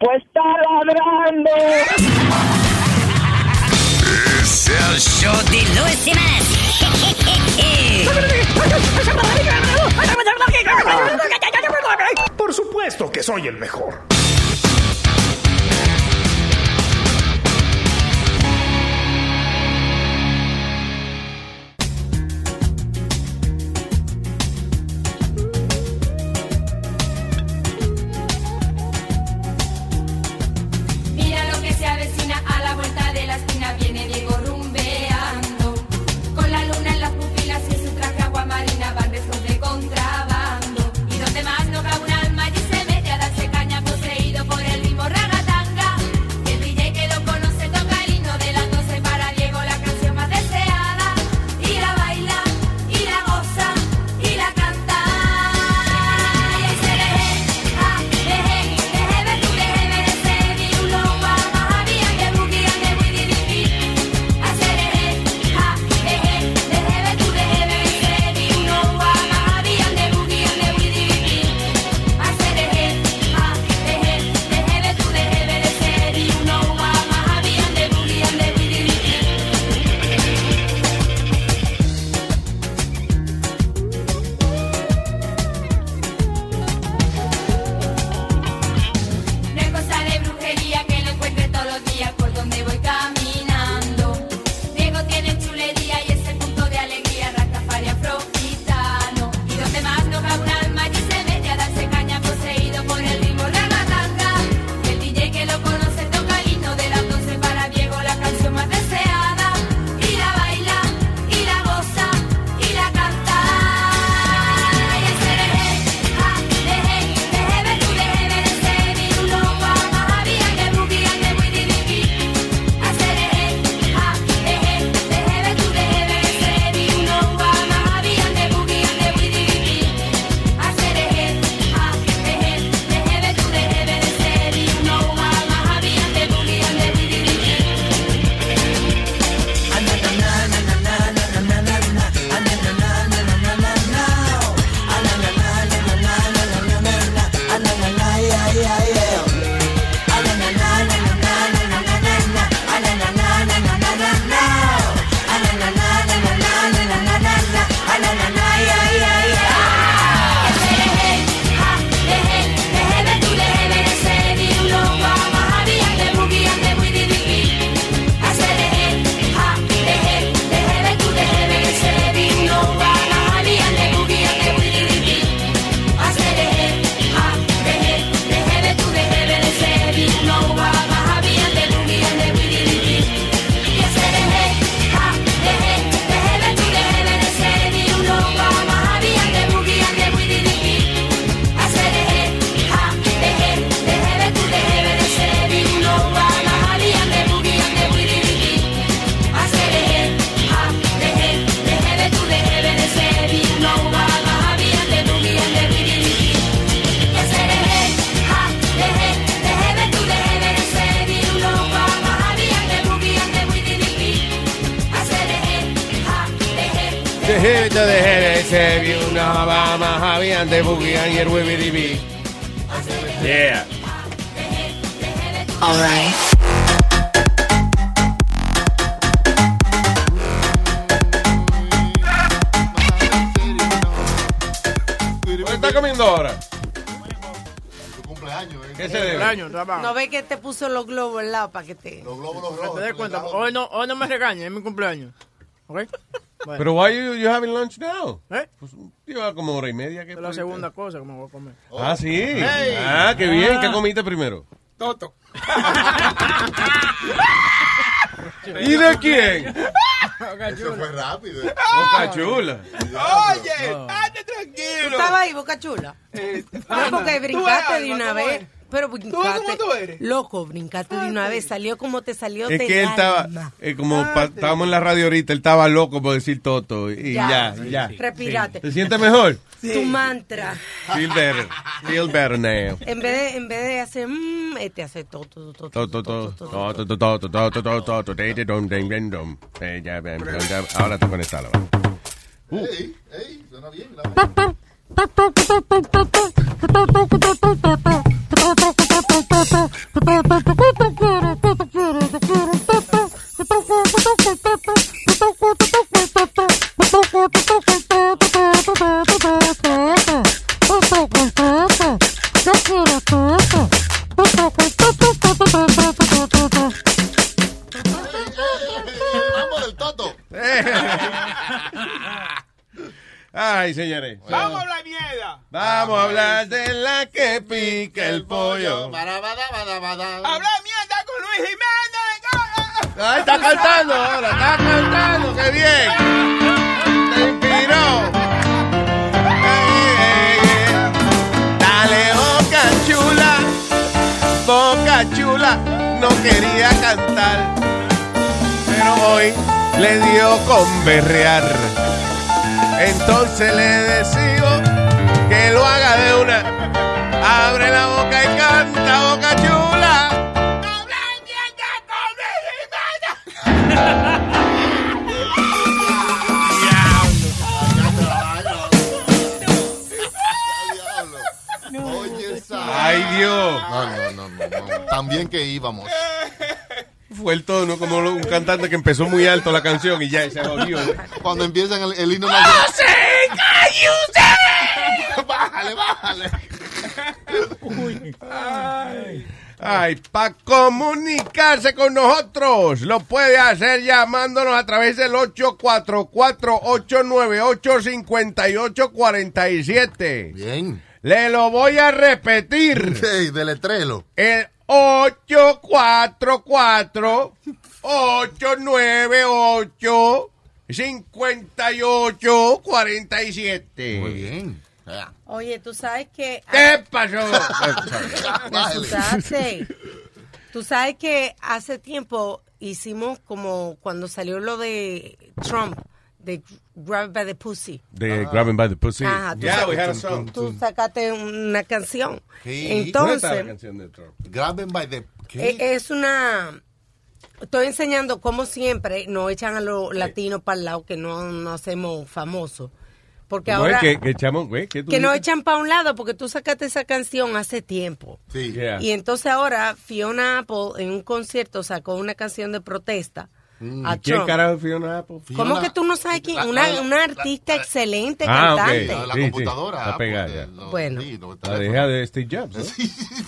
pues está ladrando. Es el show de Luis y más. Por supuesto que soy el mejor. comiendo ahora? cumpleaños. ¿eh? No ve que te puso los globos al lado para que te. Los globos, los rojos. Cuenta. Hoy no, hoy no me regañes, es mi cumpleaños. Pero why you, you having lunch now? ¿Eh? Pues, lleva como hora y media. Es la segunda cosa que me voy a comer. Ah, sí. Hey. Ah, qué bien. Ah. ¿Qué comiste primero? Toto. ¿Y de quién? Eso fue rápido. Boca Chula. Oye, estate tranquilo. ¿Tú estabas ahí, Boca Chula? Eh, porque brincaste de una vez. Pero ves brincate. cómo tú eres? Loco, brincate de una vez. Salió como te salió Es que él estaba, eh, como pa- estábamos en la radio ahorita, él estaba loco por decir Toto. Y ya, ya. Respirate. ¿Te sientes mejor? Tu mantra. Feel better. Feel better now. En vez de, en vez de hacer, mmm, este hace todo, todo, todo. Toto, toto, toto, toto, toto, toto, toto, toto. Eh, ya, ya, Ahora está conectado. Ey, ey, suena bien. Ay, señores. Vamos a hablar de la que pica el pollo. Hablar mierda con Luis Jiménez. Ay, está cantando ahora, está cantando, qué bien. Te inspiró. Dale, boca chula, boca chula, no quería cantar, pero hoy le dio con berrear. Entonces le decido que lo haga de una. Abre la boca y canta, boca chula. Ay, Dios. No, no, no, no, no. También que íbamos. Fue el tono como un cantante que empezó muy alto la canción y ya se jodió. Cuando empiezan el, el himno nacional. Bájale, bájale. Ay, para comunicarse con nosotros, lo puede hacer llamándonos a través del 844-898-5847. Bien. Le lo voy a repetir. Ey, deletrelo. El 844-898-5847. Muy bien. Ya. Oye, tú sabes que... ¿Qué pasó? Me. Tú sabes que hace tiempo hicimos como cuando salió lo de Trump, de Grab by the Pussy. De Grabbing by the Pussy. Ajá, tú yeah, we had a song. Tú sacaste una canción. Sí. ¿Dónde está la Entonces, canción de Trump? Graben by the. ¿qué? eh, es una... Estoy enseñando cómo siempre nos echan a los latinos para el lado que no nos hacemos famosos. Porque ¿Cómo es ahora... que, que echamos, güey? ¿Qué tú Que nos echan para un lado porque tú sacaste esa canción hace tiempo. Sí. Yeah. Y entonces ahora Fiona Apple en un concierto sacó una canción de protesta a ¿Quién Trump. carajo es Fiona Apple? ¿Cómo que tú no sabes quién? la- Una, la- una artista la- excelente Ah, cantante. La, la Sí, sí. computadora. Pegada, los- Bueno. sí, los La deja de Steve Jobs,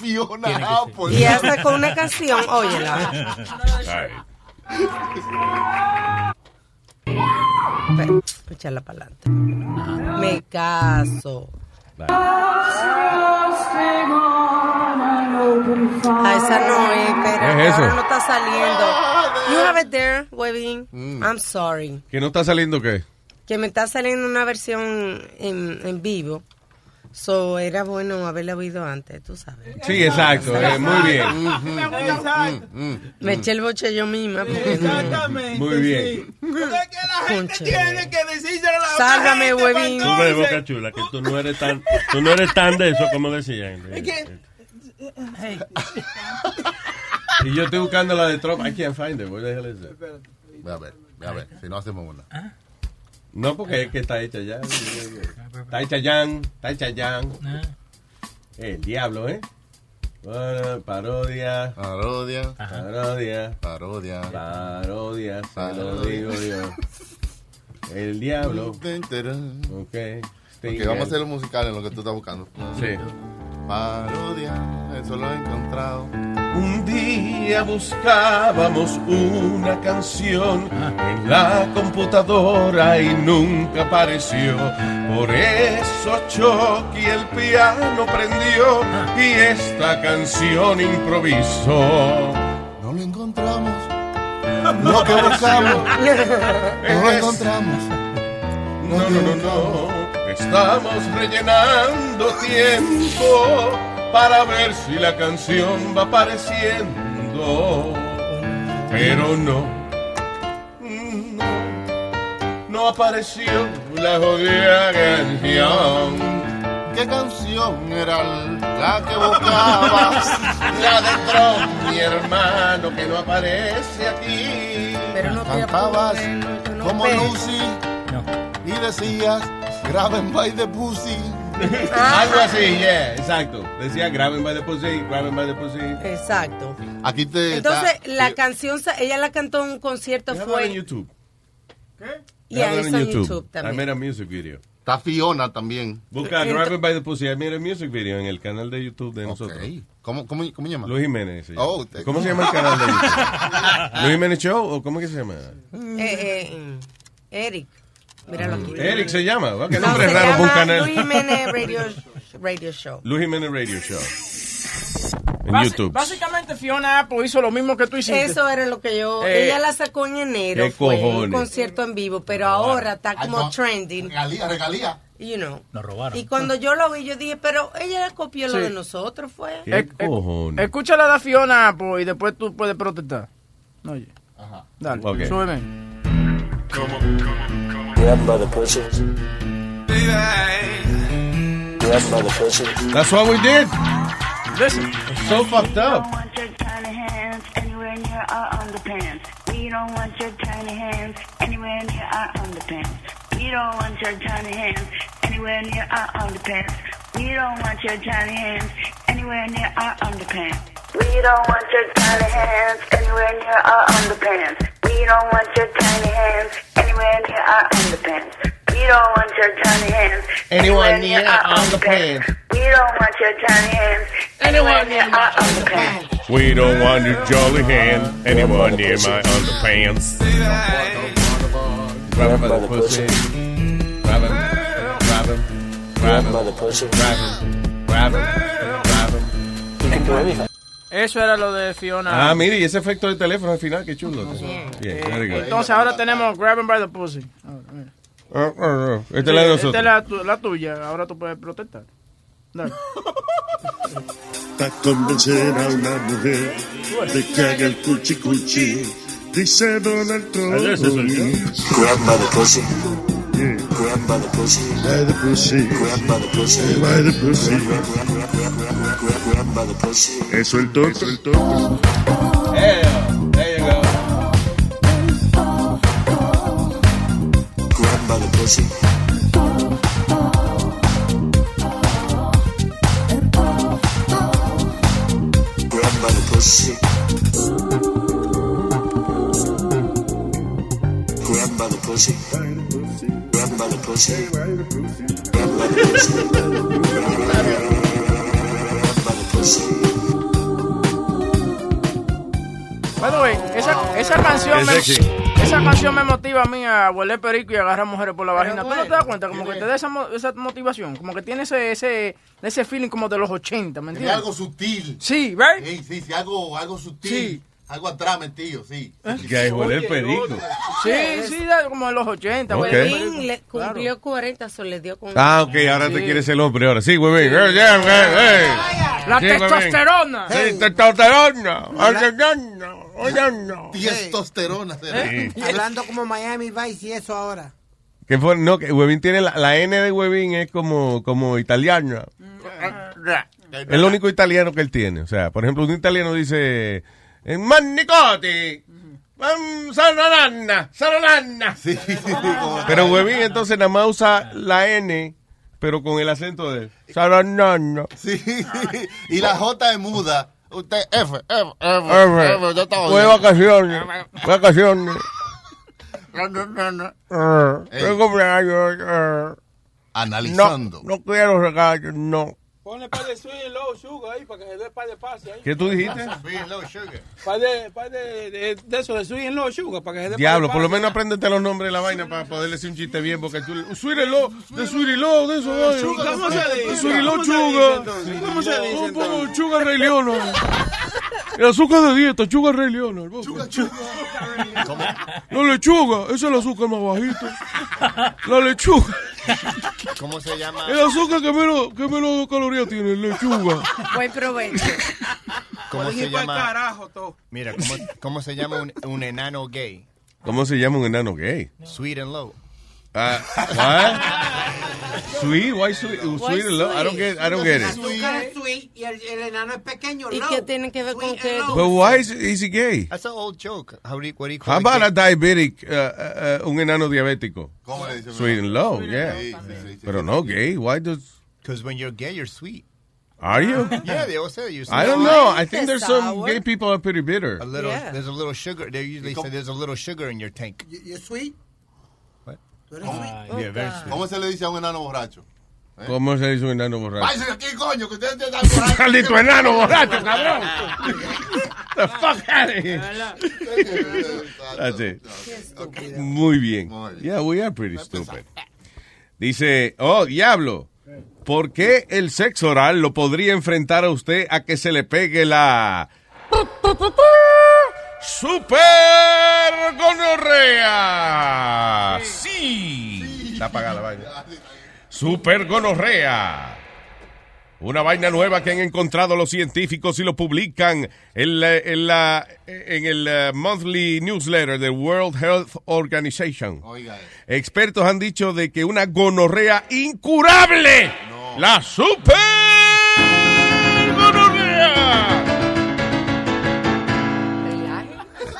Fiona Apple. Y ella sacó una canción, óyela. Echarla para adelante. Me caso. Ah, esa no es, ¿Qué es que ahora eso? no está saliendo. You have it there, Webin. I'm sorry. ¿Que no está saliendo qué? que me está saliendo una versión en, en vivo. So, era bueno haberla oído antes, tú sabes. Sí, exacto. eh, muy bien. Me eché el boche yo misma. porque Exactamente. Muy bien. sí. Porque es que la gente Conche. tiene que decírselo a la otra Sálvame, gente, huevín. Tú ves, Boca Chula, que tú no eres tan, tú no eres tan de eso como decían. Es que- Y yo estoy buscando la de Trump. I can't find it. Is it? Ve a ver, ve a ver, si no hacemos una. No, porque es que está hecha ya. Está hecha ya. Está hecha ya. El diablo, ¿eh? Bueno, parodia. Parodia, Parodia. parodia. Parodia. Se lo digo yo. El diablo. Ok, Ok. Vamos a hacer lo musical en lo que tú estás buscando. Sí. Parodia, eso lo he encontrado. Un día buscábamos una canción en la computadora y nunca apareció. Por eso Chucky el piano prendió y esta canción improvisó. No lo encontramos. Lo que buscamos, no lo encontramos. No, no, no, no. Estamos rellenando tiempo para ver si la canción va apareciendo. Pero no, no, no apareció la jodida canción. ¿Qué canción era la que buscaba? La de Trump, mi hermano, que no aparece aquí. Pero no te Cantabas como. Lucy decías, graben by the pussy. Algo así, yeah, exacto. Decía graben by the pussy, graben by the pussy. Exacto. Aquí te Entonces, está- la canción, ella la cantó en un concierto, ver en fue... YouTube. Yeah, Déjame ver it's en YouTube I también. made a music video. está Fiona también. Busca Grabbing by the Pussy. I made a music video en el canal de YouTube de nosotros. Ok. ¿Cómo, cómo, cómo llama? Luis Jiménez. se llama. Oh, te- ¿Cómo se llama el canal de YouTube? ¿Luis Jiménez Show o cómo es que se llama? Eh, eh, Eric. Míralo aquí. Eric se llama. ¿va? ¿Qué No, nombre se raro para un llama canal? Luis Jiménez Radio, Radio Show. Luis Jiménez Radio Show. En Basi- YouTube. Básicamente Fiona Apple hizo lo mismo que tú hiciste. Eso era lo que yo... Eh, ella la sacó en enero, ¿qué fue un cojones? concierto en vivo, pero ahora está Ay, como no. trending, Regalía, regalía. you know. Nos robaron. Y cuando yo lo vi, yo dije, pero ella copió lo Sí. de nosotros, fue. ¿Qué cojones? Escucha la de Fiona Apple y después tú puedes protestar. Oye. Ajá. Dale, Ok. súbeme. That's what we did. Listen. It's so fucked up. want your tiny hands anywhere near our underpants. We don't want your tiny hands anywhere near our underpants. We don't want your tiny hands anywhere near our underpants. We don't want your tiny hands anywhere near our underpants. We don't want your tiny hands anywhere near our underpants. We don't want your tiny hands anywhere near our underpants. We don't want your tiny hands Anywhere near our underpants. We don't want your tiny hands anywhere near our underpants. We don't want your jolly hand anyone near my underpants. Grab him by the pussy. Grab him. Grab him. Grab him. by the pussy. Grab him. Grab him. Grab him. Eso era lo de Fiona. Ah, mire, y ese efecto de teléfono al final, qué chulo. Eh, Yeah, very good. Entonces ahora tenemos Grab 'em by the Pussy. Ahora, mira. Ah, ah, ah. Esta es la de esta nosotros. es la, tu- la tuya. Ahora tú puedes protestar. Dale. Para convencer a una mujer de que haga el cuchi cuchi, dice Donald Trump. ese soy yo. Grab by the pussy. Grab by the pussy. By the pussy. Grab by the pussy. By the pussy. Grab by the pussy. Eso el el tonto. Yeah, there you go. Grab by the pussy. Grab by the pussy. Grab by the pussy. Grab by the pussy. Grab by the pussy. Way, esa, esa canción Es me, esa canción me motiva a mí a hueler perico y agarrar mujeres por la vagina. ¿Tú no te das cuenta? Como que te da esa, mo- esa motivación. Como que tiene ese, ese, ese feeling como de los 80, ¿me Tiene entiendes? algo sutil. Sí, right? Sí, sí, sí, algo, algo sutil. Sí. Algo atrás metido, sí. Que hay joder perico. Sí, sí, da como de los 80. Ok. huele Huevín le cumplió 40, se le dio con... Ah, ok, ahora te quieres ser el hombre ahora. Sí, eh, eh. La Sí, huevín. testosterona. Sí, testosterona. Testosterona. Testosterona. Hablando como Miami Vice y eso ahora. Que fue, no, que Huevín tiene la, la N de Huevín es como, como italiana. Es lo único italiano que él tiene. O sea, por ejemplo, un italiano dice, Manicotti, um, Saranana, Saranana. Sí, Pero Huevín entonces nada más usa la N, pero con el acento de Saranana. Sí, y la J es muda. Usted, F, F, F, F. F, yo estaba Fue vacaciones, vacaciones. Eh. Eh, No, Analizando. no quiero regalos, no. Ponle par de sweet and low sugar ahí para que se dé par de pase ahí. ¿Qué tú dijiste? Par de, par de, de, de eso, de sweet and low sugar para que se dé Diablo, par por de lo menos apréndete los nombres de la vaina para poder decir un chiste bien, porque tú, Sweet and Low, de Sweet and Low, de eso. Sugar, ¿cómo se dice? Sweet and Low ¿Cómo se dice Chuga. entonces? ¿Cómo se dice Un poco? Chuga Rey León. El azúcar de dieta, chuga Rey Leona. La lechuga, ese es el azúcar más bajito. La lechuga. ¿Cómo se llama? El azúcar que menos, que menos calorías tiene, lechuga. Buen provecho. ¿Cómo se llama? carajo todo. Mira, ¿cómo, cómo se llama un, un enano gay? ¿Cómo se llama un enano gay? Sweet and low. Ah, what? Sweet? Why sweet? Sweet and low? I don't get, I don't get it. azúcar es sweet y el, el enano es pequeño. ¿Y low. qué tiene que ver con que. But why is, is he gay? That's an old joke. How do you, what do you call How it? about a diabetic, uh, uh, uh, un enano diabético? ¿Cómo le dicen? Sweet and low, yeah. Sí, sí, sí, sí. Pero no gay. Why does? Because when you're gay, you're sweet. Are you? Yeah, they always say you're. I don't know. I think there's some gay people are pretty bitter. A little, Yeah. there's a little sugar. They usually say there's a little sugar in your tank. You're sweet. ¿Cómo se le dice a un enano borracho? ¿Cómo se dice un enano borracho? Váyase de aquí, coño, que usted está borracho. ¡Maldito enano borracho, cabrón! The fuck out of here. That's it. Muy bien. Yeah, we are pretty stupid. Dice, oh, diablo, ¿por qué el sexo oral lo podría enfrentar a usted a que se le pegue la... ¡Super gonorrea! Sí. Está apagada la vaina. Super gonorrea. Una vaina nueva que han encontrado los científicos y lo publican en, la- en, la- en el eh, monthly newsletter del World Health Organization. Oiga. Expertos han dicho de que una gonorrea incurable, la super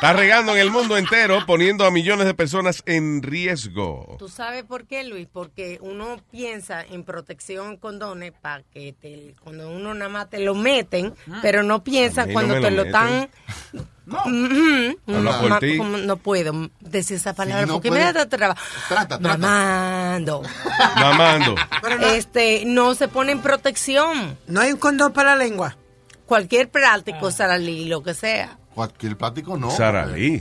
está regando en el mundo entero, poniendo a millones de personas en riesgo. ¿Tú sabes por qué, Luis? Porque uno piensa en protección condones para que te, cuando uno nada más te lo meten, pero no piensa no cuando te lo lo están... Habla por ti. como no puedo decir esa palabra no porque puede- me da trabajo. Trata, trata. Mamando. Mamando. Este, no se ponen protección. No hay un condón para la lengua. Cualquier práctico, Saralí, lo que sea. Cualquier plático no. Sara Lee.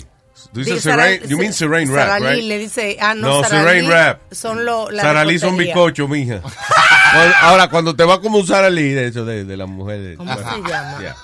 Tú dices Dice Sara- Saran- you mean Saran wrap, Sara Lee right? le dice, ah, no, No, Sara Saran Lee wrap. Son lo, la Sara Lee son repostería. bizcocho, mija. Ahora, cuando te va como un Sara Lee, de eso, de, de la mujer. de- ¿Cómo se llama? Ya.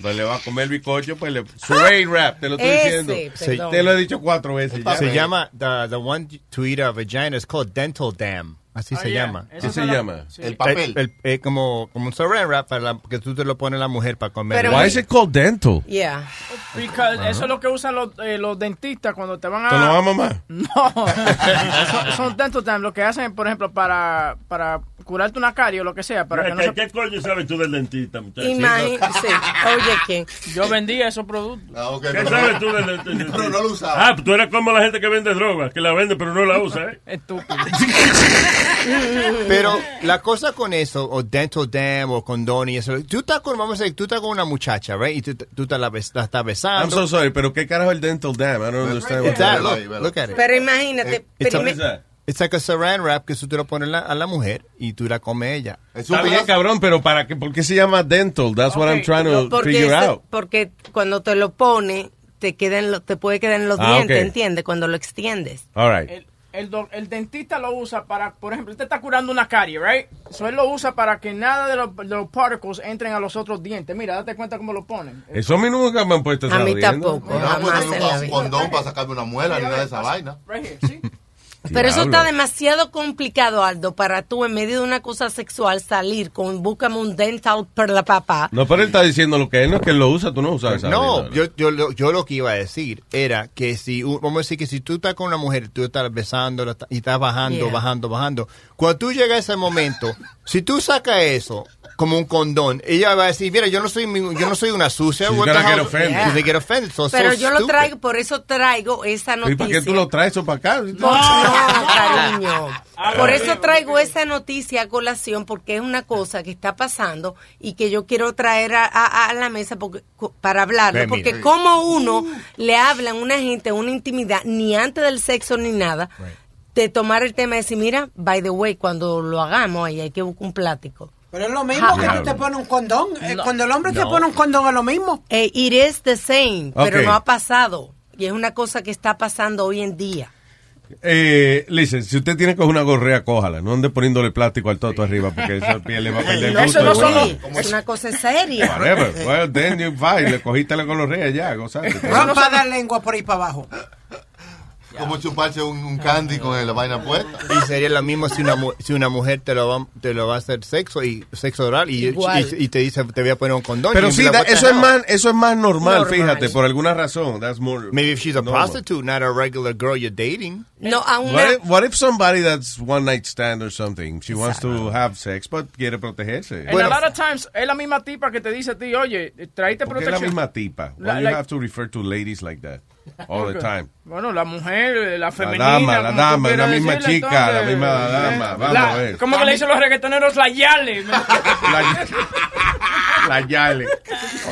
Cuando le va a comer bizcocho, pues le... Saran wrap, te lo estoy Ese, diciendo. perdón. Te lo he dicho cuatro veces ya. Se llama, the, the one to eat a vagina is called dental dam. Así Ah, se yeah. llama. ¿Qué se la- llama? sí. El papel. El- el- eh, como, como un saran wrap para la- que tú te lo pones a la mujer para comer. Pero Why is it called dental? Yeah. Because eso es lo que usan los, eh, los dentistas cuando te van a... ¿Te lo va a mamar? No, son, son dental dam, lo que hacen, por ejemplo, para, para curarte una carie o lo que sea, para que no ¿Qué, se... qué coño sabes tú del dentista, muchacho? Imagínate. Oye, ¿quién? Yo vendía esos productos. Ah, ok, ¿Qué pero sabes no- tú del dentista? Pero no lo usaba. Ah, tú eres como la gente que vende drogas, que la vende pero no la usa, ¿eh? Estúpido. Pero la cosa con eso, o dental dam, o condón y eso, tú estás con, vamos a decir, tú estás con una muchacha, right? Y tú, tú te la, la estás I'm besando. so sorry, pero ¿qué carajo es el dental dam? I don't understand what It's that, look, look at it. Pero imagínate, It's, prime- it's like a saran wrap que tú te lo pones la- a la mujer y tú la comes ella. Es un Está bien, cabrón, pero ¿para qué? ¿por qué se llama dental? That's what I'm trying to porque, figure out. porque cuando te lo pone, te quedan lo- te puede quedar en los Ah, dientes, ok. ¿entiendes? Cuando lo extiendes. All right. El, el, do- el dentista lo usa para, por ejemplo, usted está curando una carie, right? So él lo usa para que nada de los, de los particles entren a los otros dientes. Mira, date cuenta cómo lo ponen. Eso a mí nunca me han puesto esa A mí tampoco. No, pues, en no, un vida. condón para sacarme una muela ni nada de esa vaina. Right here, ¿sí? Pero eso está demasiado complicado, Aldo, para tú en medio de una cosa sexual salir con búscame un dental per la papá. No, pero él está diciendo lo que él no es que él lo usa, tú no usas esa No, yo, yo, lo- yo lo que iba a decir era que si, vamos a decir que si tú estás con una mujer, tú estás besando y estás bajando, Yeah. bajando, bajando, cuando tú llegas a ese momento, si tú sacas eso como un condón, ella va a decir, mira, yo no soy, mi- yo no soy una sucia. She's gonna get hell?" offended. She's gonna get offended, so- Pero so yo lo traigo, por eso traigo esa ¿Y noticia. para qué tú lo traes eso para acá? No, cariño. Por eso traigo esa noticia a colación, porque es una cosa que está pasando y que yo quiero traer a, a- a la mesa porque, para hablarlo. Porque como uno le habla a una gente, una intimidad, ni antes del sexo ni nada, de tomar el tema y decir, mira, by the way, cuando lo hagamos ahí hay que buscar un plático. Pero es lo mismo que tú te pones un condón. Eh, Cuando el hombre No. pone un condón es lo mismo. Eh, it is the same, pero no ha pasado. Y es una cosa que está pasando hoy en día. Eh, listen, si usted tiene que coger una gorrea, cójala. No ande poniéndole plástico al toto arriba porque esa piel le va a perder el gusto. Luis, es una cosa seria. Whatever. Well, then you. Le cogiste la gorrea ya, gozaste. Rompa la lengua por ahí para abajo. Como chuparse un, un candy con la vaina puesta. Y sería lo mismo si una, mu- si una mujer te lo, va, te lo va a hacer sexo y sexo oral y, y, y te dice te voy a poner un condón. Pero sí, la da- eso es más, eso es más normal, Normal. fíjate, por alguna razón. That's more. Maybe if she's a normal. prostitute, not a regular girl you're dating. No, a una... What if, what if somebody that's one night stand or something, she wants to have sex, but quiere protegerse? And a lot of times es la misma tipa que te dice a ti, oye, traíte ¿Por qué es la protección. misma tipa? La- Why you like- have to refer to ladies like that all the time? Bueno, la mujer, la La femenina. dama, la tú dama, la misma decirle, chica, la entonces, misma eh, dama. Vamos la- a ver. ¿Cómo que le dicen los reggaetoneros? La yale. La, la Yale.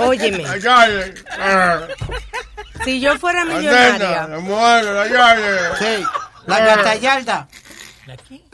Óyeme, La Yale. si yo fuera La millonaria... la mujer, la Yale. Sí. La gata yarda.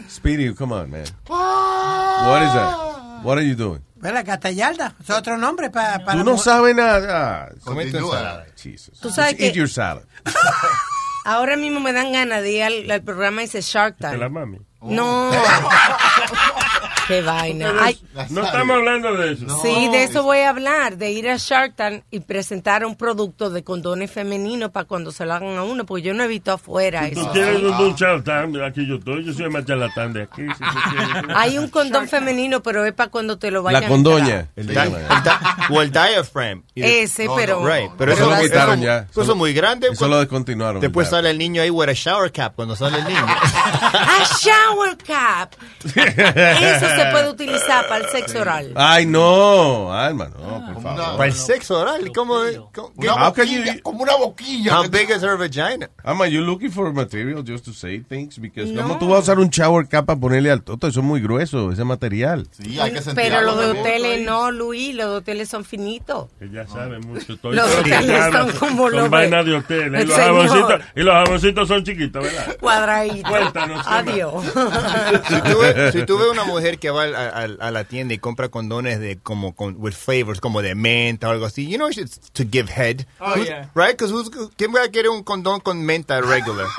Speedy, come on, man. What is that? What are you doing? Gata yarda. Es otro nombre para. para Tú no sabes nada. Comete Continúa. ensalada. Jesus. Tú sabes eat your salad. Ahora mismo me dan ganas de ir al, al programa ese Shark De la Tank. mami. No. Qué vaina. Ay, No estamos hablando de eso. sí, de eso voy a hablar, de ir a Shark Tank y presentar un producto de condones femeninos para cuando se lo hagan a uno, porque yo no he visto afuera Tú eso. quieres un, un charlatán, aquí yo estoy, yo soy el más charlatán de aquí. si tú. Hay un condón femenino, pero es para cuando te lo vayan La a condoña. El, el o el diaphragm. Ese, pero... Right, pero Eso eso, lo quitaron eso- ya. Eso es muy grande. Eso lo descontinuaron. Después ya. sale el niño ahí with a shower cap cuando sale el niño. ¡A shower cap! Eso se puede utilizar para el sexo oral. Ay, no, Alma, no, por una- favor. Para el sexo oral. ¿Cómo? cómo- Una boquilla, como una boquilla. How big is her vagina? Alma, you looking for material just to say things? Because No. ¿cómo tú vas a usar un shower cap para ponerle al toto? Eso es muy grueso, ese material. Sí, hay que sentir Pero los de hoteles no, Luis, los de hoteles son finitos. Que ya saben mucho. Todo Los hoteles son como son los vainas de- de hoteles. Y los, jaboncitos, y los jaboncitos son chiquitos, ¿verdad? Cuadradito. Cuéntanos. Adiós. Si tú, ves, si tú ves una mujer que va al- al- a, la tienda y compra condones de como con with flavors como de menta o algo así, you know it's to give head, Oh, Who's- yeah. right? Because quién va a querer un condón con menta regular?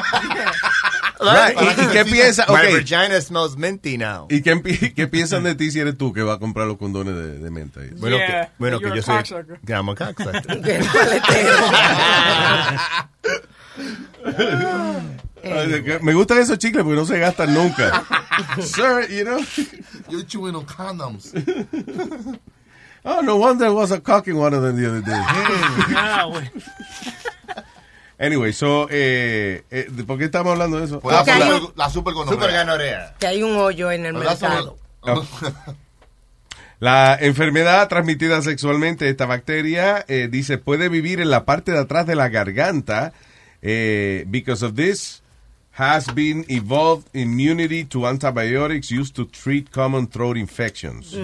Right, ¿Y, y qué piensa? My Okay. vagina smells minty now. ¿Y qué, qué piensan de ti si eres tú que va a comprar los condones de, de menta? Bueno, Yeah, que, bueno que yo a soy I'm a cocksucker. De que- Me gustan esos chicles porque no se gastan nunca. Sir, you know. You're chewing on condoms. Oh, no wonder there was a cock in one of them the other day. Ah. Anyway, so, eh, eh, ¿por qué estamos hablando de eso? Pues Ah, la, super, un- la super Super gonorrea. ganorea. Que hay un hoyo en el mercado. La enfermedad transmitida sexualmente, esta bacteria, eh, dice, puede vivir en la parte de atrás de la garganta. Eh, because of this, has been evolved immunity to antibiotics used to treat common throat infections.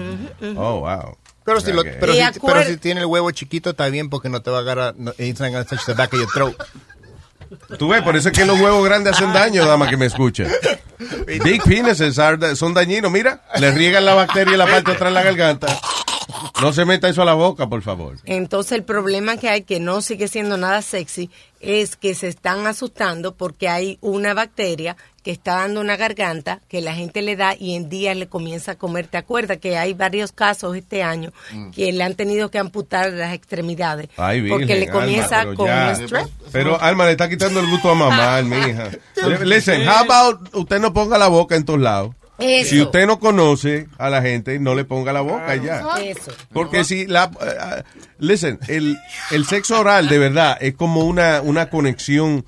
Oh, wow. Pero si, lo, Okay. pero, Y si, pero si tiene el huevo chiquito está bien porque no te va a agarrar, no, it's not gonna touch the back of your throat. Tú ves, por eso es que los huevos grandes hacen daño, dama que me escucha. Big penises are son dañinos. Mira, le riegan la bacteria en la parte de atrás de la garganta. No se meta eso a la boca, por favor. Entonces el problema que hay, que no sigue siendo nada sexy, es que se están asustando porque hay una bacteria que está dando una garganta que la gente le da y en días le comienza a comer. ¿Te acuerdas que hay varios casos este año que le han tenido que amputar las extremidades? Ay, porque le comienza Alma, pero con ya. un strep. Pero Alma le está quitando el gusto a mamá, mi hija. Listen, how about usted no ponga la boca en todos lados? Eso. Si usted no conoce a la gente, no le ponga la boca ya. Eso. Porque si la... eh, listen, el, el sexo oral de verdad es como una, una conexión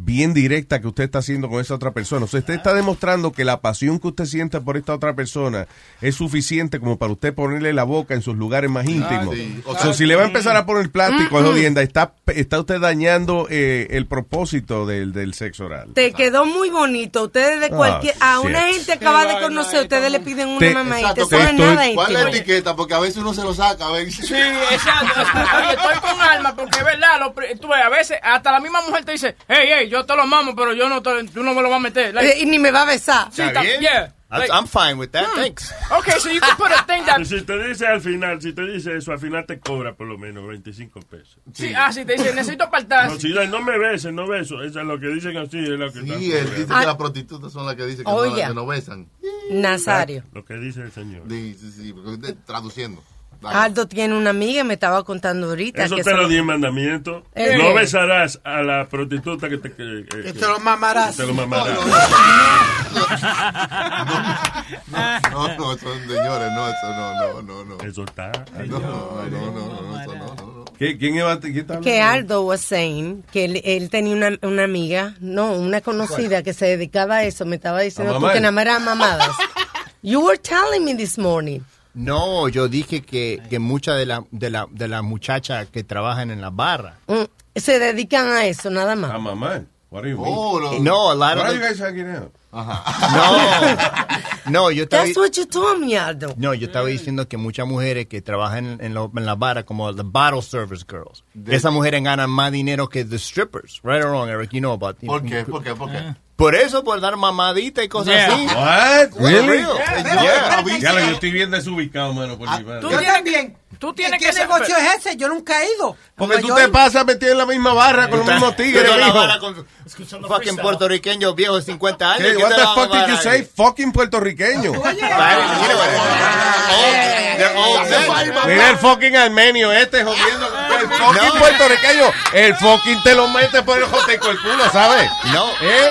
bien directa que usted está haciendo con esa otra persona. O sea, usted está demostrando que la pasión que usted siente por esta otra persona es suficiente como para usted ponerle la boca en sus lugares más íntimos. sí. O sea, si le va a empezar a poner plástico, es jodienda, está, está usted dañando eh, el propósito del, del sexo oral. Te quedó muy bonito. Ustedes de Ah, cualquier... a una gente acaba de conocer, ustedes le piden una Te-. Exacto, no es estoy- nada ¿Cuál es la etiqueta? Porque a veces uno se lo saca. A ver. Sí, exacto. Oye, estoy con alma porque es verdad. Lo, tú ves, a veces hasta la misma mujer te dice, hey, hey, yo te lo mamo, pero yo no te, tú no me lo vas a meter. Like, Eh, y ni me va a besar. Sí, ¿Está bien? yeah. I'm- Like- I'm fine with that, Hmm. thanks. Okay, so you can put a thing that... Si te dice al final, si te dice eso, al final te cobra por lo menos 25 pesos. Sí, ah, sí, te dice, necesito apartar. No, si no, no me beses, no beso. Eso es lo que dicen así. Es lo que Sí, él dice Ah. que las prostitutas son las que dicen que, Oye. no, que no besan. Nazario. Lo que dice el señor. Sí, sí, sí, porque- traduciendo. Dale. Aldo tiene una amiga, me estaba contando ahorita. Eso que te se lo lo- di en mandamiento. ¿El No qué? besarás a la prostituta que te... Que, que- Que te lo mamarás. que te lo mamarás. No, no, son señores, no, eso no, no, no, no. Eso está. No, no, no, no, no, eso no, no, no. ¿Qué- ¿Quién iba a quién está que? Aldo was saying que él, él tenía una, una amiga, no, una conocida que se dedicaba a eso. Me estaba diciendo ¿A tú que nada más eran mamadas. You were telling me this morning. No, yo dije que, que muchas de las de la, de las muchachas que trabajan en la barra. Mm, se dedican a eso, nada más. A mamar. What do you mean? Oh, lo- No, a lot of What are you guys hanging out? No, no, yo estaba, That's what you told me, Aldo. no, yo estaba diciendo que muchas mujeres que trabajan en, en, lo- en la barra, como the bottle service girls, esas mujeres ganan más dinero que the strippers. Right or wrong, Eric? You know about ¿Por qué? ¿Por qué? ¿Por qué? Por eso, por dar mamadita y cosas Yeah. así. What? Really? real. Yeah. Yeah. Ya lo, yo estoy bien desubicado, mano, por mi madre. Yo también. Tú tienes ¿Qué que ser- negocio es ese? Yo nunca he ido. Porque tú te pasas metido en la misma barra con los mismos tigres, con fucking puertorriqueños viejos de 50 años. Hey, ¿Qué what the fuck did you say? Fucking puertorriqueño. Mira el fucking armenio este jodiendo. El fucking puertorriqueño. El fucking te lo mete por el joteco el culo, ¿sabes? No. ¿Eh?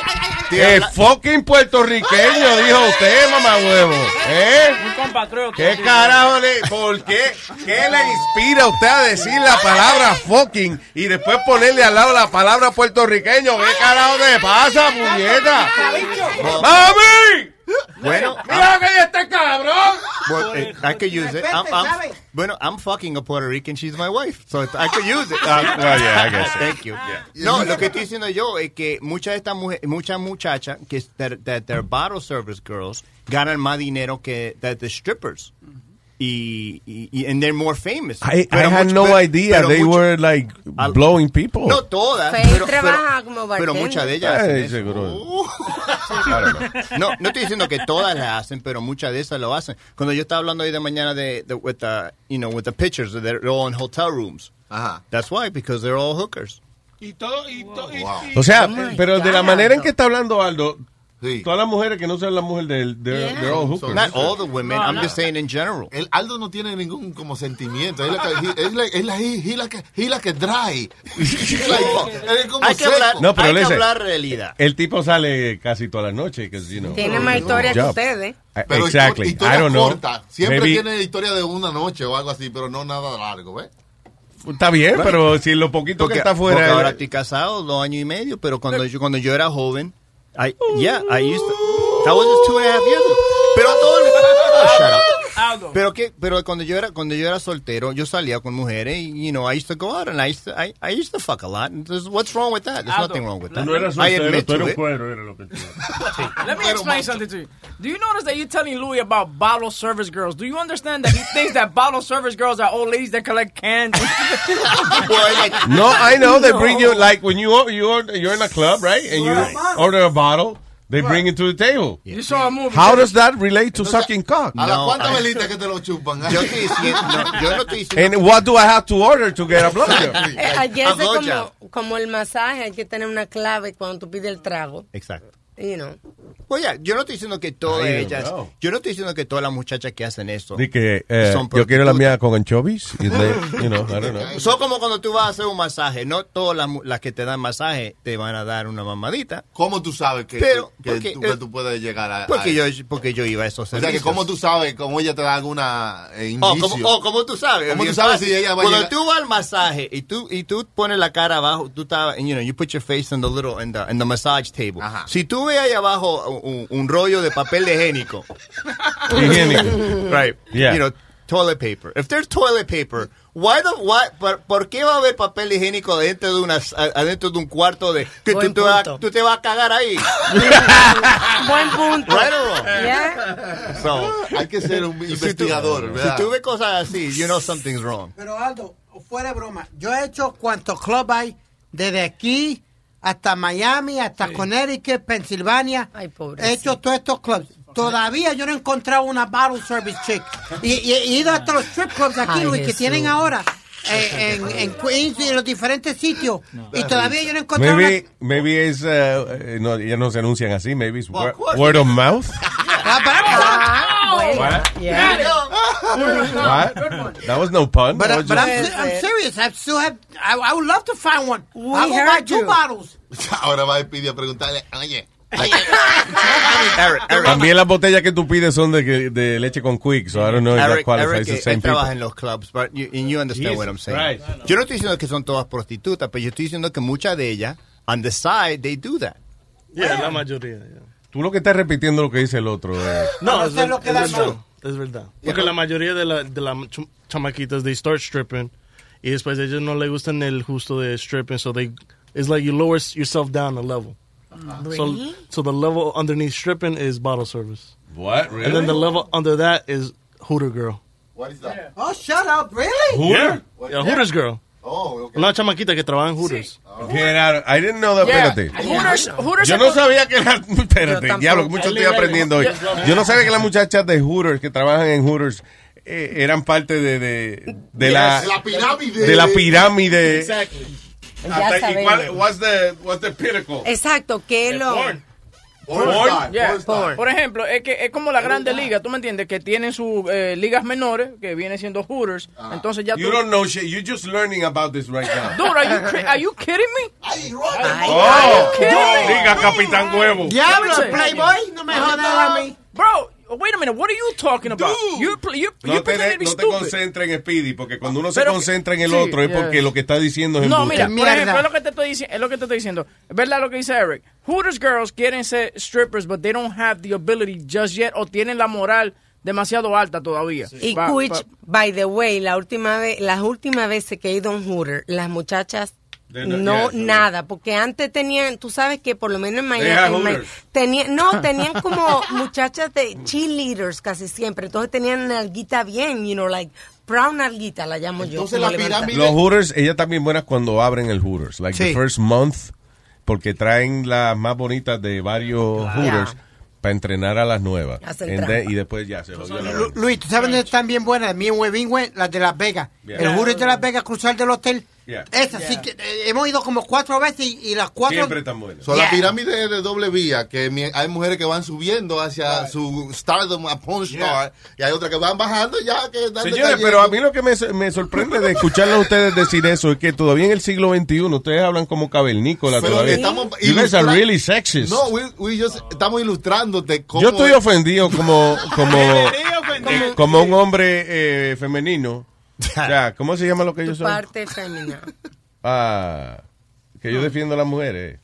El fucking puertorriqueño, dijo usted, mamá huevo. ¿Eh? Un compatriota. ¿Qué carajo le, por qué, qué le inspira a usted a decir la palabra fucking y después ponerle al lado la palabra puertorriqueño? ¿Qué carajo te pasa, puñeta? ¡Mami! Bueno, ¡Mira que este cabrón! Well, eh, I could use it. I'm, I'm, bueno, I'm fucking a Puerto Rican. She's my wife, so I could use it. Um, well, yeah, I guess so. Thank you. No, lo que estoy diciendo yo es que muchas de estas mujeres, muchas muchachas que that, that they're bottle service girls ganan más dinero que that the strippers. Y, y, y- and they're more famous. I, I had no pero- idea pero they mucho- were like Al- blowing people. No todas, Faye pero, trabaja pero- como pero bartender. muchas de ellas hacen eso. seguro. No, no estoy diciendo que todas las hacen, pero muchas de esas lo hacen. Cuando yo estaba hablando hoy de mañana de, de with the, you know, with the pictures, they're all in hotel rooms. Ajá. That's why, because they're all hookers. Y todo, y todo, y- Wow. y- O sea, Oh pero de la manera en que está hablando Aldo, Sí. todas las mujeres que no sean la mujer de él, they're, Yeah. they're all hookers. Not all the women. No, I'm no. just saying in general. El Aldo no tiene ningún como sentimiento. Es la que, es la, es la, es la que, es la que Hay que hablar, No, pero hay que hablar realidad. El tipo sale casi todas las noches, que you know. Tiene más historia que ustedes. Uh, Pero exactly. historia I don't know. corta. Siempre Maybe- tiene historia de una noche o algo así, pero no nada largo, ¿ves? Está bien, pero si lo poquito Porque, que está porque fuera. ahora estoy casado dos años y medio, pero cuando yo, cuando yo era joven, I, yeah, I used to, that was just two and a half years ago. Pero todo up. Aldo. Pero que, pero cuando yo era, cuando yo era soltero, yo salía con mujeres y, you know, I used to go out and I used to, I, I used to fuck a lot. And there's- what's wrong with that? There's Aldo, nothing wrong with that. no eras I soltero, admit tú eras to it. cuero, era lo que tú eras. Let me explain something to you. Do you notice that you're telling Louis about bottle service girls? Do you understand that he thinks that bottle service girls are old ladies that collect cans? No, I know they bring you like when you you order, you're in a club, right? And you order a bottle, they bring it to the table. You saw a movie. How does that relate to sucking cock? ¿A No, cuántas velitas que te lo chupan? Yo estoy diciendo, no, yo no estoy diciendo. And what do I have to order to get a blowjob? Eh, Ayer es como, como el masaje, hay que tener una clave cuando tú pides el trago. Exacto. You know. Oye, yo no estoy diciendo que todas ellas, know. yo no estoy diciendo que todas las muchachas que hacen eso Di que eh, Son yo quiero la mía con anchovies. y de- you know, I don't know. Son como cuando tú vas a hacer un masaje. No todas las, las que te dan masaje te van a dar una mamadita. ¿Cómo tú sabes que, Pero, que, porque, tú, que eh, tú puedes llegar a, Porque a yo, eso? porque yo iba a esos O sea, servicios. que cómo tú sabes, cómo ella te da alguna eh, Oh, indicio. como, oh, como tú sabes. ¿Cómo tú sabes si ella va a Cuando llegar? tú vas al masaje y tú, y tú pones la cara abajo, tú estás, you know, you put your face in the little, in the, in the massage table. Ajá. Si tú ves ahí abajo un, un rollo de papel de higiénico. Higiénico. right. Yeah. You know, toilet paper. If there's toilet paper, why the, why, por, por qué va a haber papel higiénico adentro de una, adentro de un cuarto de, que tú, Buen te vas, punto. tú te vas a cagar ahí? Buen punto. Right or wrong? Yeah. So, Hay que ser un si tú, investigador, si ¿verdad? tú ves cosas así, you know something's wrong. Pero Aldo, fuera de broma, yo he hecho cuantos club hay desde aquí hasta Miami, hasta Connecticut, Pensilvania. He hecho todos estos clubs. Todavía yo no he encontrado una bottle service chick. Y, y- he ido hasta los strip clubs aquí, Ay, Luis, que tienen ahora. eh, en, en Queens y en los diferentes sitios. Y todavía yo no he encontrado Maybe, maybe es, uh, eh, no, ya no se anuncian así, maybe es word, course. word of mouth. Ah, bueno. What? Yeah. What? That was no pun. But, was but I'm, just- I'm serious. I still have. I, I would love to find one. We I'll go buy heard two you. bottles. Ahora va a pedir a preguntarle, oye. Eric, Eric, También las botellas que tú pides son de, que- de leche con quick, so I don't know if that Eric, qualifies Eric, the eh, same él trabaja en los clubs, but you, and you understand Yes, what I'm saying. right. Yo no estoy diciendo que son todas prostitutas, pero yo estoy diciendo que muchas de ellas, on the side, they do that. Yeah, la mayoría. yeah. Tú lo que estás repitiendo lo que dice el otro. eh. No, es, sé ver- lo que es da show. Es verdad. Porque la mayoría de las de la ch- chamaquitas, they start stripping. Y después a ellos no le gustan el justo de stripping. So they, it's like you lower yourself down a level. So, Really? so the level underneath stripping is bottle service. What? Really? And then the level under that is Hooter Girl. What is that? Oh, shut up. Really? Yeah. Yeah, Hooters Girl. Oh, okay. Una chamaquita que trabaja en Hooters. Get out. I didn't know that. Yeah. Espérate. Hooters, Hooters Yo no sabía que las. Espérate, diablo, que mucho estoy aprendiendo hoy. Yo no sabía que las muchachas de Hooters que trabajan en Hooters eh, eran parte de, de, de la. La pirámide. De la pirámide. Hasta- ¿Y cuál what's the, what's the pinnacle? Exacto, que lo... Porn. Yeah. Porn. Por ejemplo, es que es como la grande liga, ¿tú me entiendes? Que tienen sus eh, ligas menores, que viene siendo Hooters. Entonces ya You tú... don't know shit. You're just learning about this right now. Dude, are you, are you kidding me? Ay, Oh, diga Capitán Huevo. Diablo. Playboy. No me jodas a mí. Bro, wait a minute, what are you talking about? You, pl- you, you No te, no te concentres en Speedy, porque cuando uno se Pero- concentra en el sí, otro es yeah. porque lo que está diciendo es No, embuste. mira, por ejemplo, es lo que te estoy diciendo, es lo que te estoy diciendo. Es verdad lo que dice Eric. Hooters girls quieren ser strippers, but they don't have the ability just yet o tienen la moral demasiado alta todavía. Y Pa- pa- by the way, la última vez, las últimas veces que he ido a un Hooter, las muchachas no- no, yeah, nada, porque antes tenían, tú sabes que por lo menos en Miami, tenían, no, tenían como muchachas de cheerleaders casi siempre, entonces tenían nalguita bien, you know, like brown nalguita la llamo yo. Entonces como la pirámide- Los Hooters, ellas también buenas cuando abren el Hooters. Like the first month, porque traen las más bonitas de varios Hooters para entrenar a las nuevas. Y después ya se vaina. Luis, ¿tú sabes dónde están bien buenas? Mi Huevín, las de Las Vegas. El Hooters de Las Vegas, cruzar del hotel. Yeah. Esas sí que eh, hemos ido como cuatro veces y, y las cuatro... Siempre tan buenas. So, La Yeah. pirámide de doble vía, que mi- hay mujeres que van subiendo hacia su stardom a porn star, y hay otras que van bajando ya que dan Señores, pero a mí lo que me, me sorprende de escucharlo a ustedes decir eso es que todavía en el siglo XXI ustedes hablan como cavernícola Pero todavía. estamos You guys are really sexist. No, we, we just estamos ilustrándote cómo... Yo estoy ofendido como, como, como un hombre eh, femenino. O sea, ¿cómo se llama lo que Tu yo soy? parte femenina. Ah, que yo defiendo a las mujeres.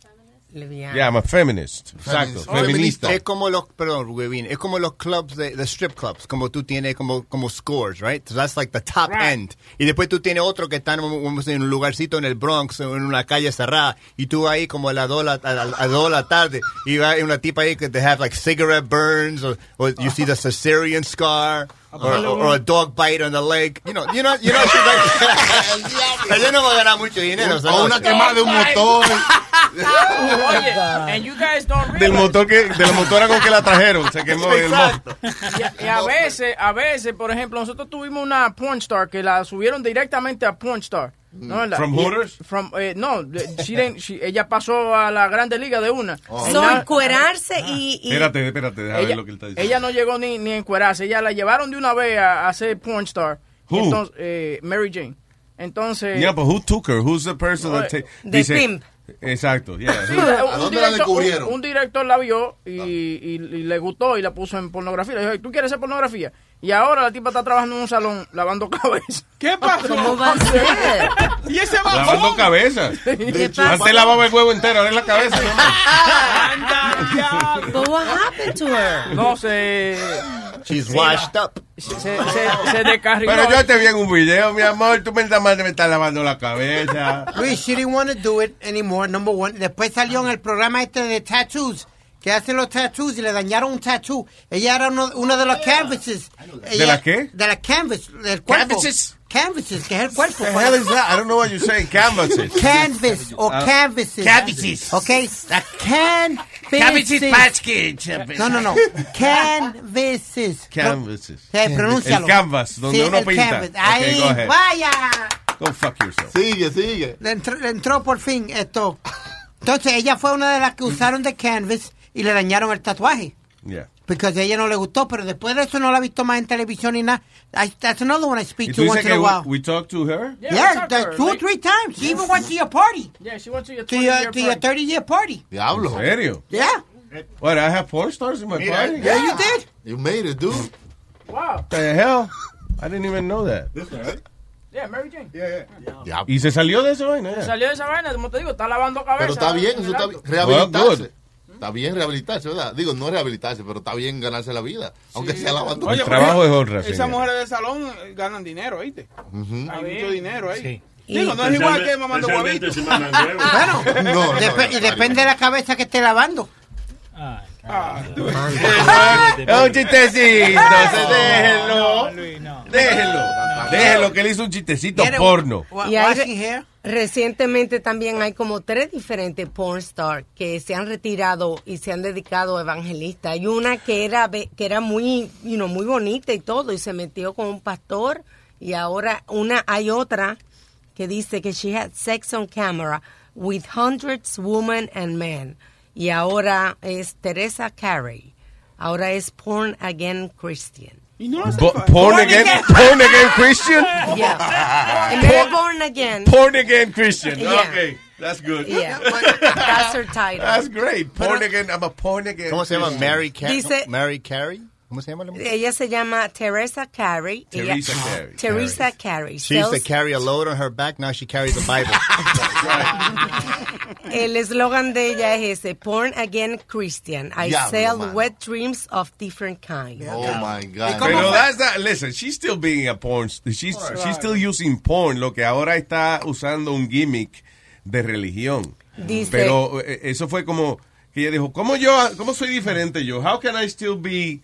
Lesbiana. Yeah, I'm a feminist. Exacto, Feminist. feminista. Es como los, perdón, Webin, es como los clubs de, the strip clubs, como tú tienes como, como scores, right? So that's like the top end. Y después tú tienes otro que está en un, lugarcito en el Bronx, en una calle cerrada, y tú ahí como a las dos de la- a, la- a dos de la tarde, y hay una tipa ahí que they have like cigarette burns, or, or you see the cesarean scar, or, or, or a dog bite on the leg. You know, you know, you know, yo no voy a ganar mucho dinero. O una quemada de un motor. Oye, and you guys don't Del realize- motor que, de la motora con que la trajeron, se quemó el motor. Y a, y a veces, a veces, por ejemplo, nosotros tuvimos una porn star que la subieron directamente a porn star. ¿No? verdad? From Y- Hooters? From, eh, no, she didn't- she- ella pasó a la Grande Liga de una. Oh. So, encuerarse y... y- Espérate, espérate, déjame ver ella, lo que él está diciendo. ella no llegó ni, ni a encuerarse, ella la llevaron de una vez a, a ser porn star. Who? Entonces, eh, Mary Jane. Entonces... Yeah, but who took her? Who's the person that ta- The dice- pimp. Exacto, yeah. Sí, ¿A un, dónde la director, descubrieron? un- un director la vio y, y- y le gustó y la puso en pornografía. Le dijo, ¿tú quieres hacer pornografía? Y ahora la tipa está trabajando en un salón lavando cabezas. ¿Qué pasó? ¿Cómo va a ser? ¿Y ese Lavando babón? cabezas. Antes lavaba el huevo entero, ahora es la cabeza. ¿no? Anda, diablo. But what happened to her? No, se, She's washed up. se, se, se. Pero yo te vi en un video, mi amor, tú me estás, me estás lavando la cabeza. Luis, she didn't want to do it anymore, number one. Después salió en el programa este de tattoos, que hace los tattoos y le dañaron un tattoo. Ella era uno, uno de los canvases. Ella- la qué? De la canvas, del cuerpo. Canvases. Canvases, que es el cuerpo. The hell is that? I don't know what you're saying. Canvases. Canvas o Ah. canvases. Canvases. Okay, the canvases. Patch kids. No, no, no. Canvases. Canvases. Sí, pronúncialo. El canvas, donde Sí, uno el pinta. canvas. Okay, Ahí, ahead. vaya. Go fuck yourself. Sigue, sigue. Le entró, le entró por fin esto. Entonces ella fue una de las que usaron de canvas y le dañaron el tatuaje. Yeah. Porque a ella no le gustó, pero después de eso no la ha visto más en televisión ni nada. I- That's another one I ¿Y speak to once in a we, while. we talked to her? Yeah, we Yeah, to her, two or three times. She even went to your party. Yeah, she went to your To 20 your, year to your party. 30 year party. Diablo. ¿En serio? Yeah. What, I have porn stars in my Mira, party? Yeah, you did. You made it, dude. Wow. What the hell? I didn't even know that. Yeah, Mary Jane. Ya. ¿Y se salió de eso vaina? ya? Salió de esa vaina, como te digo, está lavando cabeza. Pero está bien, en eso está bien. Rehabilitarse. good. Está bien rehabilitarse, ¿verdad? Digo, no rehabilitarse, pero está bien ganarse la vida. Aunque sea lavando. Oye, El trabajo es honra, Esas mujeres de salón ganan dinero, ¿oíste? Ujú. Hay mucho dinero ahí. Y- Digo, no es igual que mamando huevos. Bueno, No, no, depe- no, y depende de la cabeza que esté lavando. Es un chistecito, se déjenlo. Luis, no. Déjenlo. Déjenlo que él hizo un chistecito porno. Y hay-. Recientemente también hay como tres diferentes porn stars que se han retirado y se han dedicado a evangelistas. Hay una que era que era muy, you know, muy bonita y todo y se metió con un pastor y ahora una hay otra que dice que she had sex on camera with hundreds women and men y ahora es Teresa Carey. Ahora es porn again Christian. Y no hace porn again, porn again Christian? Yeah. Born again. Porn again Christian. Yeah. Okay, that's good. Yeah. That's her title. That's great. Porn again, I'm a porn again. ¿Cómo se llama? Mary Carey. Mary Carey. ¿Cómo se llama la mujer? Ella se llama Teresa Carey. Ella- Teresa Carey. Teresa Carey. She used to carry a load on her back. Now she carries a Bible. el eslogan de ella es ese, Porn Again Christian. I sell wet dreams of different kinds. Oh my God. Pero that's listen, she's still being a porn, she's, she's still using porn, lo que ahora está usando un gimmick de religión. Dice- Pero eh, eso fue como que ella dijo, ¿cómo yo, cómo soy diferente yo? How can I still be,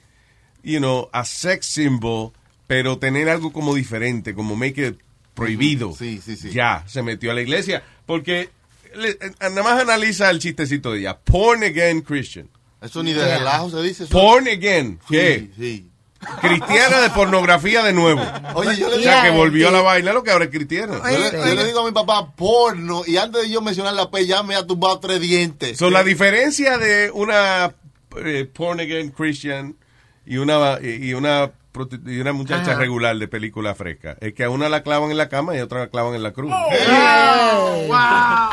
you know, a sex symbol, pero tener algo como diferente, como make it prohibido? Sí, sí, sí. Ya, se metió a la iglesia, porque le- eh, nada más analiza el chistecito de ella, porn again Christian. Eso ni de relajo se dice. Eso. Porn again, ¿qué? Sí, sí. Cristiana de pornografía de nuevo. Oye, yo le, O sea, que Yeah, volvió a la vaina lo que ahora es yo le- yo le digo a mi papá porno y antes de yo mencionar la P ya me ha tumbado tres dientes. So, la diferencia de una eh, porn again Christian y una y una y una muchacha Ajá. regular de película fresca es que a una la clavan en la cama y a otra la clavan en la cruz.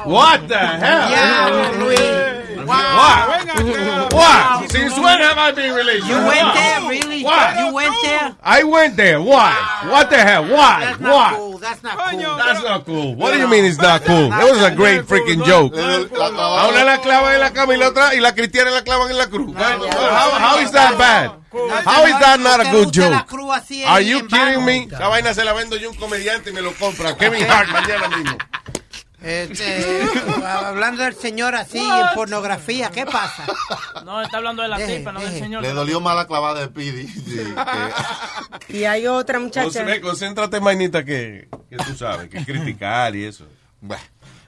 What the hell? Yeah, Luis. What? What? Since when have I been religious? You went there, really? What? You went there? I went there. Why? What the hell? Why? That's not Why? cool. That's not cool. That's not cool. What do you mean it's not cool? It was a great freaking joke. A una la clavan en la cama y la otra y la cristiana la clavan en la cruz. How, how is that bad? How is that not a good joke? Are you kidding me? Esa vaina se la vendo yo un comediante y me lo compra. Kevin Hart mañana mismo. Este, hablando del señor así en pornografía, ¿qué pasa? No, está hablando de la Deje, tipa, no del señor. Le dolió más la clavada de Pidi. Sí, que- Y hay otra muchacha. Concéntrate, concéntrate, mainita, que, que tú sabes, que criticar y eso. Bueno,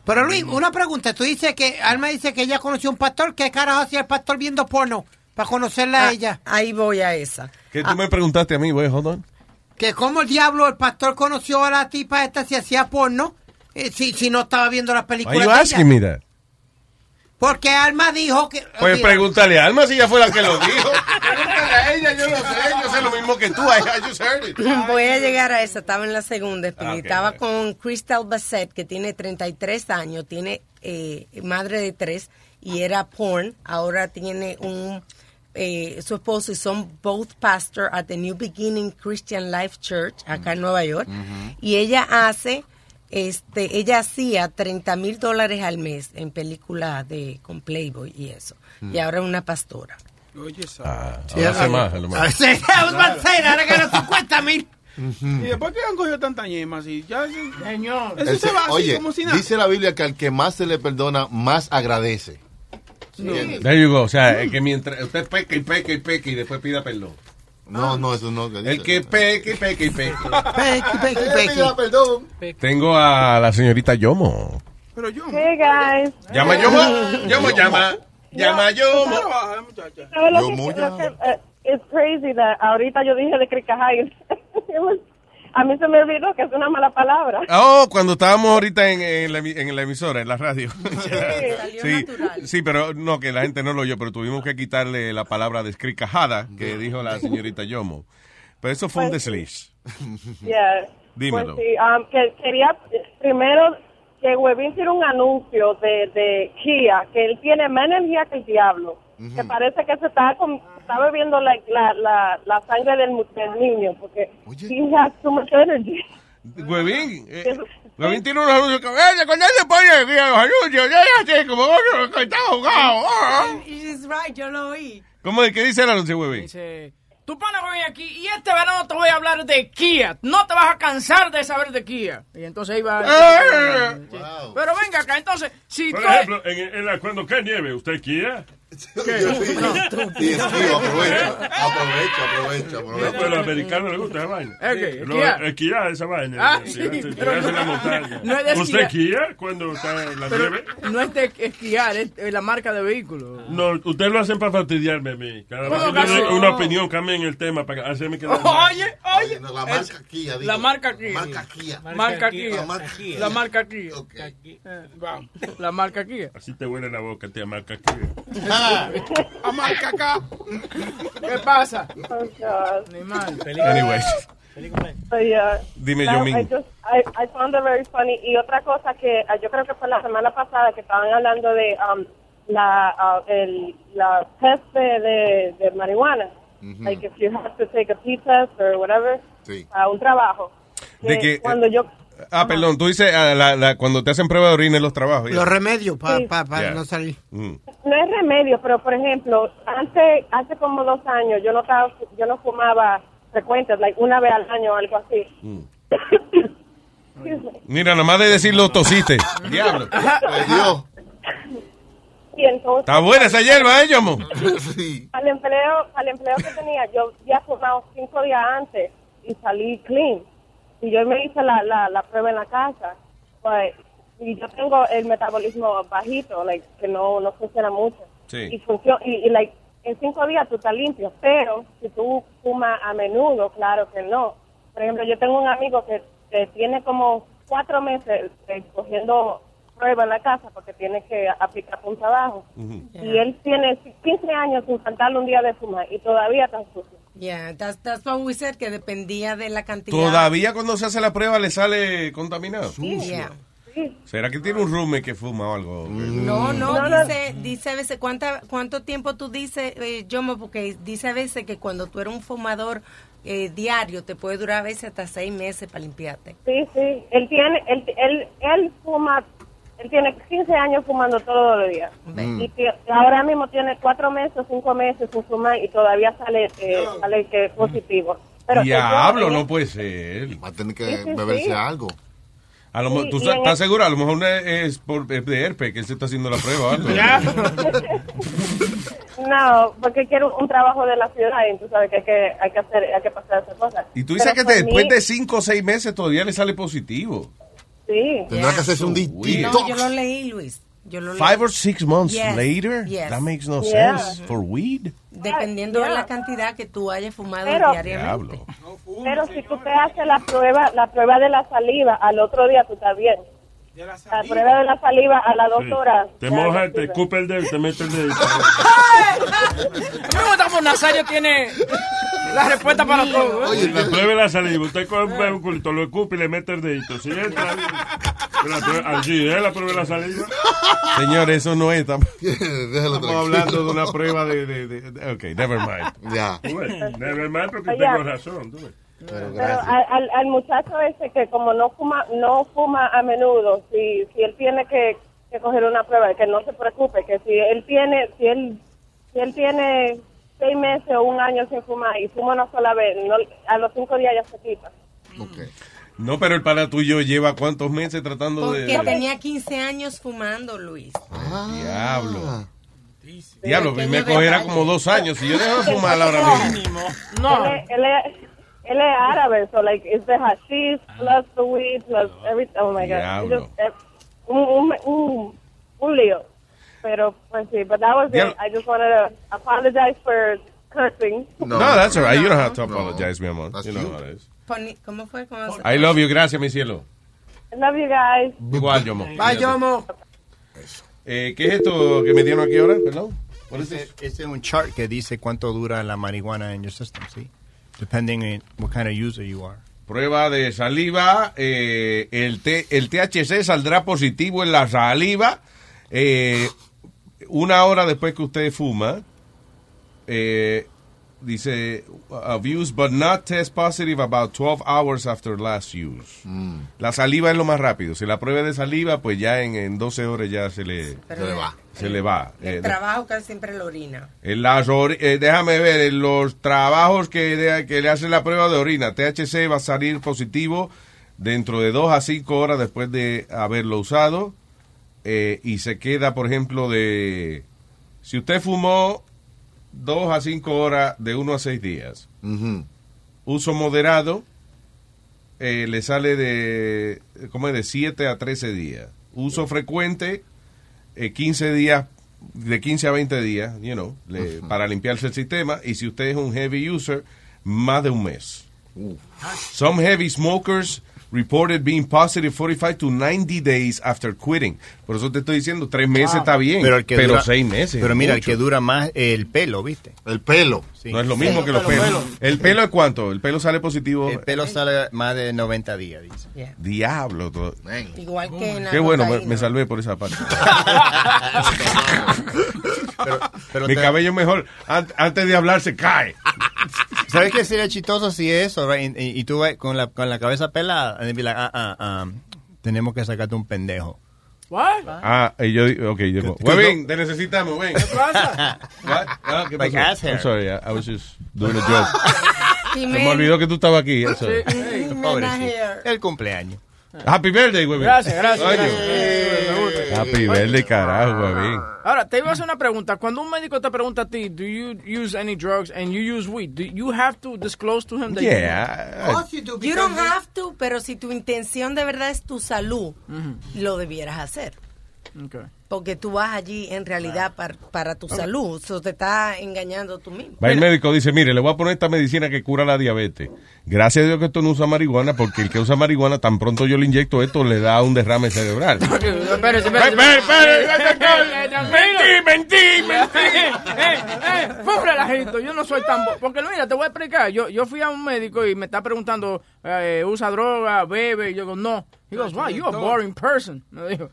Pero Luis, una pregunta. Tú dices que Alma dice que ella conoció a un pastor. ¿Qué carajo hacía el pastor viendo porno para conocerla a Ah, ella? Ahí voy a esa. Que tú me preguntaste a mí, güey, hold on. Que cómo el diablo el pastor conoció a la tipa esta si hacía porno si, si no estaba viendo las Why películas you de asking ella. me that? Porque Alma dijo que... Pues Mira, pregúntale a Alma si ella fue la que lo dijo. Pregúntale a ella, yo no sé, yo sé lo mismo que tú. I, I just heard it. Voy a llegar a esa, estaba en la segunda. Ah, estaba con Crystal Bassett, que tiene 33 años, tiene eh, madre de tres y era porn. Ahora tiene un eh, su esposo y son both pastor at the New Beginning Christian Life Church acá en Nueva York. Y ella hace, este, ella hacía 30 mil dólares al mes en películas de con Playboy y eso. Y ahora es una pastora. Oye, esa- Ah, ahora hace más, a lo mejor. Sí, I was about to say, ahora ganó 50 mil. ¿Y después que han cogido tanta ñema así? Ya, Señor. eso se va así oye, como si nada. dice la Biblia que al que más se le perdona, más agradece. There you go. O sea, es que mientras usted peca y peca y peca y después pida perdón. No, no, eso no. El que peque, peque y peque. Pequi. mira, perdón. Tengo a la señorita Yomo. Pero yo. Hey, guys. Llama Yomo. Yomo, llama. Llama Yomo. Trabaja, muchacha. ¿Sabes lo Yo que, muy lo que eh, it's crazy that ahorita yo dije de Cricajay. a mí se me olvidó que es una mala palabra. Oh, cuando estábamos ahorita en, en la, en la emisora, en la radio. Sí, natural. sí, pero no, que la gente no lo oyó, pero tuvimos que quitarle la palabra descricajada que dijo la señorita Yomo. Pero eso fue un Pues sí. desliz. Yeah. Dímelo. Pues sí, um, que quería primero que Webin hiciera un anuncio de, de Kia, que él tiene más energía que el diablo. Que parece que se está, com- está bebiendo la, la, la, la sangre del, mu- del niño, porque he has too much energy. Huevín, eh, Huevín tiene unos anuncios que, "Eh, cuando él se pone a los anuncios, ya así como otro que está jugado. ah". She's right, yo lo oí. ¿Cómo es que dice el anuncio, Huevín? Dice, tú pones hoy aquí y este verano te voy a hablar de Kia. No te vas a cansar de saber de Kia. Y entonces iba... Eh. Pero venga acá, entonces, si Por tú... ejemplo, en, en la, cuando cae nieve, ¿usted guía? Sí, esquío, aprovecha, aprovecha, aprovecha, No, aprovecha. pero a los americanos les gusta esa vaina. Lo- ¿Esquiar? Esquiar, esa vaina. Ah, Sí, pero la no- montaña. no es de ¿Usted esquiar. esquía cuando está en la Pero nieve? no es de esquiar, es la marca de vehículo. No, ustedes lo hacen para fastidiarme a mí. Cada vez ¿Cómo que sí? una No. opinión, cambien el tema para hacerme quedar. Oye, oye. No, la marca Kia, digo. La marca Kia. Marca Kia. Marca Kia. La marca Kia. La marca Kia. Eh. La marca Kia. Así te huele la boca, tía marca Kia. A marca acá. ¿Qué pasa? Oh, God. Ni mal. Anyways, So, yeah. Dime, Yomin. I, just, I, I found it very funny. Y otra cosa que ah, yo creo que fue la semana pasada que estaban hablando de um, la, ah, el, la test de, de, de marihuana. Like if you have to take a pee test or whatever, Sí. a un trabajo. De que- cuando yo... ah, perdón, tú dices ah, la- la- cuando te hacen prueba de orina en los trabajos. Los remedios para Sí. Yeah. no salir. Mm. No es remedio, pero por ejemplo, antes, hace como dos años, yo no estaba, yo no fumaba frecuente, like una vez al año o algo así. Mm. Mira, nada más de decirlo tosiste. Diablo. Pues Dios. Y entonces, Está buena esa hierba, ¿eh, Yomo? Sí. al empleo, al empleo que tenía, yo había fumado cinco días antes y salí clean. Y yo me hice la, la, la prueba en la casa. Pues, y yo tengo el metabolismo bajito, like, que no, no funciona mucho. Sí. Y, funciona, y, y, like, en cinco días tú estás limpio, pero si tú fumas a menudo, claro que no. Por ejemplo, yo tengo un amigo que, que tiene como cuatro meses eh, cogiendo prueba en la casa porque tiene que aplicar punta abajo. Y él tiene 15 años sin faltarle un día de fumar y todavía está sucio. Yeah, that's, that's what we said, que dependía de la cantidad. Todavía cuando se hace la prueba le sale contaminado. Yeah. ¿Será que tiene un roommate que fuma o algo? No, no, No, no. dice, dice a veces, ¿cuánta, ¿cuánto tiempo tú dices, eh, Yomo? Porque dice a veces que cuando tú eres un fumador eh, diario, te puede durar a veces hasta seis meses para limpiarte. Sí, sí. Él tiene, él, él, él fuma, él tiene 15 años fumando todos los días. Mm. Y que ahora mismo tiene cuatro meses, cinco meses sin fumar y todavía sale, eh, sale que es positivo. Pero Diablo, no puede ser. Va a tener que Sí, sí, beberse sí. algo. A lo, ¿Tú estás el- seguro? A lo mejor una es por es de herpes que él se está haciendo la prueba o algo. No, porque quiero un trabajo de la ciudad y tú sabes que hay que, hay que hacer, hay que pasar esas cosas. Y tú dices Pero que después mí, de cinco o seis meses todavía le sale positivo. Sí. Tendrá que hacerse un distinto. No, yo lo leí, Luis. Yo lo leí. Five or six months Yes, later? yes. That makes no Yeah. sense. For weed? Dependiendo de Yeah. la cantidad que tú hayas fumado Pero- diariamente. Diablo. Pero si tú te haces la prueba, la prueba de la saliva, al otro día tú estás bien. La prueba de la saliva a las dos Sí. horas. Te ya moja, no te escupe el dedo y te mete el dedo. Gusta como Nazario tiene la respuesta para todo. ¿eh? Oye, La prueba de la saliva. Usted coge un culito, lo escupe y le mete el dedito. Si entra, allí es la prueba de la saliva. Señor, eso no es. Estamos, estamos hablando de una prueba de, de, de- de- Ok, never mind. Ya. Never mind, porque Oye. tengo razón. tú ves. Pero al, al, al muchacho ese que como no fuma, no fuma a menudo, si, si él tiene que, que coger una prueba, que no se preocupe, que si él tiene, si él, si él tiene seis meses o un año sin fumar y fuma una sola vez, no, a los cinco días ya se quita. No, pero el para tuyo lleva cuántos meses tratando Porque de... tenía 15 años fumando, Luis. Ah. Diablo. Diablo, me cogerá como dos años. Si yo dejo de fumar ahora mismo. No. Él, él, él es árabe, so like it's the hashish plus the weed plus everything. Oh my god, It's just, eh, un, un, un, un lío. Pero pues sí, but that was Diablo. it. I just wanted to apologize for cursing. No, that's all right. You don't have to apologize, mi amor. You know how it is. Poni- ¿Cómo fue? ¿Cómo se- I love you. Gracias, mi cielo. I love you guys. Igual, yo, amor. Bye, Yomo. Eh, ¿Qué es esto que me dieron aquí ahora? Perdón. What is this? ese es un chart que dice cuánto dura la marihuana en your system, ¿sí? Depending on what kind of user you are. Prueba de saliva. eh, el, T- THC saldrá positivo en la saliva eh, una hora después que usted fuma. Eh, dice, of use, but not test positive about 12 hours after last use. La saliva es lo más rápido. Si la prueba de saliva, pues ya en, en 12 horas ya se le, Se le va. Se le va. El Eh, trabajo casi siempre la orina. en las ori- eh, déjame ver, en los trabajos que, de- que le hacen la prueba de orina, THC va a salir positivo dentro de dos a cinco horas después de haberlo usado eh, y se queda, por ejemplo, de... Si usted fumó dos a cinco horas de uno a seis días, uso moderado, eh, le sale de, ¿cómo es? De 7 a 13 días. Uso frecuente, eh, 15 días, de 15 a 20 días, you know, le- para limpiarse el sistema. Y si usted es un heavy user, más de un mes. Some heavy smokers reported being positive 45 to 90 days after quitting. Por eso te estoy diciendo, tres meses está bien, pero, el que dura- seis meses. Pero mira, el que dura más el pelo, ¿viste? El pelo. No es lo mismo que los pelos. ¿El pelo es cuánto? ¿El pelo sale positivo? El pelo sale más de 90 días, dice. Yeah. Diablo. todo. Igual que en la Qué bueno, me, salvé por esa parte. pero Mi te- cabello mejor, an- antes de hablar, se cae. ¿Sabes qué sería chistoso si eso, right? y, y tú vas con la, con la cabeza pelada? And they'd be like, ah, ah, ah, tenemos que sacarte un pendejo. What? Ah, y yo, digo, ok, yo digo, ¿Qué- Webin, te necesitamos, ven. ¿Qué pasa? What? Ah, ¿qué Like pasó? ass hair. I'm sorry, I, I was just doing a joke. Se me olvidó que tú estabas aquí. I'm sorry. Jimena Hair. El cumpleaños. Happy birthday, Webin. Gracias, gracias, gracias. Happy birthday, carajo. Ahora, te iba a hacer una pregunta. Cuando un médico te pregunta a ti, do you use any drugs and you use weed, do you have to disclose to him that you Yeah. You don't have to, pero si tu intención de verdad es tu salud, lo debieras hacer. Okay. Porque tú vas allí en realidad par- para, tu salud. Eso te está engañando tú mismo. Va el médico dice, mire, le voy a poner esta medicina que cura la diabetes. Gracias a Dios que esto no usa marihuana, porque el que usa marihuana, tan pronto yo le inyecto esto, le da un derrame cerebral. Mentí, mentí, mentí. Eh, eh, fue un relajito. Yo no soy tan... Porque mira, te voy a explicar. Yo, yo fui a un médico y me está preguntando, eh, ¿usa droga, bebe? Y yo digo, no. He goes, wow, you're a boring person. Me dijo.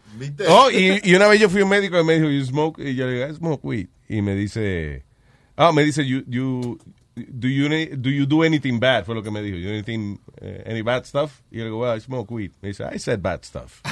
Oh, y, y una vez yo fui a un médico y me dijo, you smoke, y yo le digo, I smoke weed. Y me dice, ah, me dice, you, you, do you, do you do anything bad? Fue lo que me dijo, you do anything, eh, any bad stuff? Y yo le digo, well, I smoke weed. Me dice, I said bad stuff.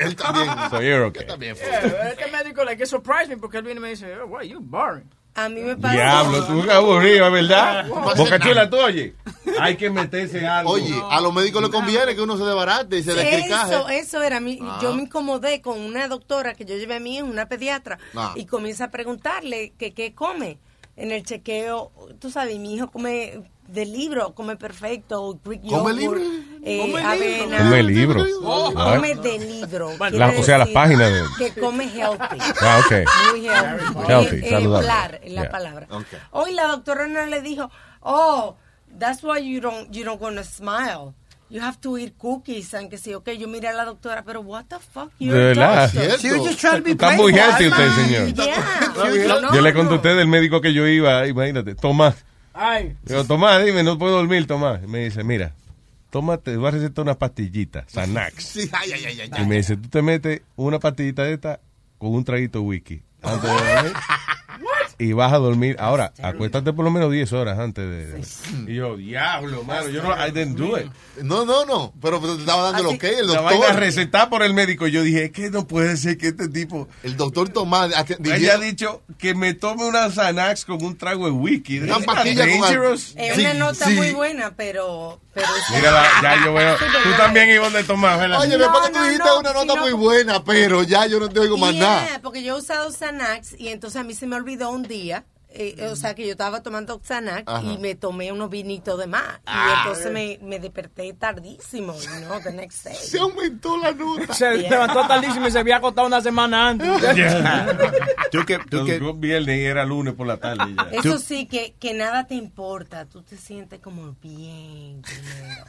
Él también. So you're okay. Yeah, este médico, like, it surprised me porque él viene y me dice, oh, wow, you're boring. A mí me pasa. Diablo, tú eres aburrido, ¿verdad? No pasa Boca nada. chula, tú oye. Hay que meterse algo. Oye, a los médicos les conviene que uno se desbarate y se descricaje. Eso, eso era. Mi, Ah. Yo me incomodé con una doctora que yo llevé a mi hijo, una pediatra, Ah. y comienza a preguntarle que qué come. En el chequeo, tú sabes, mi hijo come de libro, come perfecto, Greek ¿Come yogurt, libre? eh, ¿Come avena. Come libro. Come de libro. La- o sea, las páginas de- Que come healthy. Ah, ok. Muy healthy. Healthy, Eh, saludable. ejemplar es la Yeah. palabra. Ok. Hoy la doctora no le dijo, oh, that's why you don't, you don't gonna smile. You have to eat cookies. And que sí, ok, yo miré a la doctora, pero what the fuck? De You're a verdad. doctor. She was just trying to be Está muy healthy usted, señor. Yeah. No, Yo le no. conté del médico que yo iba, imagínate, Tomás. Ay. Digo, Tomás, dime, no puedo dormir, Tomás. Y me dice, mira, tómate, voy a recetar una pastillita, Xanax. Sí, ay, ay, ay, ay. Y me dice, tú te metes una pastillita de esta con un traguito de whisky. Antes de dormir. y vas a dormir. Ahora, acuéstate por lo menos 10 horas antes de... Y yo, diablo, mano, yo no, I didn't do it. No, no, no. Pero, te estaba dando lo que el La doctor. vaina recetada por el médico. Yo dije, es que no puede ser que este tipo... El doctor Tomás haya dicho que me tome una Xanax con un trago de whisky. Una pastilla con dangerous? Es Sí, una nota sí. muy buena, pero... pero Mira, ya yo veo. Tú también ibas de tomar, ¿verdad? Oye, después que tú no, dijiste no, una nota no- muy buena, pero ya yo no te oigo más Yeah, nada. porque yo he usado Xanax y entonces a mí se me olvidó un día, eh, o sea que yo estaba tomando Xanax Ajá. y me tomé unos vinitos de más. Ah. y entonces me, me desperté tardísimo, know, the next day. Se aumentó la nota. Se levantó tardísimo y se había acostado una semana antes. Tú que, tú que, viernes y era lunes por la tarde. ya. Eso sí, que, que nada te importa, tú te sientes como bien.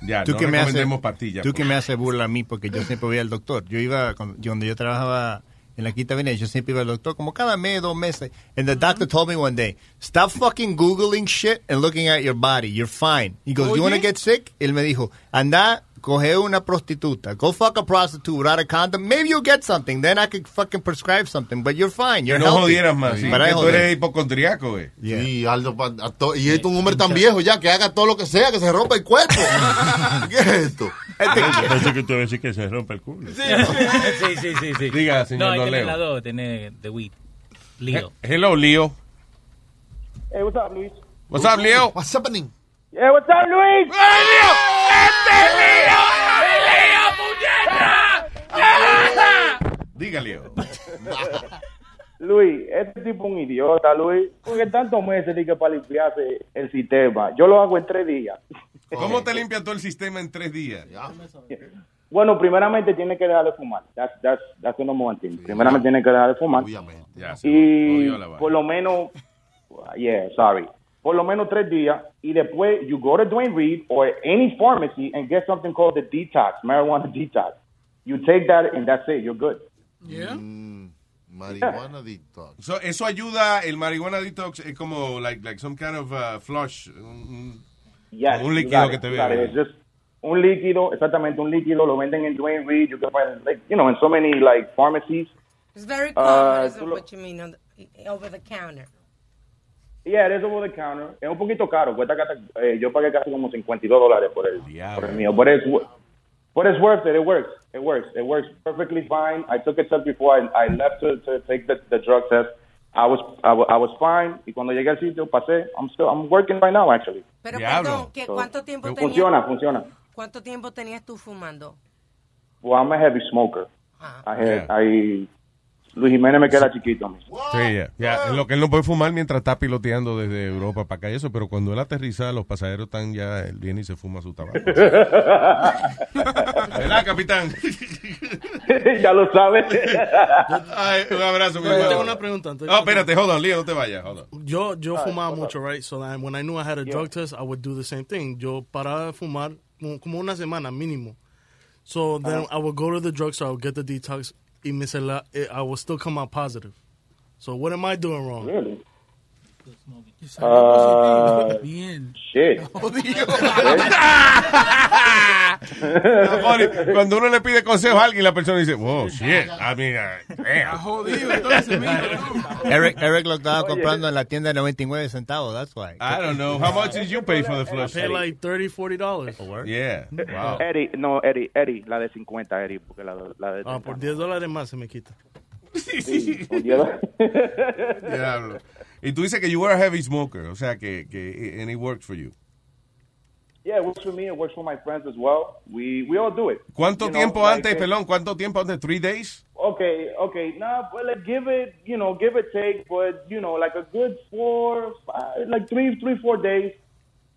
Ya, tú no que me haces pastillas. tú por que me haces burla a mí porque yo siempre voy al doctor. Yo iba cuando yo, donde yo trabajaba en la Quinta Avenida, yo siempre iba al doctor como cada mes, dos meses. And the doctor mm-hmm. told me one day, stop fucking googling shit and looking at your body. You're fine. He goes, oh, you want to get sick? Él me dijo, anda, coge una prostituta. Go fuck a prostitute without a condom. Maybe you'll get something. Then I could fucking prescribe something. But you're fine. Que You're no healthy. jodieras más. sí, But I que tú eres hipocondriaco, güey. Yeah. Sí, Aldo, pa- a to- y esto es un hombre tan viejo ya que haga todo lo que sea, que se rompa el cuerpo. ¿Qué es esto? Parece que tú vas a decir que se rompe el culo. Sí, sí, sí, sí. Diga, señor No, hay que la dos, tener The Weed. Leo. Eh, Hello, Leo. Hey, what's up, Luis? What's up, Leo? What's happening? Hey, what's up, Luis? Diga, Leo. Luis, este tipo es un idiota, Luis. Porque tantos meses dije para limpiarse el sistema. Yo lo hago en tres días. ¿Cómo te limpia todo el sistema en tres días? Bueno, primeramente tiene que dejar de fumar. That's, that's, that's the number one thing. Primeramente tiene que dejar de fumar. Ya, Y por lo menos, yeah, sorry. Por lo menos tres días. Y después, you go to Dwayne Reed or any pharmacy and get something called the detox, marijuana detox. You take that and that's it. You're good. Mm, marihuana detox. So, eso ayuda, el marihuana detox es como like, like some kind of uh, flush, un, un- Yes, un you líquido que te just un líquido, exactamente un líquido, lo venden en Dwayne Reed, you can find it, like, you know, in so many like pharmacies. It's very Uh, common, is lo- what you mean, on the- over the counter. Yeah, it is over the counter. Es un poquito caro, cuesta casi- eh, yo pagué casi como 52 dólares por el, por el mío, but it's, but it's worth it, it works, it works, it works perfectly fine. I took it just before I, I left to, to take the, the drug test. I was, I, I was fine, y cuando llegué al sitio pasé, I'm still, I'm working right now actually. Pero perdón, ¿qué- So, ¿cuánto tiempo tenías? Funciona, funciona. ¿Cuánto tiempo tenías tú fumando? Well, I'm a heavy smoker. Ah. I had, I, Luis Jiménez me queda chiquito a mí. Sí, ya. ya. Es lo que él no puede fumar mientras está piloteando desde Europa para acá y eso, pero cuando él aterriza, los pasajeros están ya, él viene y se fuma su tabaco. ¿Verdad, capitán? ya lo sabes. Ay, un abrazo, mi tengo una pregunta. antes- Oh, espérate, hold on, Leo, no te vayas. Hold on. Yo, yo All fumaba mucho, right? So that when I knew I had a drug test, I would do the same thing. Yo paraba de fumar como- como una semana mínimo. So then I would go to the drugstore, I would get the detox, y me I will still come out positive. So what am I doing wrong? Really? Uh, shit. Funny. Cuando uno le pide consejo a alguien, la persona dice, wow, shit. I mean, uh, damn. Eric, Eric lo estaba comprando en la tienda de 99 centavos, that's why. I don't know. How much did you pay for the I flush? paid like 30 $40. Yeah. Wow. Eddie, no, Eddie, Eddie, la de 50, Eddie, porque la, la de Ah, por 10 dólares más se me quita. Sí, dólares. Diablo. Y tú dices que you were a heavy smoker, o sea que, que and it worked for you. Yeah, it works for me. It works for my friends as well. We we all do it. ¿Cuánto You know, tiempo like, antes, eh, pelón? ¿Cuánto tiempo antes? ¿Three days? Okay, okay. Nah, but like give it, you know, give it take, but you know, like a good four, five, like three, three, four days.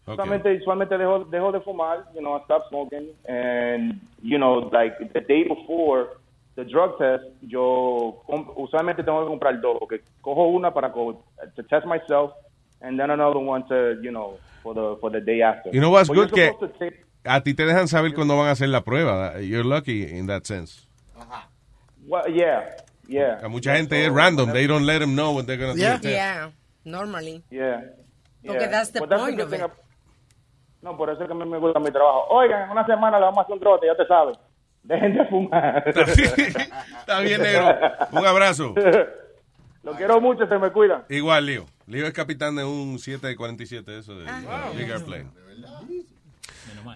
Solamente, solamente dejo, dejo de fumar, you know, I stopped smoking, and you know, like the day before the drug test, yo usualmente tengo que comprar dos, porque cojo una para co- to test myself, and then another one to, you know, for the for the day after. You know what's But good? Que take- a ti te dejan saber cuando van a hacer la prueba. You're lucky in that sense. well, yeah, yeah. A mucha gente es random. They don't let them know when they're going to do Yeah. the test. Yeah, normally. Yeah. Porque yeah. that's the But that's point the of it. No, por eso es que a mí me gusta mi trabajo. Oigan, en una semana le vamos a hacer un trote, ya te sabes. Dejen de fumar. Está bien, negro. Un abrazo. Lo quiero mucho, se me cuidan. Igual, Leo. Leo es capitán de un 747, eso de Ah. Big Airplane.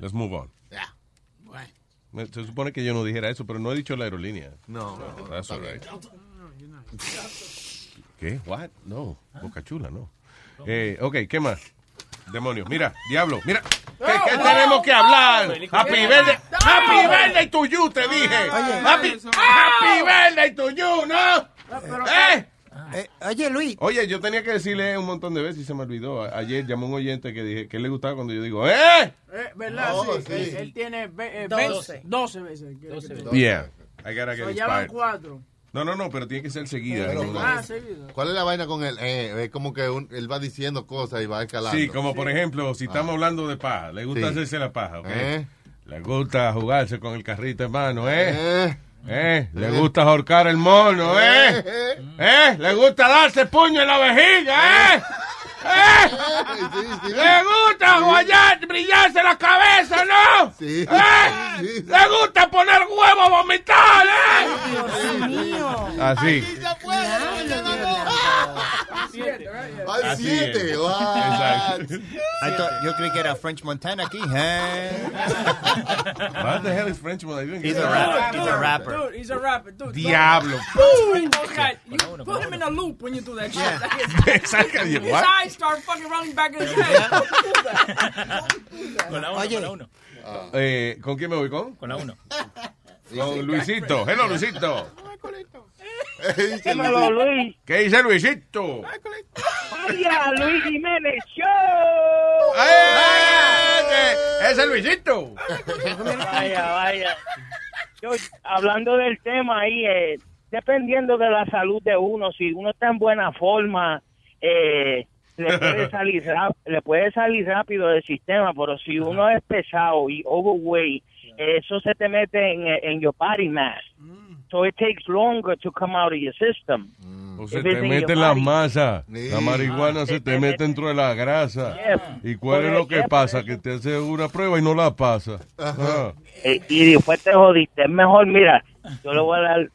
Let's move on. Bueno. Se supone que yo no dijera eso, pero no he dicho la aerolínea. No. That's all right. ¿Qué? What? No. Boca chula, no. Eh, ok, ¿qué más? Demonios. Mira, diablo, mira. ¿Qué, qué tenemos que hablar? Happy birthday. Happy birthday to you, te dije. Happy, happy birthday to you, ¿no? ¿Eh? Eh, oye, Luis. Oye, yo tenía que decirle un montón de veces y se me olvidó. Ayer llamó un oyente que dije que le gustaba cuando yo digo, ¡eh! Eh, ¿Verdad? Oh, sí. sí. Él, él tiene ve- eh, Doce. 20 12 veces. Yeah. I gotta get So, ya van inspired. cuatro. No, no, no, pero tiene que ser seguida. Pero, ¿no? Ah. ¿Cuál es la vaina con él? Eh, es como que un- él va diciendo cosas y va escalando. Sí, como por ejemplo, si estamos hablando de paja, le gusta Sí. hacerse la paja, ¿ok? Eh. Le gusta jugarse con el carrito en mano, ¿eh? Eh. ¿Eh? Le gusta ahorcar el mono, ¿eh? ¿Eh? Le gusta darse puño en la vejiga, ¿eh? ¿Eh? Le gusta guayar, brillarse la cabeza, ¿no? Sí. ¿Eh? Sí. Le gusta poner huevo a vomitar, ¿eh? Dios mío. Así. Así 7. es. What? Exacto. I thought- yo creí que era French Montana aquí. ¿eh? What the hell is French Montana? He's a rapper. He's a rapper. Dude, he's a rapper. Dude, Diablo. Guys. You put him in a loop when you do that shit. His, Exactly. his What? eyes start fucking running back in his head. Con la 1, Oye. con la 1. Eh, ¿Con quién me voy con? Con la 1. Con Luisito. Hello, Luisito. Dímelo, Luis. ¿Qué dice Luisito? Vaya, Luis Jiménez Show. ¡Eh! ¡Es el Luisito! Vaya, vaya. Yo, hablando del tema ahí, eh, dependiendo de la salud de uno, si uno está en buena forma, eh, le puede salir rap- le puede salir rápido del sistema, pero si uno es pesado y overweight, eso se te mete en, en your body mass. So it takes longer to come out of your system. O se If te mete la body. masa. Sí. La marihuana se te mete dentro de la grasa. Yeah. ¿Y cuál es lo que Yeah, pasa? Que te hace una prueba y no la pasa. Ah. Eh, y después te jodiste. Es mejor, mira, yo le voy a dar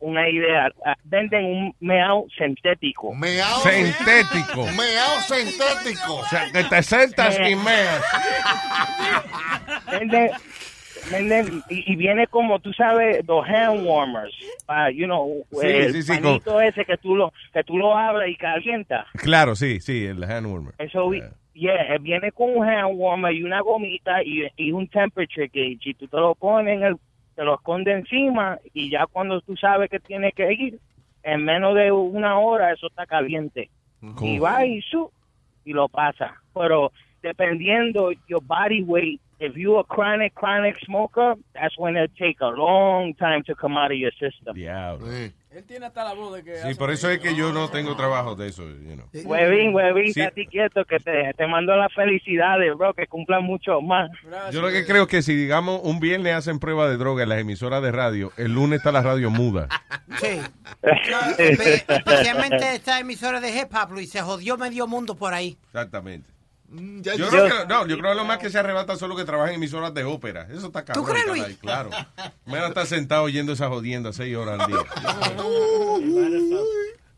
una idea. Ah, Venden un meao sintético. Meao Sintético. Meao sintético. O sea, que te sentas y meas. Venden, venden- y, y viene como, tú sabes, los hand warmers. Ah, you know, Sí, el sí, sí, panito ese que tú lo que tú lo abres y calienta. Claro, sí, sí, el hand warmer. Eso, vi- yeah, eh, viene con un hand warmer y una gomita y, y un temperature gauge. Y tú te lo pones en el, te lo escondes encima y ya cuando tú sabes que tienes que ir, en menos de una hora eso está caliente. Y va y su y lo pasa. Pero dependiendo your body weight, if you a chronic, chronic smoker, that's when it take a long time to come out of your system. Diablo. Él tiene hasta la voz de que. Sí, por eso es que yo no tengo trabajo de eso, you know. Huevín, huevín, Sí. estate quieto que te, te mando las felicidades, bro, que cumplan mucho más. Yo lo que creo es que si, digamos, un viernes hacen prueba de droga en las emisoras de radio, el lunes está la radio muda. Sí. Espe- Especialmente esta emisora de hip hop, Luis. Se jodió medio mundo por ahí. Exactamente. Mm, ya Yo yo- creo que, no, yo creo que lo más que se arrebata son los que trabajan en emisoras de ópera. Eso está cabrón. crees, estar Luis? ahí, Claro. Me van a estar sentado oyendo esa jodienda seis horas al día.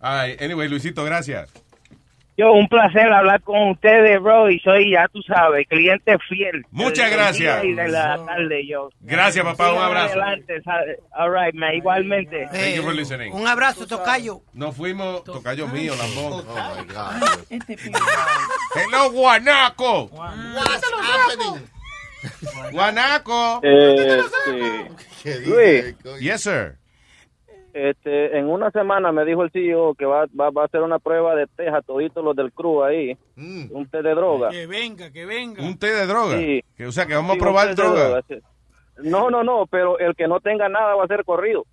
Ay, anyway, Luisito, gracias. Yo, un placer hablar con ustedes, bro, y soy, ya tú sabes, cliente fiel. Muchas gracias. día Y de la tarde, yo. Gracias, papá. Un abrazo. Adelante. All right, man, igualmente. Thank you for listening. Un abrazo, Tocayo. Nos fuimos, tocayo mío, lambón. Oh my God. Hello, Guanaco. What's happening? Guanaco. ¿Qué Luis. Yes, sir. Este, en una semana me dijo el CEO que va, va, va a hacer una prueba de test a toditos los del crew ahí, Mm. un test de droga. Que venga, que venga. Un té de droga. Sí. Que, o sea, que vamos Sí, a probar droga. sí. No, no, no, pero el que no tenga nada va a ser corrido.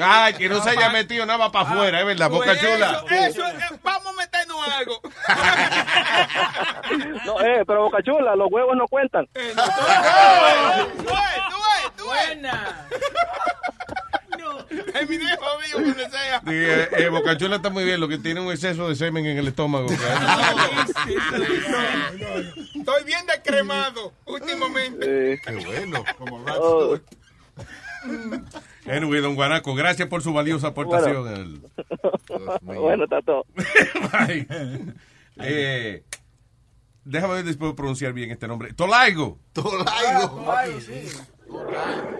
Ay, que no se haya metido nada para afuera, es verdad, boca Pues chula. Eso, eso, eh, vamos a meternos algo. No, eh, pero Boca Chula, los huevos no cuentan. Tú ves, tú ves, tú ves. Buena. El video mío, donde sea. Sí, eh, eh, Boca Chula está muy bien, lo que tiene un exceso de semen en el estómago. Estoy bien descremado últimamente. Sí. Qué bueno. Oh, Anyway, don Guanaco, gracias por su valiosa aportación. Bueno. al- Bueno, está todo. Bye. Eh, déjame ver si puedo pronunciar bien este nombre. Tolaigo. Tolaigo.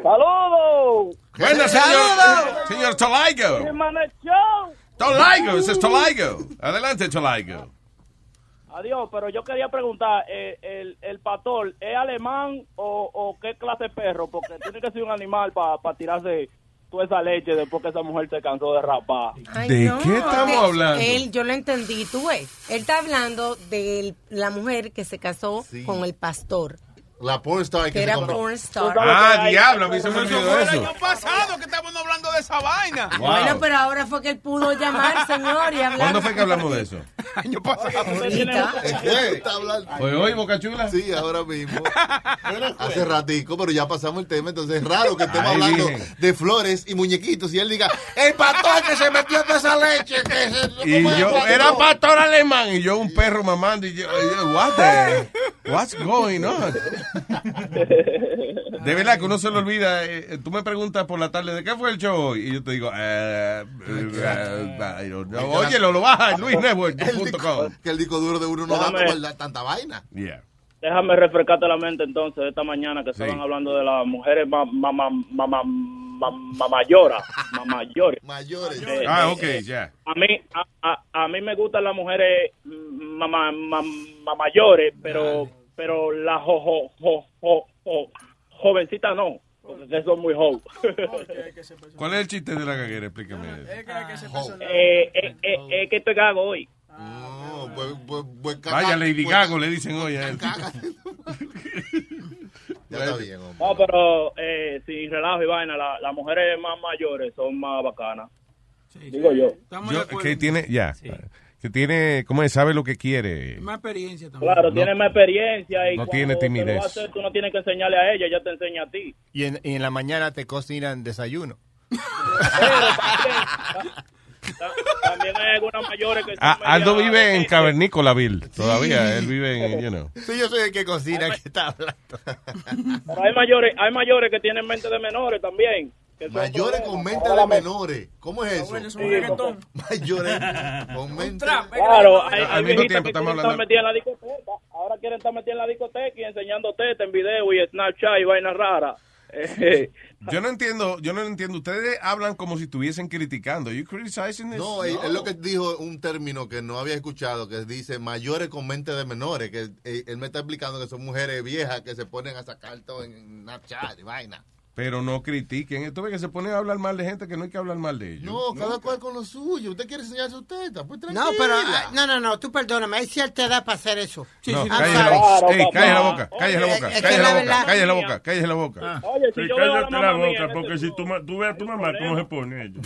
¡Saludos! Buenas, señor. Señor Show. Tolaigo, ese es Tolaigo. Adelante, Tolaigo. Adiós, pero yo quería preguntar, eh, el, el pastor, ¿es alemán o, o qué clase de perro? Porque tiene que ser un animal para tirarse toda esa leche después que esa mujer se cansó de rapar. Ay, ¿De no, qué estamos hablando? Él, yo lo entendí, tú ves. Él está hablando de la mujer que se casó con el pastor. La pornstar Que era pornstar. Ah, diablo, a mí se me Eso olvidó fue el año pasado que estábamos hablando de esa vaina. Wow. Bueno, pero ahora fue que él pudo llamar, señor, y hablar. ¿Cuándo fue que hablamos de eso? año pasado. Ahorita. Hablando. Hoy, hoy, Boca Chula. Sí, ahora mismo. Hace ratico, pero ya pasamos el tema, entonces es raro que estemos Ay, hablando de flores y muñequitos y él diga, el pastor que se metió toda esa leche. Que se, Y ¿cómo es, yo pastor?" era pastor alemán y yo un perro mamando y yo, what the, what's going on? De verdad que uno se lo olvida. eh, eh, tú me preguntas por la tarde de qué fue el show hoy y yo te digo, eh, eh, oye, lo, lo baja en luisnetwork.com. Que el disco duro de uno no da Déjame- guardar tanta vaina. Yeah. Déjame refrescarte la mente entonces de esta mañana que Sí. estaban hablando de las mujeres ma, ma, ma, ma, ma- ma- ma- mayoras, ma- mayores. Mayores. Eh, Ah, ok, ya. A mí, a, a, a mí me gustan las mujeres mm, ma, ma- ma- ma- mayores, pero pero las jo, jo, jo, jo, jo- jovencitas no, porque son muy jo. ¿Cuál es el chiste de la gaguera? Explícame. eh, eh, eh, es que estoy gago hoy. No, pues, pues, pues, caca- Vaya, Lady pues, Gago le dicen hoy a él. ya está bien, hombre. No, pero eh, sin relajo y vaina, la- las mujeres más mayores son más bacanas. Digo yo. Estamos de Yo, acuerdo. que tiene, ya, que tiene, ¿cómo es? Sabe lo que quiere. Más experiencia también. Claro, No- tiene más experiencia y no tiene timidez. hacer, tú no tienes que enseñarle a ella, ella te enseña a ti. Y en, y en la mañana te cocinan desayuno. Ta- También hay algunas mayores que Ah, Aldo vive en Cavernícolaville todavía. Él vive en, you know. Sí, yo soy el que cocina, que está hablando. Pero hay mayores, hay mayores que tienen mente de menores también. Mayores con mente de me- menores. ¿Cómo es eso? Bueno, es un reggaetón. Mayores con mente. Claro, hay, Al hay mismo tiempo que estamos hablando- en la discoteca. Ahora quieren estar metidas en la discoteca y enseñando teta en video y Snapchat y vainas raras. Yo no entiendo, yo no entiendo. Ustedes hablan como si estuviesen criticando. You criticizing this? No, él, él lo que dijo un término que no había escuchado, que dice mayores con mente de menores, que eh, él me está explicando que son mujeres viejas que se ponen a sacar todo en Snapchat y vaina. Pero no critiquen. Esto ve que se ponen a hablar mal de gente que no hay que hablar mal de ellos. No, cada cual con lo suyo. Usted quiere enseñar su teta, pues tranquila. No, pero, ah, no, no, no, tú perdóname, hay cierta edad para hacer eso. no, I'm cállese sorry. la boca. Claro, Ey, papá. cállese la boca, cállese la boca, es que cállese la la boca, verdad- cállese la boca, cállese la boca. Oye, si Sí, yo veo a la cállate la boca, porque si tú, ma- tú ves a tu mamá cómo se pone ella.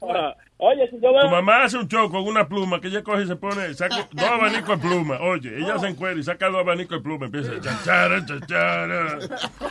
Ahora, Oye, si yo veo... Tu mamá hace un show con una pluma que ella coge y se pone, saca dos abanicos de pluma. Oye, ella se encuentra y saca dos abanicos de pluma. Empieza chachara, chachara.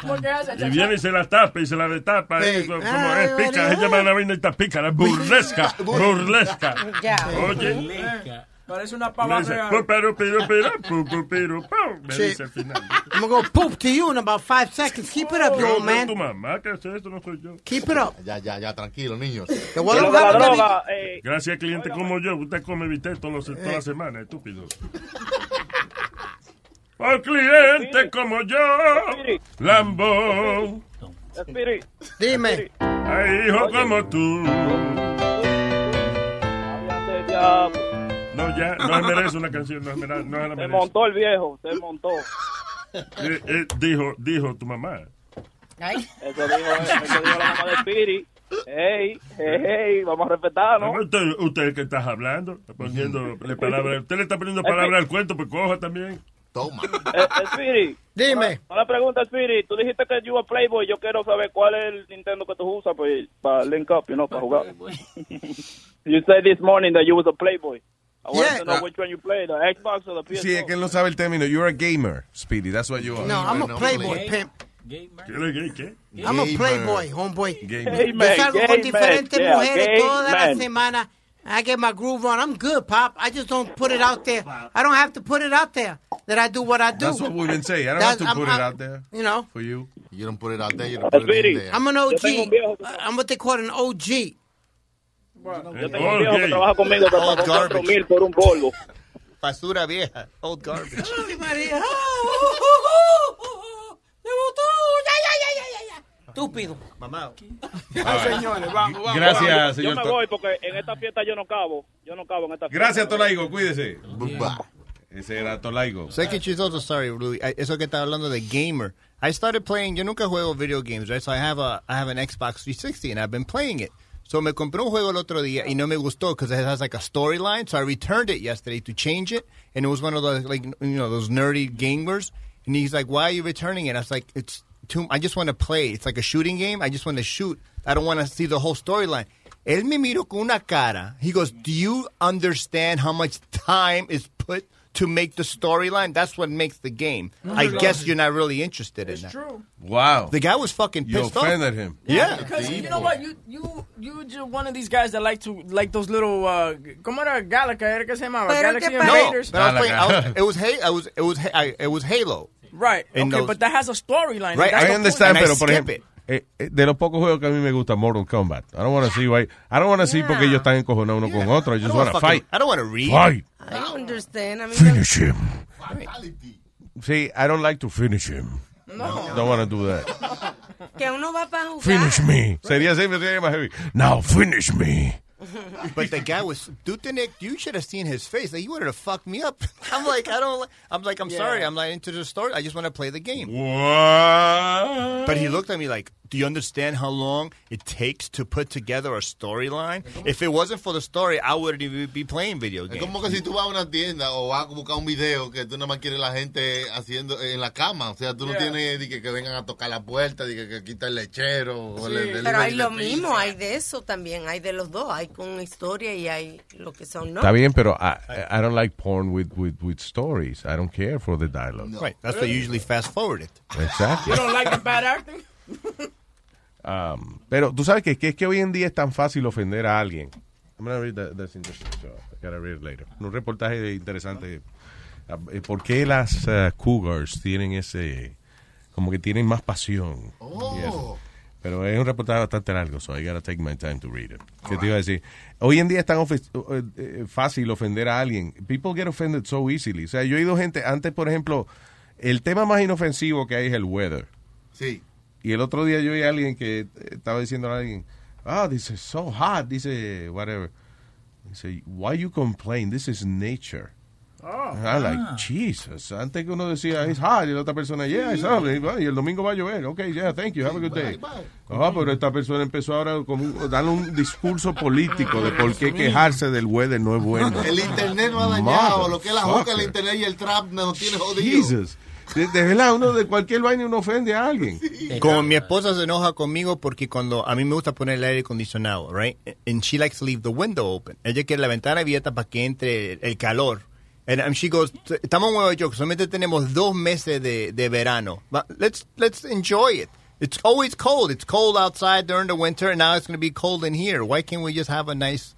¿Cómo que hace? Y viene y se la tapa y se la destapa. Sí. eh, como Ay, es pica, ella va a una vaina y está pícara, burlesca, burlesca. Ya. Oye. Parece una pava real. pero, pero, pero, pero, me Sí. dice al final. I'm gonna go poop to you in about five seconds. Keep it up, es man. tu mamá que hace esto, no soy yo. Keep it up. Ya, ya, ya, tranquilo, niños. The one who got the- eh, Gracias a clientes como yo, usted come bistec todos los- Eh. toda la semana, estúpido. Por clientes como yo, Lambo. Spirit. Dime. Hay hijos como tú. No, ya, no se merece una canción, no se merece. No se la Se merece. montó el viejo, se montó. Eh, eh, dijo, dijo tu mamá. Eso dijo, eso dijo la mamá de Spirit. Hey, hey, hey, vamos a respetarnos. Usted, usted que estás hablando, poniéndole palabras. Usted le está poniendo palabras al cuento, pues coja también. Toma. Eh, Spirit. Dime. Una pregunta, Spirit. Tú dijiste que you were Playboy. Yo quiero saber cuál es el Nintendo que tú usas pues, para link up, you know, para jugar. you said this morning that you was a Playboy. I want Yeah. to know which one you play, the Xbox or the PS4. Sí, es que él no sabe el término. You're a gamer, Speedy. That's what you are. No, I'm a playboy, pimp. ¿Qué le gay, qué? I'm a playboy, homeboy. Gamer. Yo salgo con Gamer, diferentes yeah, mujeres gay toda la man. semana I get my groove on. I'm good, Pop. I just don't put it out there. I don't have to put it out there that I do what I do. That's what we've been saying. I don't That's- have to I'm- put it I'm- out there You know, for you. You don't put it out there, you don't put it in there. I'm an OG. I'm what they call an OG. Yo tengo un viejo que trabaja conmigo que pagó cuatro mil por un polvo. Basura vieja. Old garbage. Ay, María. ¡Me botó! ¡Ya, ya, ya, ya, ya, ya! Estúpido. Mamá. señores, vamos, vamos. Gracias, Yo señor. me To- voy porque en esta fiesta yo no cabo. Yo no cabo en esta fiesta. Gracias, Tolaigo. Cuídese. Ese era Tolaigo. Sé que chistoso, sorry, Rudy. I- Eso que estaba hablando de gamer. I started playing, yo nunca juego video games, right? So I have a, I have an Xbox 360 and I've been playing it. So me compré un juego el otro día y no me gustó because it has like a storyline. So I returned it yesterday to change it. And it was one of those, like, you know, those nerdy gamers. And he's like, why are you returning it? I was like, it's too, I just want to play. It's like a shooting game. I just want to shoot. I don't want to see the whole storyline. Él me miró con una cara. He goes, do you understand how much time is put to make the storyline? That's what makes the game. I guess you're not really interested in that. true. Wow. The guy was fucking You pissed off. offended him. Yeah. Because you know what, you you you just one of these guys that like to like those little uh, ¿cómo era Galaga? Era que se llamaba Pero Galaxy qué No, but I was playing, I was, it was Ha- I was it was Ha- I, it was Halo. Right. In okay, those- but that has a storyline. Right, That's I the understand, And I pero por skip ejemplo, it. Eh, eh, de los pocos juegos que a mí me gusta Mortal Kombat. I don't want to see why. I don't want to see porque ellos están encojonados uno con otro. I just don't want wanna to fight. I don't want to read. Fight. I understand. I mean, Finish him. See, I don't like to finish him. No. Don't want to do that. que uno va para jugar. Finish me. Sería sería más heavy. Now finish me. But the guy was, dude, Nick, you should have seen his face. Like, he wanted to fuck me up. I'm like, I don't. li- I'm like, I'm Yeah. sorry, I'm not into the story. I just want to play the game. What? But he looked at me like, do you understand how long it takes to put together a storyline? If it wasn't for the story, I wouldn't even be playing video Es games. como que si tú vas a una tienda o vas a buscar un video que tú nada más quieres la gente haciendo en la cama. O sea, tú no tienes que, que vengan a tocar la puerta, que, que quita el lechero. o el- el Pero hay lo mismo, hay de eso también, hay de los dos, hay con historia y hay lo que son no. Está bien, pero I, I don't like porn with, with, with stories. I don't care for the dialogue. Right. That's why you usually fast forward it. Exactly. You don't like the bad acting? Um, pero tú sabes que, que es que hoy en día es tan fácil ofender a alguien. I'm gonna read that, that's interesting, so I gotta read it later. Un reportaje interesante. eh, ¿Por qué las uh, cougars tienen ese, como que tienen más pasión? Oh. Y eso. Pero es un reportaje bastante largo, so I gotta take my time to read it. ¿Qué te iba a decir? Hoy en día es tan eh, eh, fácil ofender a alguien. People get offended so easily. O sea, yo he oído gente, antes, por ejemplo, el tema más inofensivo que hay es el weather. Sí. Y el otro día yo vi a alguien que eh, estaba diciendo a alguien, ah, dice, so hot, dice, whatever. Dice, why you complain? This is nature. Oh. I'm like, Jesus. Antes que uno decía, it's hot, y la otra persona, yeah, it's hot. Y, "Ah, el domingo va a llover. Ok, yeah, thank you, have a good day. Ah, pero esta persona empezó ahora como un- darle un discurso político de por qué quejarse del weather no es bueno. El internet no ha dañado. Lo que es la boca, el internet y el trap nos tiene jodido. Jesus. De, de verdad, uno de cualquier vaina uno ofende a alguien. Como mi esposa se enoja conmigo porque cuando a mí me gusta poner el aire acondicionado, right? And she likes to leave the window open. Ella quiere la ventana abierta para que entre el, el calor. And um, she goes, estamos en Nueva York, solamente tenemos dos meses de, de verano. But let's, let's enjoy it. It's always cold. It's cold outside during the winter, and now it's going to be cold in here. Why can't we just have a nice...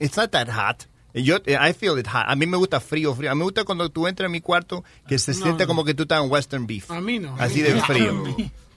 It's not that hot. Yo, I feel it hot. A mí me gusta frío, frío. A mí me gusta cuando tú entras a mi cuarto que se No, siente no. como que tú estás en Western Beef. A mí no. Así de frío.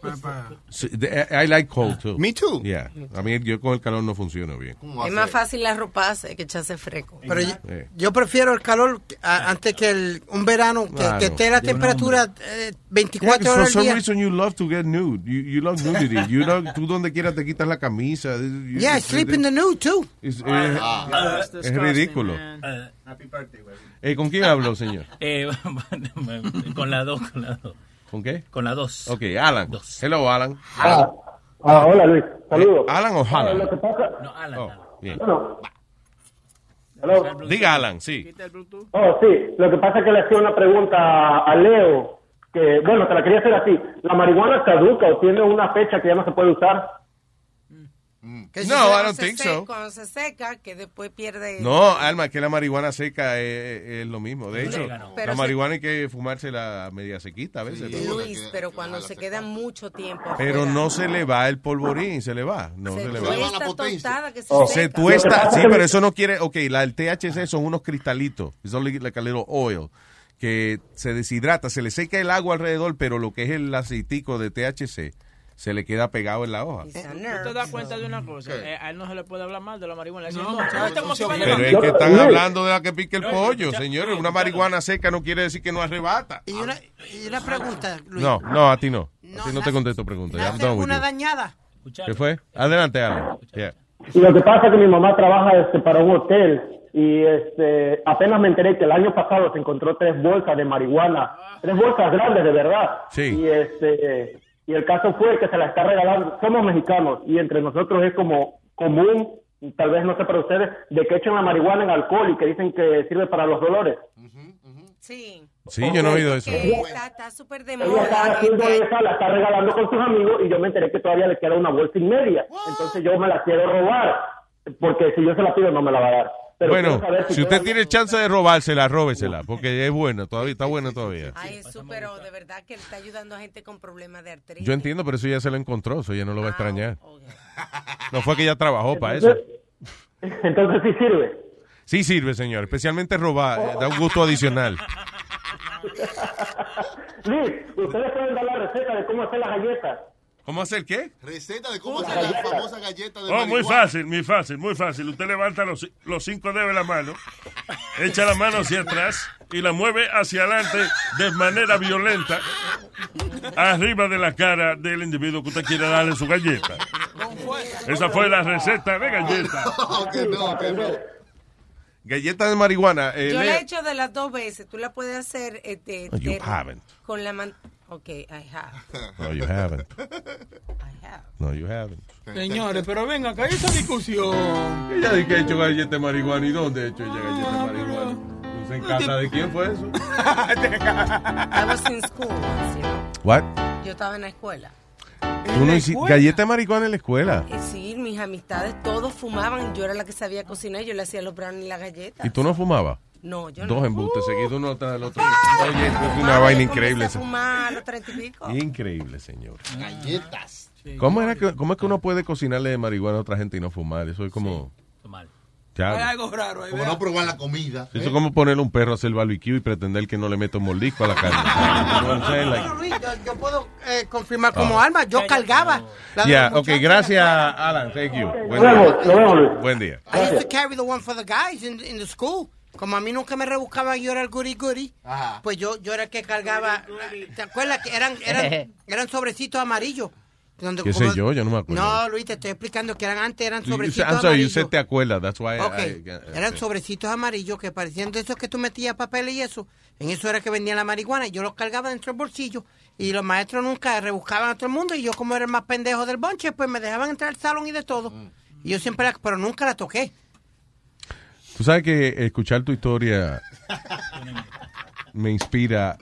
I like cold too. Me too. Yeah. A mí yo con el calor no funciono bien. Es más fácil arroparse que echarse fresco. Pero yo, yo prefiero el calor a- antes que el, un verano que, Claro. que esté la temperatura eh, 24 Yeah, for horas al some día. reason you love to get nude. You, you love nudity. You love, tú donde quiera te quitas la camisa. You- Yeah, sleep in the nude too. Es, eh, Ah, es ridículo. man. Happy birthday. Eh, ¿Con quién hablo, señor? Eh, con la dos, con la dos. ¿Con qué? Con la dos. Ok, Alan. Hello, Alan. Ah, ah, hola Luis, saludos. Eh, ¿Alan o Ah, Alan? lo que pasa, No, Alan. Oh, bien. bueno, hello. Diga Alan, sí. Oh, sí, lo que pasa es que le hacía una pregunta a Leo, que bueno, te la quería hacer así. ¿La marihuana caduca o tiene una fecha que ya no se puede usar? Que si No, se- I don't se think se- so. Cuando se seca, que después pierde... No, Alma, que la marihuana seca es, es lo mismo. De hecho, Pero la se- marihuana hay que fumársela media sequita a veces. ¿no? Luis, pero cuando se queda mucho tiempo Pero afuera, no se le va el polvorín, se le va. No se, se le va. tuesta tostada que se Se seca. tuesta, sí, pero eso no quiere. Ok, la, el THC son unos cristalitos. Es only like a little oil. Que se deshidrata, se le seca el agua alrededor, pero lo que es el aceitico de THC se le queda pegado en la hoja. ¿Tú te das cuenta de una cosa? Eh, a él no se le puede hablar mal de la marihuana. No, no, no, ¿viste cómo se no, va a Pero es que están hablando de la que pique el No, pollo, señores. Una marihuana seca no quiere decir que no arrebata. Y una, y una pregunta, Luis. No, no, a ti no. A ti no te contesto preguntas. I'm ¿Hace done with alguna you. dañada? ¿Qué fue? Adelante, Alan. Yeah. Y lo que pasa es que mi mamá trabaja este, para un hotel y este, apenas me enteré que el año pasado se encontró tres bolsas de marihuana, tres bolsas grandes de verdad. Sí. Y este y el caso fue que se la está regalando. Somos mexicanos y entre nosotros es como común, tal vez no sé para ustedes, de que echen la marihuana en alcohol y que dicen que sirve para los dolores. Sí. Sí, yo no he oído eso. Está súper de Ella está moda. haciendo que- esa, la está regalando con sus amigos y yo me enteré que todavía le queda una bolsa y media. Entonces yo me la quiero robar porque si yo se la pido no me la va a dar. Pero Bueno, si usted tiene chance de robársela, róbesela, porque es buena, todavía está buena todavía. Ay, es súper, oh, de verdad que le está ayudando a gente con problemas de artritis. Yo entiendo, pero eso ya se lo encontró, eso ya no lo va a Ah, extrañar. No fue que ella trabajó para eso. Entonces sí sirve. Sí sirve, señor, especialmente robar, eh, da un gusto adicional. Luis, ustedes pueden dar la receta de cómo hacer las galletas. ¿Cómo hacer qué? Receta de cómo hacer la famosa galleta de Oh, muy marihuana. fácil, muy fácil, muy fácil. Usted levanta los, los cinco dedos de la mano, echa la mano hacia atrás y la mueve hacia adelante de manera violenta arriba de la cara del individuo que usted quiere darle su galleta. Esa fue la receta de galleta. que no, que no. Galleta de marihuana. eh, Yo la he hecho de las dos veces. Tú la puedes hacer este, No, you de- haven't. con la man... Ok, I have. No, you haven't. No, you haven't. Señores, pero venga, acá hay esa discusión. Ella dice que ha hecho galleta de marihuana. ¿Y dónde ha hecho ella galleta de marihuana? No sé, ¿En casa de quién fue eso? I was in school you know. What? Yo estaba en la escuela. ¿Tú no hiciste galleta de marihuana en la escuela? Eh, sí, mis amistades todos fumaban. Yo era la que sabía cocinar. Yo le hacía los brownies y la galleta. ¿Y tú no fumabas? No, yo Dos no. embustes seguidos uno tras el otro. Ah, Oye, es una vaina increíble. a fumar los treinta y pico. Increíble, señor. Galletas. ¿Cómo, era que, ¿Cómo es que uno puede cocinarle de marihuana a otra gente y no fumar? Eso es como... Ya, Hay algo raro ahí. Como no probar la comida. Eso es como ponerle un perro a hacer barbecue y pretender que no le meta un mordisco a la carne. You know what I'm saying? Like- Bueno, Luis, yo, yo puedo eh, confirmar como Ah. alma. Yo cargaba. de Yeah, ok, gracias, Alan. Thank you. Buen día. Buen día. I used to carry the one for the guys in, in the school. Como a mí nunca me rebuscaban, yo era el goody goody. Pues yo, yo era el que cargaba. ¿Te acuerdas que eran, eran, eran sobrecitos amarillos? Donde ¿Qué como- sé yo? Yo no me acuerdo. No, Luis, te estoy explicando que eran antes, eran sobrecitos I'm sorry, amarillos. said te acuerdas. That's why I- I- eran sobrecitos amarillos que parecían de esos que tú metías papel y eso. En eso era que vendían la marihuana y yo los cargaba dentro del bolsillo. Y los maestros nunca rebuscaban a todo el mundo y yo como era el más pendejo del bonche, pues me dejaban entrar al salón y de todo. Y yo siempre, la- pero nunca la toqué. Tú sabes que escuchar tu historia me inspira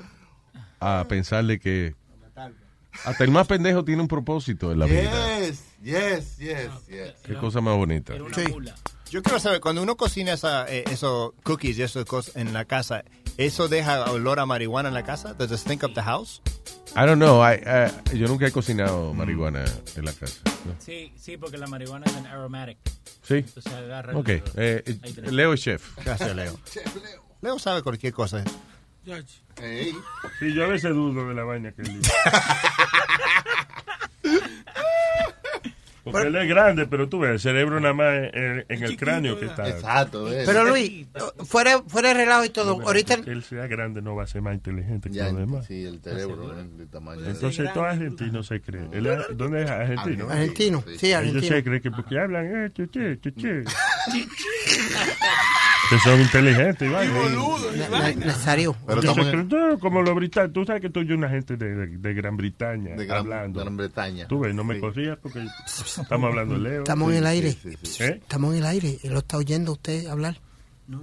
a pensarle que hasta el más pendejo tiene un propósito en la vida. Yes, yes, yes, yes. Qué cosa más bonita. Yo quiero saber, cuando uno cocina esa, eh, esos cookies y esas cosas en la casa, ¿eso deja olor a marihuana en la casa? Does it stink up the house? I don't know. I- I- yo nunca he cocinado marihuana en la casa. ¿no? Sí, sí, porque la marihuana es un aromatic. Sí. Entonces agarra Ok. el- eh. Leo es chef. Gracias, Leo. Leo sabe cualquier cosa. Sí, yo a veces dudo de la vaina que él dice. Porque él es grande, pero tú ves, el cerebro nada más en, en el cráneo que está. Exacto, Pero Luis, fuera, fuera de relajo y todo, ahorita... Que él sea grande no va a ser más inteligente que Ya, los demás. sí, el cerebro, el tamaño. Entonces todo argentino se cree. Él es- ¿Dónde es argentino? Argentino, sí, argentino. Ellos se creen que porque hablan, eh, chuché, chuché. que son inteligentes, Na- Nazario. Pero Yo estamos no, como los británicos, tú sabes que tú y una gente de, de, de Gran Bretaña De Gran- hablando. Gran Bretaña. Tú ves, no me Sí. corrías porque estamos hablando de Leo. Estamos en el aire. ¿Eh? Estamos en el aire. Él lo está oyendo usted hablar.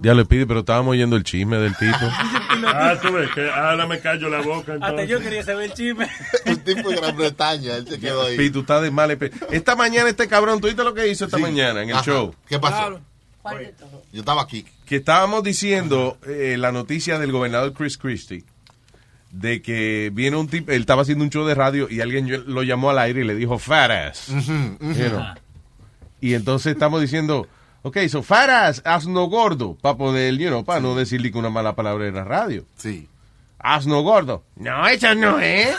Ya le pide, pero estábamos oyendo el chisme del tipo. Ah, tú ves que ahora me callo la boca. Hasta yo quería saber el chisme. Un tipo de Gran Bretaña, él se quedó ahí. Pito, está de mal. Esta mañana este cabrón, ¿tú viste lo que hizo esta Sí. mañana en el Ajá. show? ¿Qué pasó? Yo estaba aquí. Que estábamos diciendo eh, la noticia del gobernador Chris Christie de que viene un tipo, él estaba haciendo un show de radio y alguien lo llamó al aire y le dijo fat ass. Ujú, ujú. You know. Y entonces estamos diciendo, ok, so fat ass, asno gordo, para poder, you know, para no decirle que una mala palabra en la radio. Sí. Asno gordo. No, eso no es.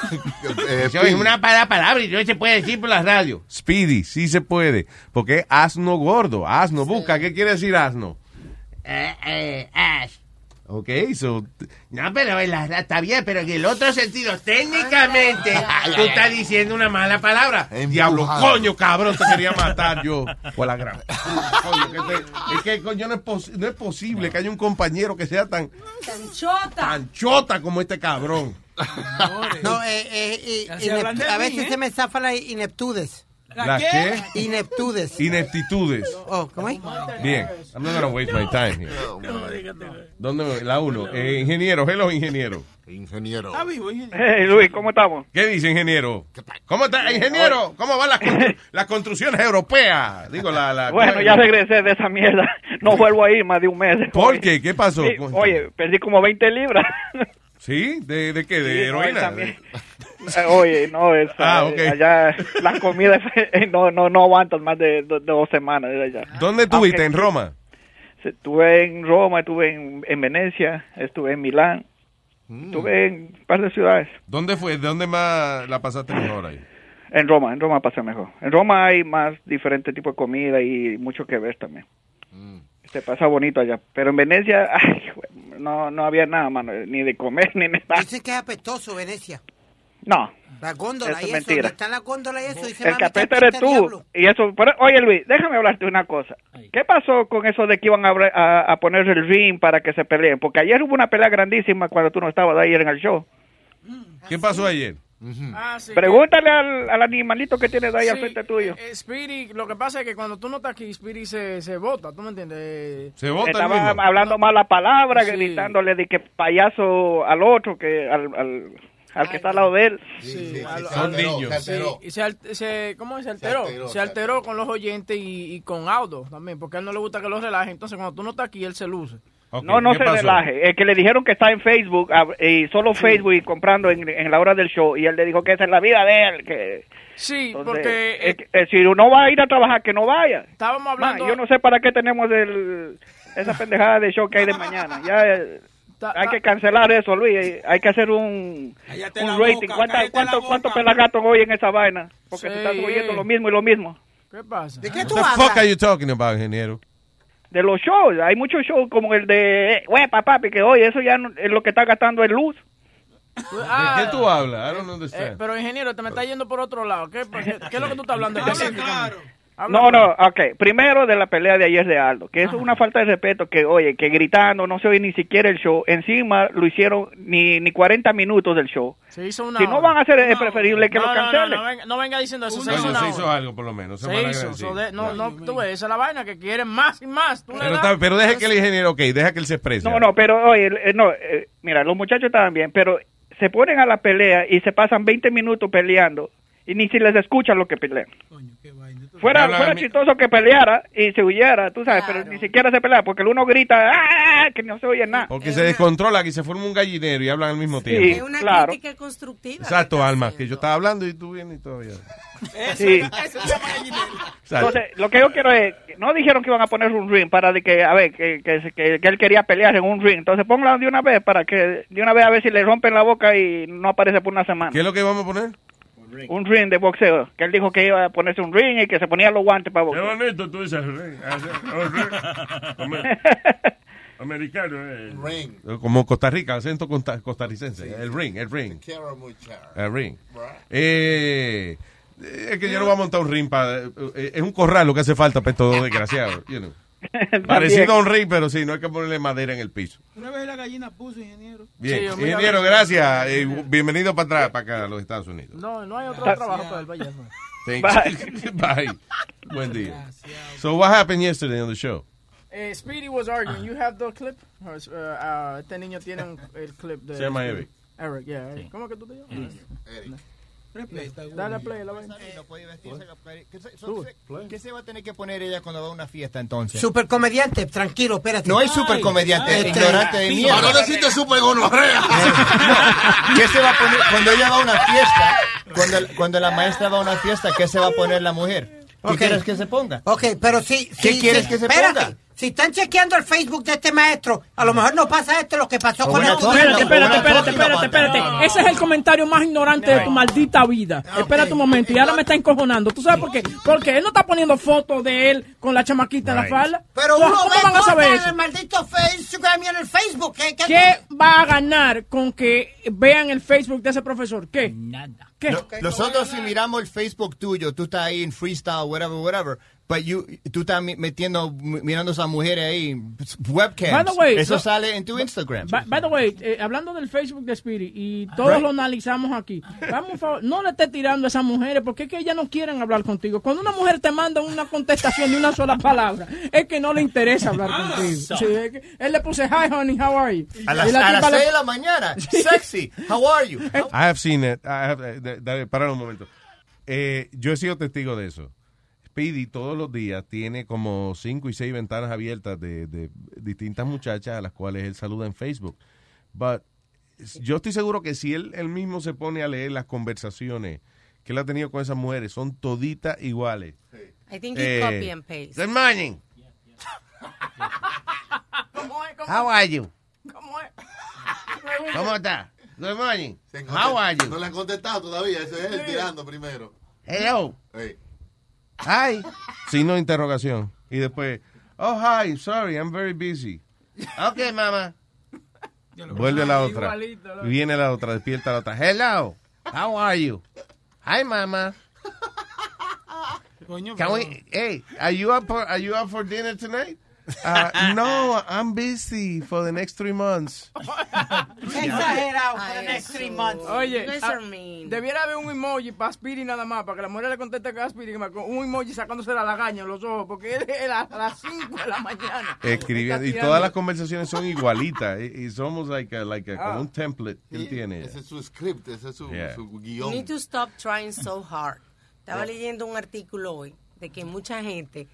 Eso es una mala palabra y no se puede decir por la radio. Speedy, sí se puede, porque es asno gordo, asno, busca, ¿qué quiere decir asno? Eh, eh, Ash. Ok, so, No, pero en la- está bien, pero en el otro sentido, técnicamente, tú estás diciendo una mala palabra. diablo, coño, cabrón, te quería matar yo. Por la gran. Coño, que te- es que coño, no es, pos- no es posible que haya un compañero que sea tan, Tan chota. tan chota como este cabrón. No, eh, eh, de a mí, veces ¿eh? se me zafan las ineptudes. ¿La qué? Ineptudes. Ineptitudes. Oh, ¿cómo es? Bien, I'm not gonna waste my time here. ¿Dónde La uno, eh, ingeniero, hello, ingeniero. Ingeniero. Hey, Luis, ¿cómo estamos? ¿Qué dice, ingeniero? ¿Cómo está, ingeniero? ¿Cómo van las, constru- las construcciones europeas? Digo, la... la Bueno, ya regresé de esa mierda. No vuelvo a ir más de un mes. ¿Por Oye, qué? ¿Qué pasó? sí, oye, perdí como 20 libras. ¿Sí? ¿De, de qué? ¿De Sí, heroína? también. Eh, Oye, no, es, Ah, eh, allá la comida es- no, no, no aguantan más de, do- de dos semanas. allá. ¿Dónde estuviste? ¿En Roma? Estuve en Roma, estuve en, en Venecia, estuve en Milán, Mm. estuve en un par de ciudades. ¿Dónde fue? ¿De dónde más la pasaste mejor ahí? En Roma, en Roma pasé mejor. En Roma hay más diferentes tipos de comida y mucho que ver también. Mm. Se pasa bonito allá. Pero en Venecia, ay, no, no había nada, mano, ni de comer ni nada. Dicen que es apestoso Venecia. No, La góndola Eso y es eso. mentira. Góndolas y eso. Dice el apesta eres apesta tú. diablo. Y eso, pero, oye Luis, déjame hablarte una cosa. ¿Qué pasó con eso de que iban a, a, a poner el ring para que se peleen? Porque ayer hubo una pelea grandísima cuando tú no estabas ayer en el show. ¿Qué pasó ayer? Ah, sí. Pregúntale al, al animalito que tienes ahí al frente tuyo. eh, Speedy, lo que pasa es que cuando tú no estás aquí, Speedy se, se bota, ¿tú me entiendes? ¿Se Estaba hablando malas palabras, gritándole de que payaso al otro, que al, al, al que está al lado de él. Sí, al- al- sí, y se, se- ¿cómo se alteró? Se alteró, con los oyentes y, y con Audo también, porque a él no le gusta que lo relaje. Entonces, cuando tú no estás aquí, él se luce. No, no se relaje. El que le dijeron que está en Facebook ab- y solo Facebook y comprando en, en la hora del show y él le dijo que esa es la vida de él. Que, Sí, Entonces, porque eh, eh, si no va a ir a trabajar, que no vaya. estábamos hablando... yo no sé para qué tenemos el, esa pendejada de show que hay de mañana. Ya eh, hay que cancelar eso, Luis. Eh, Hay que hacer un, un rating. boca, ¿Cuánta- cállate ¿Cuántos la cuántos boca. pelagatos oyen esa vaina? Porque Sí, te estás oyendo eh. lo mismo y lo mismo. ¿Qué pasa? ¿De qué tú the fuck hablas? are you talking about, ingeniero? De los shows, hay muchos shows como el de, eh, huepa, papi, que oye, eso ya no- es lo que está gastando es luz. Ah, ¿De qué tú hablas? I don't eh, understand. pero ingeniero, te me está yendo por otro lado. ¿Qué, qué, qué es lo que tú estás hablando? Habla claro. No, ok. Primero de la pelea de ayer de Aldo, que eso es una falta de respeto, que oye, que gritando, no se oye ni siquiera el show. Encima lo hicieron ni, ni 40 minutos del show. Se hizo una Si no hora. van a hacer, es preferible que no, lo no, no, cancelen. no, venga, no venga diciendo eso. Se hizo una se hizo algo por lo menos. se hizo. so de- no, no, tú ves, esa es la vaina que quieren más y más. Tú Pero, está- pero deja que el ingeniero, ok, deja que él se exprese. No, no, pero oye, eh, no, eh, mira, los muchachos estaban bien, pero se ponen a la pelea y se pasan 20 minutos peleando y ni si les escuchan lo que pelean. Fuera, fuera chistoso que peleara y se huyera, tú sabes, pero ni siquiera se pelea porque el uno grita ¡Ah! que no se oye nada. Porque se descontrola, que se forma un gallinero y hablan al mismo Sí, tiempo. Es una claro. crítica constructiva. Exacto, Alma, que yo estaba hablando y tú vienes y todavía. Sí. Exacto. Entonces, lo que yo quiero es, no dijeron que iban a poner un ring para de que, a ver, que, que, que- que él quería pelear en un ring. Entonces pónganlo de una vez para que de una vez a ver si le rompen la boca y no aparece por una semana. ¿Qué es lo que vamos a poner? Un ring de boxeo. Que él dijo que iba a ponerse un ring y que se ponía los guantes para Qué boxear. bonito tú dices. Amer- Americano, eh. Ring. Como Costa Rica, acento costa- costarricense. El ring, el ring. Quiero mucho. El ring. Eh, es que yo no voy a montar un ring para... es un corral lo que hace falta para estos dos desgraciados. you know. Parecido a un ring, pero sí, no hay que ponerle madera en el piso. Una vez la gallina puso, ingeniero. Bien, Sí, ingeniero, gracias. Eh, bienvenido para atrás, para acá, a los Estados Unidos. No, no hay otro Gracias. trabajo para el payaso. Thanks. Bye. Buen día. So, what happened yesterday on the show? Eh, Speedy was arguing. You have the clip? Uh, uh, este niño tiene un- el clip de. Se llama Eric. Eric, yeah. Eric. ¿Cómo que tú te llamas? Dale play, la vaina. ¿Qué se va a tener que poner ella cuando va a una fiesta entonces? Super comediante, tranquilo, espérate. No hay super comediante, ignorante de mierda. Para no decirte super gonorrea. ¿Qué se va a poner cuando ella va a una fiesta? Cuando, cuando la maestra va a una fiesta, ¿qué se va a poner la mujer? ¿Qué quieres que se ponga? Ok, pero si... ¿Qué si- quieres si- que se espérate, ponga? Si están chequeando el Facebook de este maestro, a lo mejor no pasa esto lo que pasó con el Espérate, espérate, espérate, espérate, espérate. no, no, no. Ese es el comentario más ignorante de tu maldita vida. Espérate un momento, y ahora me está encojonando. ¿Tú sabes por qué? Porque él no está poniendo fotos de él con la chamaquita en la falda. Pero ¿Cómo, uno cómo ve van a saber en eso? el maldito Instagram y en el Facebook. ¿Qué, qué, ¿Qué va a ganar con que vean el Facebook de ese profesor? ¿Qué? Nada. ¿Qué? Lo- Nosotros si miramos el Facebook tuyo, tú estás ahí en freestyle, whatever, whatever, but you, tú estás metiendo, mi- mirando a esas mujeres ahí, webcams. By the way, Eso no- sale en tu Instagram. By, by the way, eh, hablando del Facebook de Spirit, y todos Right. lo analizamos aquí, vamos, favor, no le estés tirando a esas mujeres porque es que ellas no quieren hablar contigo. Cuando una mujer te manda una contestación de una sola palabra, es que no le interesa hablar contigo. Sí, es que él le puse, hi honey, how are you? A las, la a las tipa le- 6 de la mañana. Sexy. How are you? I have seen it. I have, eh, de- de- para un momento. Eh, yo he sido testigo de eso. Speedy todos los días tiene como cinco y seis ventanas abiertas de, de distintas muchachas a las cuales él saluda en Facebook. But yo estoy seguro que si él, él mismo se pone a leer las conversaciones que él ha tenido con esas mujeres, son toditas iguales. I think Eh, he copy and paste. Good morning. How are you? ¿Cómo es? ¿Cómo está? Good morning. Se How are you? No le han contestado todavía. Ese es él tirando primero. Hello. Hey. Hi. Signo de interrogación. Y después, oh, hi, sorry, I'm very busy. Ok, mamá. Vuelve la otra. Igualito, viene la otra, despierta la otra. Hello, how are you? Hi, mama. Can we, hey, are you up for, are you up for dinner tonight? Uh, no, I'm busy for the next three months. Exagerado, for the next three months. Oye, guys ah, debiera haber un emoji para Speedy nada más, para que la mujer le conteste a Speedy, con un emoji sacándose la lagaña en los ojos, porque él es a a las 5 de la mañana. Escribiendo, y todas las conversaciones son igualitas. It- It's almost like a, like a, como un template que él tiene. Ese es su script, ese es su, Yeah. su You guion. need to stop trying so hard. Estaba leyendo un artículo hoy de que mucha gente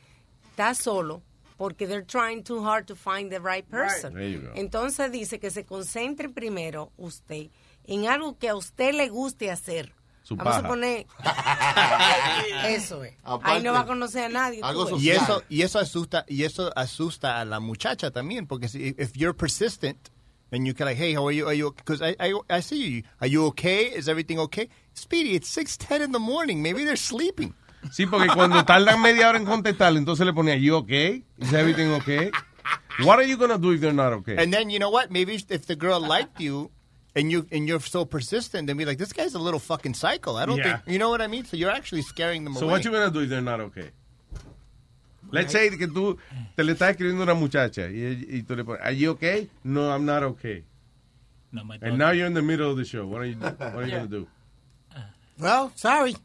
está solo porque they're trying too hard to find the right person. Go. Entonces dice que se concentre primero usted en algo que a usted le guste hacer. Su Vamos paja. a poner eso es. Ahí Aparte, no va a conocer a nadie. algo tú ves. Y eso, y eso asusta, y eso asusta a la muchacha también, porque si if you're persistent and you can like, hey, how are you? Are you? Because I, I, I see you. Are you okay? Is everything okay? Speedy, it's six ten in the morning. Maybe they're sleeping. Sí, porque cuando tardan media hora en contestarle, entonces le ponía, you okay? Is everything okay? What are you gonna do if they're not okay? And then you know what? Maybe if the girl liked you. And you and you're so persistent, then be like, this guy's a little fucking psycho. I don't Yeah. think you know what I mean. So you're actually scaring them So away. what you gonna do if they're not okay? Let's say que tú te le estás escribiendo a una muchacha y, y tú le pones, are you okay? No, I'm not okay. No, my And now you're in the middle of the show. What are you, what are you gonna do? Well, sorry.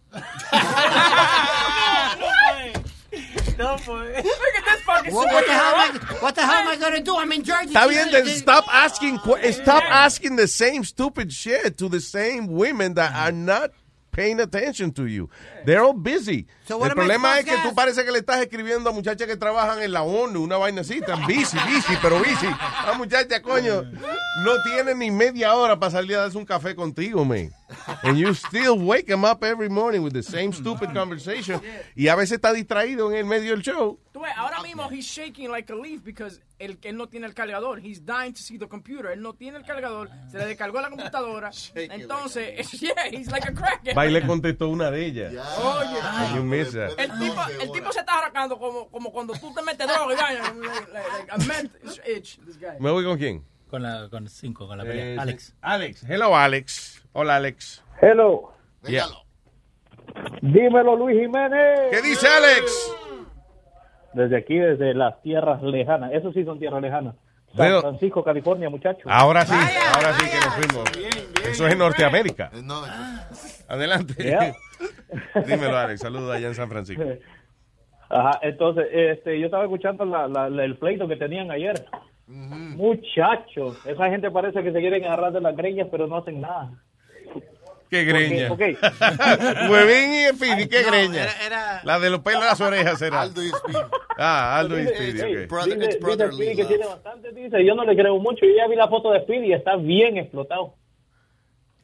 No, pues. Look at this fucking What, what the hell am I, what the hell am I going to do? I'm in Jersey. Está bien, then stop asking, que- stop asking the same stupid shit to the same women that are not paying attention to you. They're all busy. So what El problema es que to tú parece que le estás escribiendo a muchachas que trabajan en la ONU, una vaina así, tan busy, busy, pero busy. La muchacha, coño, no tiene ni media hora para salir a darse un café contigo, man. And you still wake them up every morning with the same stupid conversation. Y a veces está distraído en el medio del show. Tú ves, ahora mismo he's shaking like a leaf because él, él no tiene el cargador. He's dying to see the computer. Él no tiene el cargador. Se le descargó la computadora. Entonces, yeah, he's like a crackhead. Va y le contestó una de ellas. Oye, And you miss that. el tipo, el tipo se está arrancando como, como cuando tú te metes droga y vaina. Like, like, like a mental itch, this guy. ¿Me voy con quién? Con la con cinco, con la Eh, pelea. Alex. Alex. Hello, Alex. Hola, Alex. Hello. Yeah. Dímelo, Luis Jiménez. ¿Qué dice Alex? Desde aquí, desde las tierras lejanas. Eso sí son tierras lejanas. San Francisco, California, muchachos. Ahora sí, ahora sí que nos fuimos. Eso es en Norteamérica. No, Adelante. Yeah. Dímelo, Alex. Saludos allá en San Francisco. Ajá, entonces, este, yo estaba escuchando la- la- la- el pleito que tenían ayer. Muchachos, esa gente parece que se quieren agarrar de las greñas, pero no hacen nada. Qué greña. Porque- Huevín y Speedy, qué greña. era- era- La de los pelos de las orejas será. Aldo y Speedy. Ah, Aldo y Speedy, dice- ok. dice- dice Speedy que tiene bastante, dice, yo no le creo mucho, yo ya vi la foto de Speedy y está bien explotado.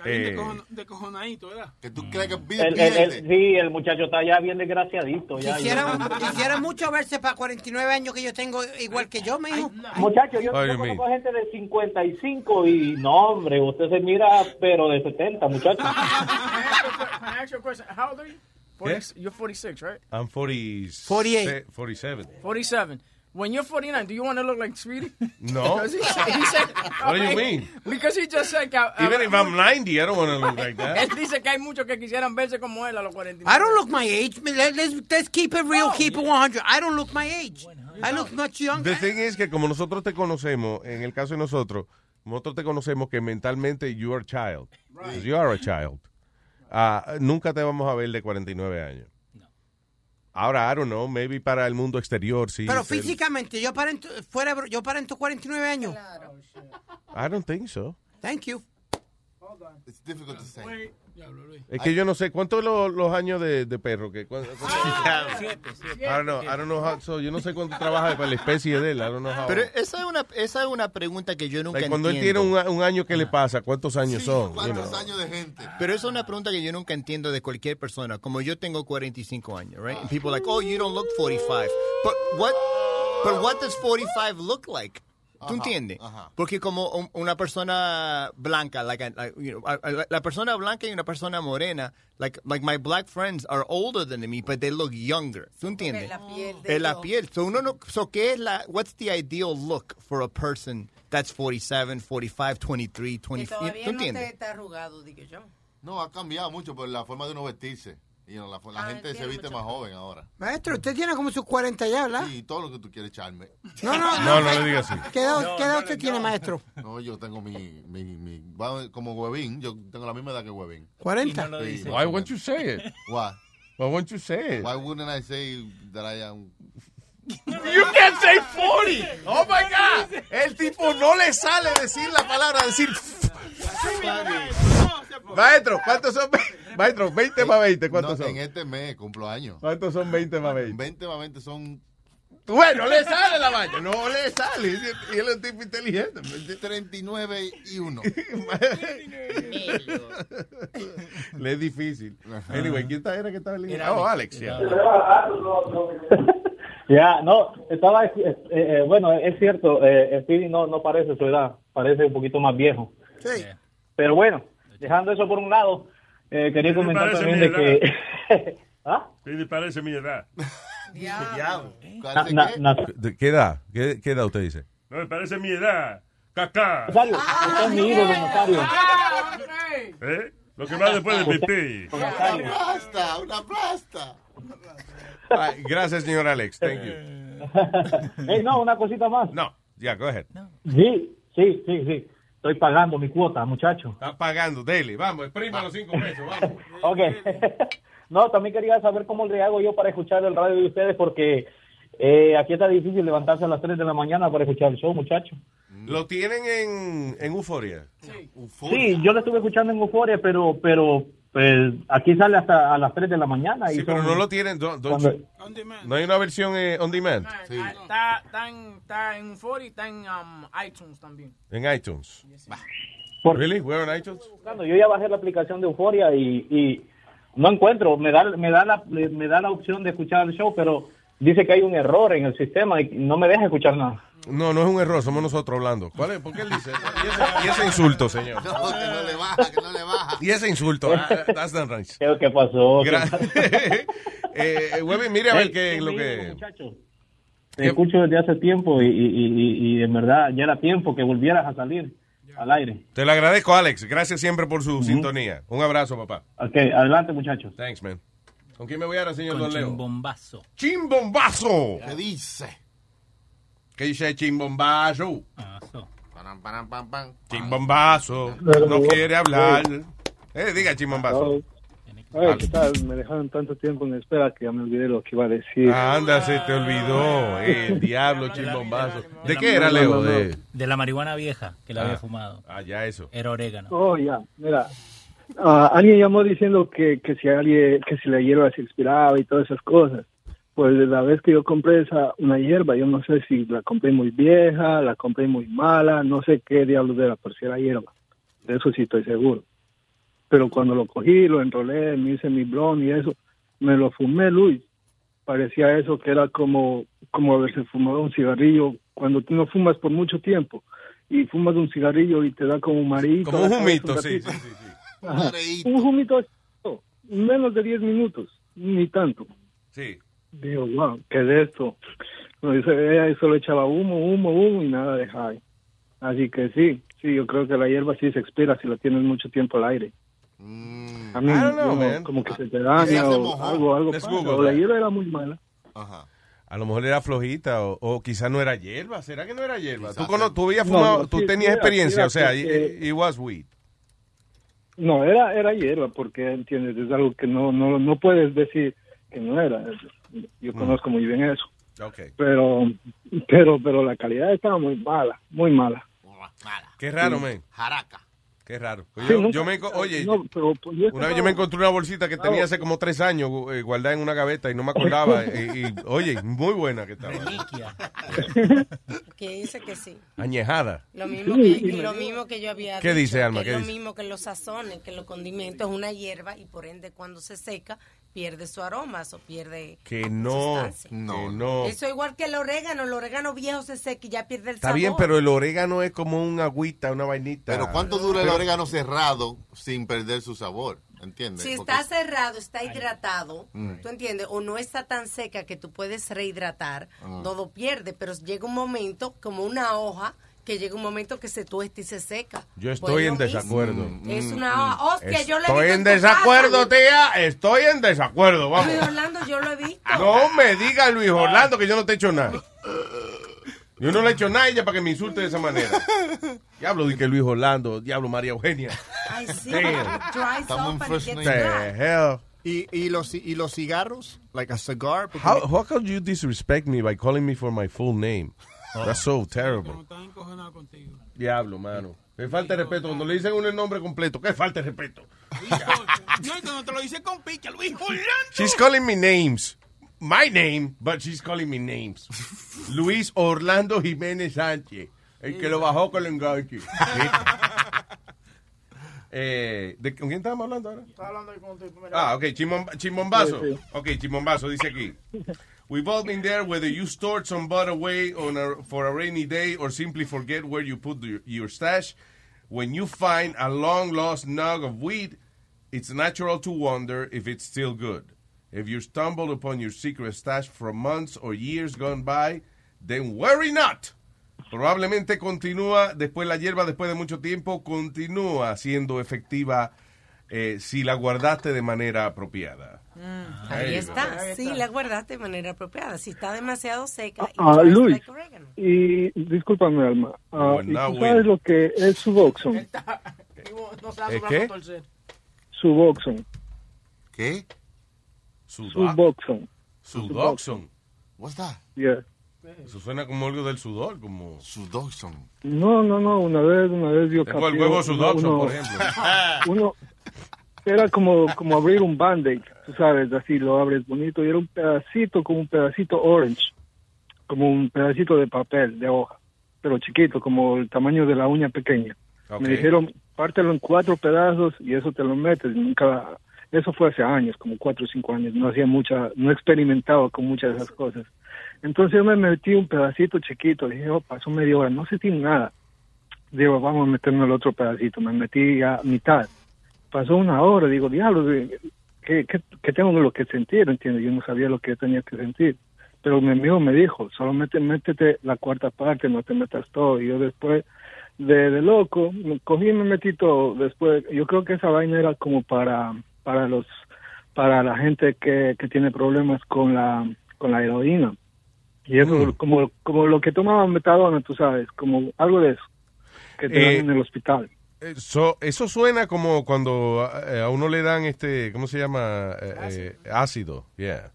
Eh, De cojonadito, ¿verdad? Que tú crees que El, el- el- sí, el muchacho está ya bien desgraciadito. Ya, Quisiera, ya. quisiera mucho verse para 49 años que yo tengo igual que yo, mijo. Muchacho, yo, yo conozco gente de 55 y no, hombre, usted se mira, pero de 70, muchacho. How old are you? 40, You're 46, right? I'm 40, 48. 47. 47. When you're 49, do you want to look like Speedy? No. Because he said, he said- What do you mean? Because he just said que... uh, Even if I'm 90, I don't want to look like that. Él dice que hay muchos que quisieran verse como él a los 49. I don't look my age. Let- Let's, let's keep it real, keep it 100. I don't look my age. I look much younger. The thing is que como nosotros te conocemos, en el caso de nosotros, nosotros te conocemos que mentalmente you are a child. Because You are a child. Ah, nunca te vamos a ver de 49 años. Ahora, I don't know, maybe para el mundo exterior, sí. Pero físicamente, yo aparento, fuera, bro- yo aparento 49 años. I don't think so. Thank you. It's difficult to say. Es que yo no sé, ¿cuántos los, los años de, de perro? Que, ¿cuánto- cuánto- Siete, I don't know, I don't know how, so, yo no sé cuánto trabaja para la especie de él, I don't know how. Pero esa es una, esa es una pregunta que yo nunca Like, cuando él tiene entiendo. un, un año, ¿qué le pasa? ¿Cuántos años son? You know? años de gente? Pero eso es una pregunta que yo nunca entiendo de cualquier persona. Como yo tengo 45 años, right? And people are like, oh, you don't look 45. But what, but what does 45 look like? ¿Tú entiendes? Porque como un- una persona blanca, like, like, you know, a- a- la persona blanca y una persona morena, like, like my black friends are older than me, but they look younger. ¿Tú entiendes? la piel Es la piel. So uno no, so ¿qué es la, what's the ideal look for a person that's 47, 45, 23, Que 20? todavía ¿Tú no te entiendes? está arrugado, digo yo. No, ha cambiado mucho por la forma de uno vestirse. Y la, la Ah, gente se viste más joven ahora. Maestro, usted tiene como sus 40 ya, ¿verdad? Sí, todo lo que tú quieres echarme. No, no, No, no le digas así. ¿Qué edad, qué edad usted tiene, maestro? No, yo tengo mi, mi, mi como Huevín, yo tengo la misma edad que Huevín. 40. Sí, Why won't you say it? Why? Why won't you say it? Why wouldn't I say that I am... You can't say 40. Oh my God. El tipo no le sale decir la palabra, decir. Maestro, ¿cuántos son? Maestro, 20 más 20, ¿cuántos No, son? En este mes cumplo años. ¿Cuántos son 20 más 20? 20 más 20 son... Bueno, le sale la vaina. No le sale. Y él es un tipo inteligente. 39 y 1. Le es difícil. Anyway, ¿quién está- era que estaba leyendo? Era Oh, Alex. Alex. yeah. Ya, no, estaba, eh, eh, bueno, es cierto, eh, Speedy no, no parece su edad, parece un poquito más viejo. Sí. Pero bueno, dejando eso por un lado, eh, quería comentar parece también de que... ¿Ah? Sí, le parece mi edad. Na- na- na- ¿De ¿Qué edad? ¿Qué, qué edad usted dice? No, me parece mi edad. Cacá. Nazario, usted es mi ídolo, Nazario. ¿Eh? Lo que va después del pipí. Una plasta, una plasta. Ay, gracias, señor Alex. Thank you. No, una cosita más. No, ya, go ahead. Sí, sí, sí, sí. Estoy pagando mi cuota, muchacho. Está pagando, dele. Vamos, exprima los 5 pesos, vamos. Ok. no, también quería saber cómo le hago yo para escuchar el radio de ustedes porque eh, aquí está difícil levantarse a las 3 de la mañana para escuchar el show, muchacho. ¿Lo tienen en, en Euforia? Sí, yo lo estuve escuchando en Euforia, pero pero pues, aquí sale hasta a las 3 de la mañana. y Sí, pero son- no lo tienen. don't- don't cuando- you- no hay una versión eh, on demand Está, está en, está en 40 y está en um, iTunes también. en iTunes. Por- Really? We're on iTunes? Yo ya bajé la aplicación de Euforia y, y no encuentro, me da, me, da la, me da la opción de escuchar el show, pero dice que hay un error en el sistema y no me deja escuchar nada. No, no es un error, somos nosotros hablando. ¿Cuál es? ¿Por qué él dice? Y ese, y ese insulto, señor. No, que no le baja, que no le baja. Y ese insulto. ah, That's not nice. ¿Qué, pasó? Gra- eh, Webby, mire a ver Hey, qué es lo que... muchacho. Te escucho desde hace tiempo y, y, y, y en verdad ya era tiempo que volvieras a salir al aire. Te lo agradezco, Alex. Gracias siempre por su sintonía. Un abrazo, papá. Ok, adelante muchachos. Thanks, man. ¿Con quién me voy ahora, señor Con Don Leo? chimbombazo. ¡Chimbombazo! ¿Qué dice? ¿Qué dice chimbombazo? Ah, so. Chimbombazo. No quiere hablar. Eh, diga chimbombazo. Ay, ¿qué tal? Me dejaron tanto tiempo en espera que ya me olvidé lo que iba a decir. Anda, se te olvidó. Eh, el diablo, chimbombazo. ¿De qué era, Leo? De... De la marihuana vieja que la Ah. había fumado. Ah, ya eso. Era orégano. Oh, ya, mira. Ah, alguien llamó diciendo que, que si alguien, que si la hierba se expiraba y todas esas cosas. Pues la vez que yo compré esa, una hierba, yo no sé si la compré muy vieja, la compré muy mala, no sé qué diablos era, por si era hierba. De eso sí estoy seguro. Pero cuando lo cogí, lo enrolé, me hice mi blon y eso, me lo fumé, Luis. Parecía eso que era como, como haberse fumado un cigarrillo cuando tú no fumas por mucho tiempo y fumas un cigarrillo y te da como un marito. Como un humito, sí, sí, sí. sí. Ajá. Un humito, así, menos de 10 minutos, ni tanto. Sí. Digo, wow, ¿qué es esto? No, dice, ella solo echaba humo, humo, humo y nada de high. Así que sí, sí, yo creo que la hierba sí se expira si la tienes mucho tiempo al aire. A mí, I don't know, man. como que se te daña hace o algo, algo pasa, Google o la hierba era muy mala. A lo mejor era flojita o, o quizás no era hierba. ¿Será que no era hierba? Tú, Quizás cono- era- tú habías No, fumado, no, tú sí, tenías sí era- experiencia, sí era o sea, porque- it, it was weed. No, era, era hierba, porque, ¿entiendes? Es algo que no, no, no puedes decir que no era. Yo conozco muy bien eso. Ok. Pero, pero, pero la calidad estaba muy mala, muy mala. Qué raro, Sí. man. Jaraca. Qué raro. Sí, yo, nunca- yo me, oye, no, pero, pues, yo una vez yo me encontré una bolsita que tenía hace como tres años eh, guardada en una gaveta y no me acordaba. y, y, oye, muy buena que estaba. Que dice que sí. Añejada. Lo mismo que, lo mismo que yo había ¿Qué dicho, dice, Alma? que ¿Qué es lo dice? mismo que los sazones, que los condimentos es una hierba y por ende cuando se seca pierde su aroma o pierde Que no, sustancia. que no. Eso igual que el orégano, el orégano viejo se seca y ya pierde el Está sabor. bien, pero el orégano es como un agüita, una vainita. Pero ¿cuánto dura el orégano cerrado sin perder su sabor? ¿Entiendes? Si Porque- está cerrado, está hidratado, Mm. ¿tú entiendes? O no está tan seca que tú puedes rehidratar, Ah. todo pierde, pero llega un momento, como una hoja, que llega un momento que se tuesta y se seca. Yo Pues estoy en desacuerdo. Es una hoja. Hostia, yo lo he Estoy en desacuerdo, casa. tía. Estoy en desacuerdo, vamos. Luis Orlando, yo lo he visto. No me diga Luis Orlando que yo no te he hecho nada. Yo no le he hecho nada a ella para que me insulte de esa manera. Diablo, di que Luis Orlando, diablo María Eugenia. Ay, sí. Estamos en first name. dry. The hell? ¿Y, y, los, ¿Y los cigarros? Like a cigar? How, how could you disrespect me by calling me for my full name? Oh. That's so terrible. Diablo, mano. Me falta de respeto. Cuando le dicen uno el nombre completo, ¿qué falta de respeto? No, y cuando te lo dice con picha, Luis Orlando. She's calling me names. My name, but she's calling me names. Luis Orlando Jiménez Sánchez. El que lo bajó con el enganche. eh, ¿de, ¿Con quién estábamos hablando ahora? Estaba hablando te- Ah, ok, chimon. Ok, chimbombazo, dice aquí. We've all been there whether you stored some butt away on a, for a rainy day or simply forget where you put your, your stash. When you find a long lost nug of weed, it's natural to wonder if it's still good. If you stumbled upon your secret stash from months or years gone by, then worry not. Probablemente continúa, después la hierba, después de mucho tiempo, continúa siendo efectiva eh, si la guardaste de manera apropiada. Ahí Ahí está. Sí, la guardaste de manera apropiada. Si está demasiado seca. Ah, dries Luis, y discúlpame, Alma, ah, ¿y tú sabes lo que es Suboxone? No se ¿Es va qué? Suboxone. ¿Qué? Suboxone. Sudoxon. What's that? Yeah. Eso suena como algo del sudor, como... Sudoxon. No, no, no, una vez, una vez yo Tengo el capié huevo Sudoxon, uno- por ejemplo. Uno, era como, como abrir un band-aid, tú sabes, así lo abres bonito, y era un pedacito, como un pedacito orange, como un pedacito de papel, de hoja, pero chiquito, como el tamaño de la uña pequeña. Me dijeron, pártelo en cuatro pedazos y eso te lo metes. Nunca, eso fue hace años, como cuatro o cinco años. No hacía mucha, no experimentaba con muchas de esas cosas. Entonces yo me metí un pedacito chiquito. Dije, oh, pasó media hora, no sentí nada. Digo, vamos a meternos el otro pedacito. Me metí a mitad. Pasó una hora. Digo, diablo, ¿qué, qué, qué tengo lo que sentir? ¿Entiendes? Yo no sabía lo que tenía que sentir. Pero mi amigo me dijo, solo mete, métete la cuarta parte, no te metas todo. Y yo después de, de loco, me cogí y me metí todo. Después, yo creo que esa vaina era como para, para los, para la gente que, que tiene problemas con la, con la heroína. Y eso, Mm. como, como lo que tomaban metadona, tú sabes, como algo de eso, que te Eh, dan en el hospital. Eh, so- eso suena como cuando eh, a uno le dan este, ¿cómo se llama? Eh, eh, ácido. Yeah.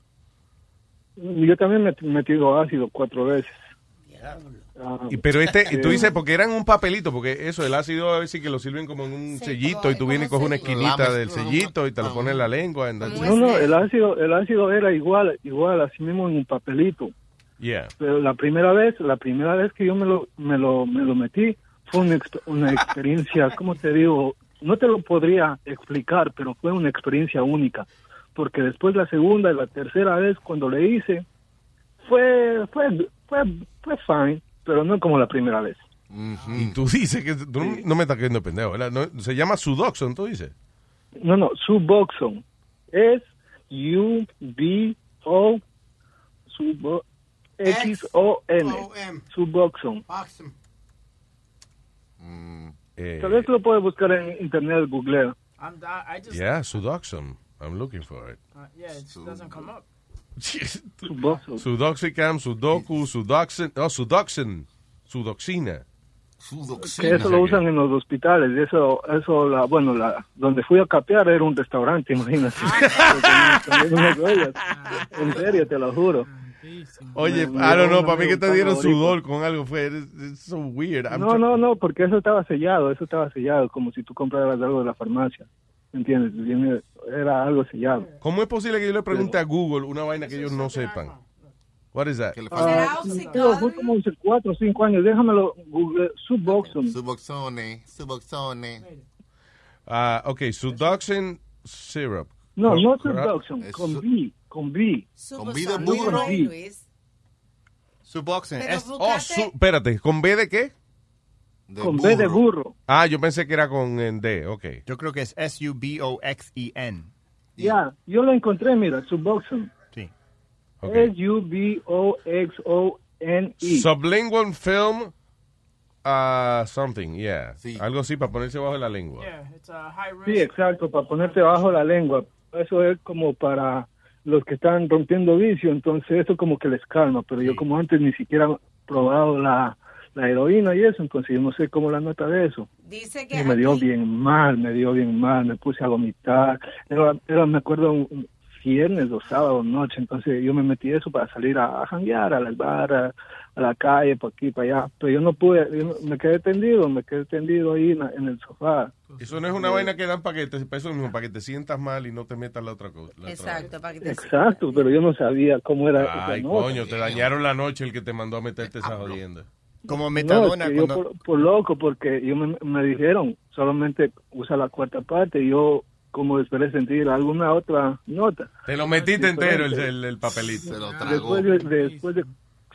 Yo también me he metido ácido cuatro veces. Y, pero este, y tú dices, porque eran un papelito, porque eso, el ácido a veces que lo sirven como en un sellito y tú vienes y coges una esquinita del sellito y te lo pones en la lengua. No, no, el ácido, el ácido era igual, igual, así mismo en un papelito. Yeah. Pero la primera vez, la primera vez que yo me lo, me lo, me lo metí, fue una, una experiencia, ¿cómo te digo? No te lo podría explicar, pero fue una experiencia única. Porque después la segunda y la tercera vez cuando le hice, fue, fue, fue, fue fine, pero no como la primera vez. Y tú dices que tú no, no me estás quedando pendejo, ¿verdad? No, se llama Sudoxon, tú dices. No, no, Suboxone. Es U-B-O, Subo- X-O-N. Suboxone. Eh, Tal vez lo puedes buscar en internet, googlea. I'm, I, I just, yeah, Sudoxon. I'm looking for it. uh, yeah, it doesn't come up. Sudoxicam, Sudoku, Sudoxin, oh, Sudoxin, Sudoxina. Que eso lo usan en los hospitales. y Eso, eso, la, bueno, la, donde fui a capear era un restaurante, imagínate. Huellas. en serio, te lo juro. Oye, don't know, me- para mí que te dieron favorito. sudor con algo fue, it's, so weird. I'm No, no, no, porque eso estaba sellado, eso estaba sellado, como si tú compraras algo de la farmacia. ¿Entiendes? Era algo sellado. ¿Cómo es posible que yo le pregunte a Google una vaina que ellos no sepan? What is that? Ah, digo, fue como hace cuatro o cinco años. Déjamelo google. Suboxone. Suboxone, Suboxone. Ah, ok, Sudoxin syrup. No, no? Suboxone, con B, con B. Con B de burro. Suboxone. Es- Oh, su- espérate, ¿con B de qué? Con B de burro. Ah, yo pensé que era con en D, ok. Yo creo que es S-U-B-O-X-E-N. Ya, yo lo encontré, mira, Suboxone. Sí. S-U-B-O-X-O-N-E. Sublingual film ah, something, yeah. Algo así para ponerse bajo la lengua. Yeah, it's a high risk. Sí, exacto, para ponerte bajo la lengua. Eso es como para los que están rompiendo vicio, entonces eso como que les calma, pero yo como antes ni siquiera he probado la, la heroína y eso, entonces yo no sé cómo la nota de eso. Dice Y me dio bien mal, me dio bien mal, me puse a vomitar. Era, era, me acuerdo, viernes o sábado noche, entonces yo me metí eso para salir a, a janguear, a las barras, a la calle, por aquí, para allá. Pero yo no pude, yo no- me quedé tendido, me quedé tendido ahí en, la- en el sofá. Eso no es una vaina que dan para que te, para eso mismo, para que te sientas mal y no te metas la otra cosa. la otra Exacto, para que te... Exacto, pero yo no sabía cómo era Ay, coño, te dañaron la noche el que te mandó a meterte esa jodienda. Como No, es que yo por, por loco, porque yo me, me dijeron, solamente usa la cuarta parte, y yo como esperé sentir alguna otra nota. Te lo metiste entero el, el, el papelito. Después de, después de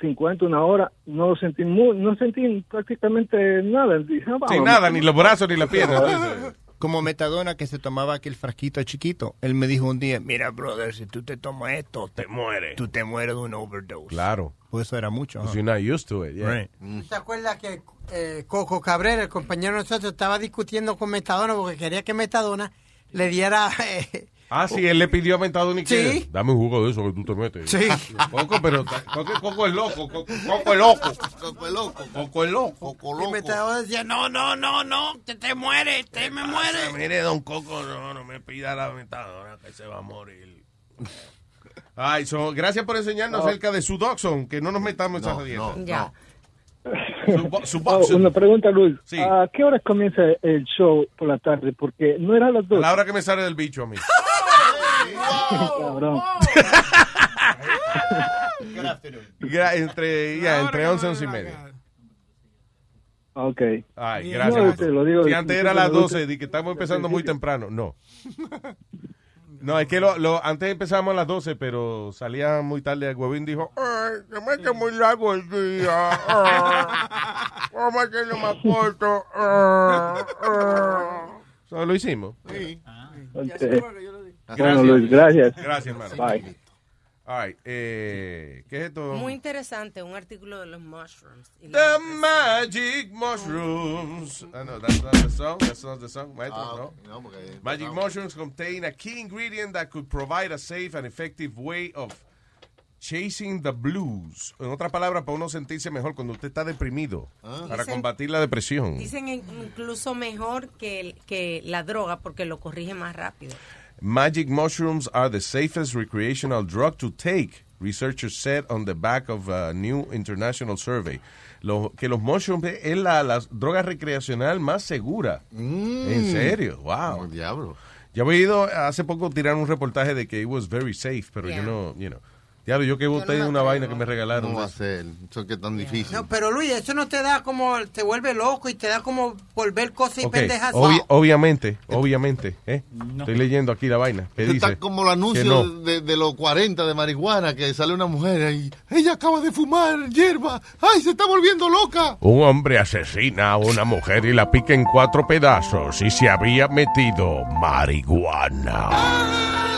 50, una hora, no sentí mu- no sentí prácticamente nada. Dije, ah, Sin nada, ni los brazos ni las piernas. entonces. Como Metadona que se tomaba aquel frasquito chiquito. Él me dijo un día, mira, brother, si tú te tomas esto, te, mueres. Tú te mueres de un overdose. Claro. Pues eso era mucho. Huh? you're not used to it, yeah. Right. ¿Se acuerda que eh, Coco Cabrera, el compañero de nosotros, estaba discutiendo con Metadona porque quería que Metadona le diera... eh, Ah, sí, él le pidió a que Sí. dame un jugo de eso que tú te metes. Sí. Coco, pero Coco, Coco es loco, Coco, Coco es loco. Coco es loco. Coco es loco. y Metadona decía, no, no, no, no, te, te mueres, te me mueres. Mire, don Coco, no, no me pida la Metadona que se va a morir. Ay, so, gracias por enseñarnos No. acerca de Sudoxon, que no nos metamos en esa jodienda. Ya. Subo- Oh, Suboxone. una pregunta, Luis. Sí. ¿A qué hora comienza el show por la tarde? Porque no era a las A dos. la hora que me sale del bicho a mí. Cabrón. Entre, ya, entre 11 y 11 y media. Ok. Ay, No, gracias. te lo digo, si antes era a las me gusta. 12, di que estamos empezando muy temprano. No. No, es que lo, lo- antes empezábamos a las 12, pero salía muy tarde. El huevín dijo, ay, se me hace muy largo el día. ah, Vamos a hacerlo más corto. ah, ah". So, lo hicimos. Ok. Bueno, Luis, gracias. Gracias, hermano. Bye. All right, eh, ¿Qué es esto? Muy interesante, un artículo de los mushrooms. Y The Magic Mushrooms. Ah, no, that's not the song. That's not the song. Maestro, Ah, no. no, porque- Magic mushrooms contain a key ingredient that could provide a safe and effective way of chasing the blues. En otras palabras, para uno sentirse mejor cuando usted está deprimido. Para Dicen- combatir la depresión. Dicen in- incluso mejor que, el- que la droga porque lo corrige más rápido. Magic mushrooms are the safest recreational drug to take, researchers said on the back of a new international survey. Lo- que los mushrooms es la, la droga recreacional más segura. Mm. En serio, wow. diablo. Yo había ido hace poco tirar un reportaje de que it was very safe, pero Yeah. yo no, you know. Diablo, yo que usted una vaina que me regalaron. ¿Cómo va a ser? Eso que es tan difícil. No, pero Luis, eso no te da como, te vuelve loco y te da como volver cosas y pendejas. obvi- obviamente, obviamente. ¿eh? Estoy leyendo aquí la vaina. Está como el anuncio no. de, de los 40 de marihuana que sale una mujer y ella acaba de fumar hierba. ¡Ay, se está volviendo loca! Un hombre asesina a una mujer y la pica en cuatro pedazos y se había metido marihuana. Así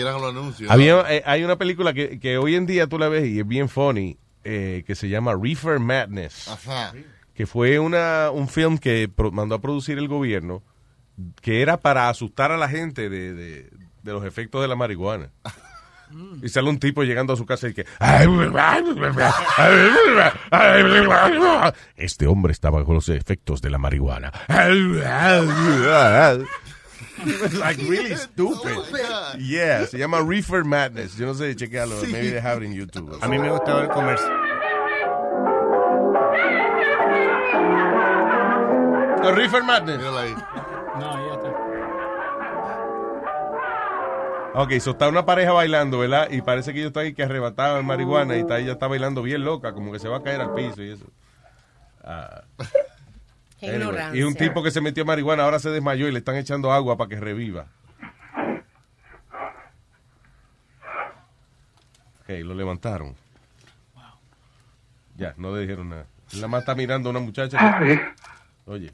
eran los anuncios. Había, eh, hay una película que, que hoy en día tú la ves y es bien funny, eh, que se llama Reefer Madness, Ajá. que fue una, un film que pro- mandó a producir el gobierno, que era para asustar a la gente de, de- de los efectos de la marihuana. Y sale un tipo llegando a su casa y que... Este hombre está bajo los efectos de la marihuana. It was like really stupid. Yeah, se llama Reefer Madness. Yo no sé, chequealo. Sí. Maybe they have it in YouTube. A mí me gustaba el comercio. The Reefer Madness. No, ya está. Ok, so está una pareja bailando, ¿verdad? Y parece que ellos están ahí que arrebataban en marihuana y está, ella está bailando bien loca, como que se va a caer al piso y eso. Ah. Qué Anyway, y un tipo que se metió marihuana ahora se desmayó y le están echando agua para que reviva. Ok, lo levantaron. Ya, no le dijeron nada. Él nada más está mirando a una muchacha. que- Oye.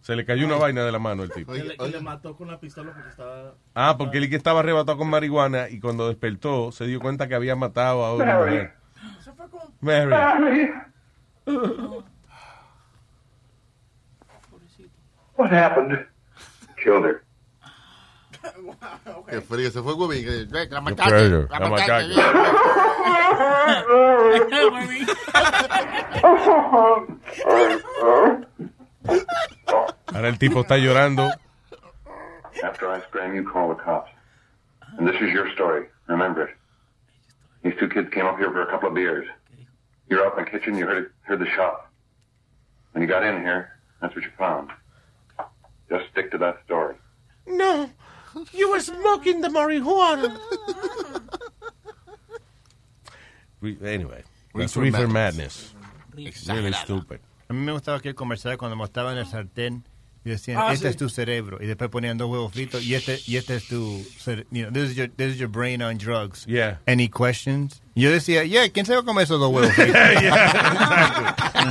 Se le cayó una vaina de la mano al tipo. Que le, que le mató con la pistola porque estaba... Ah, porque él que estaba arrebatado con marihuana y cuando despertó se dio cuenta que había matado a una Mary. mujer. Mary. What happened? Killed her. Qué frío. Se fue Webin. que- La frío, machaca. La la. Ahora el tipo está llorando. After I scream, you call the cops. And this is your story. Remember it. These two kids came up here for a couple of beers. You're out in the kitchen, you heard, heard the shot. When you got in here, that's what you found. Just stick to that story. No, you were smoking the marijuana. Re- Anyway, that's Reefer Reefer Madness. Madness. Really stupid. A mí me gustaba aquel comercial cuando en el sartén y decían, Ah, este sí. es tu cerebro. Y después ponían dos huevos fritos y este, y este es tu, cere- you know, this is your, this is your brain on drugs. Yeah. Any questions? Y yo decía, yeah, ¿quién se va a comer esos dos huevos fritos?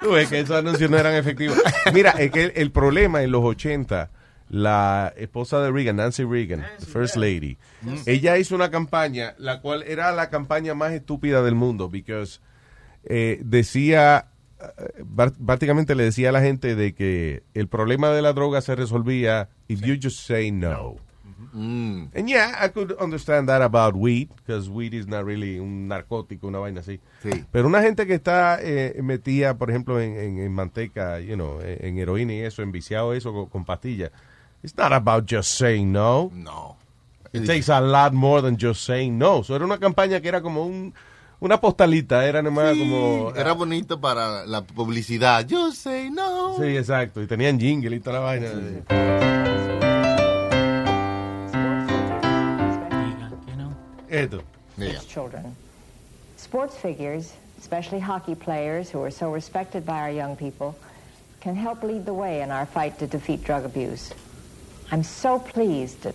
Tú ves que esos anuncios no eran efectivos. Mira, es que el, el problema en los 80, la esposa de Reagan, Nancy Reagan, the First Lady, ella hizo una campaña, la cual era la campaña más estúpida del mundo, because eh, decía, prácticamente le decía a la gente de que el problema de la droga se resolvía if you just say no. Mm. And yeah, I could understand that about weed, because weed is not really un narcótico, una vaina así. Pero una gente que está eh, metida, por ejemplo, en, en- en manteca, you know, en, en heroína y eso, en viciado eso con, con pastillas, it's not about just saying no. No. It takes a lot more than just saying no. So era una campaña que era como un, una postalita, era nomás como... Era bonito para la publicidad. Yo say no. Sí, exacto. Y tenían jingle y toda la vaina. Esto. children. Sports figures, especially hockey players who are so respected by our young people, can help lead the way in our fight to defeat drug abuse. I'm so pleased that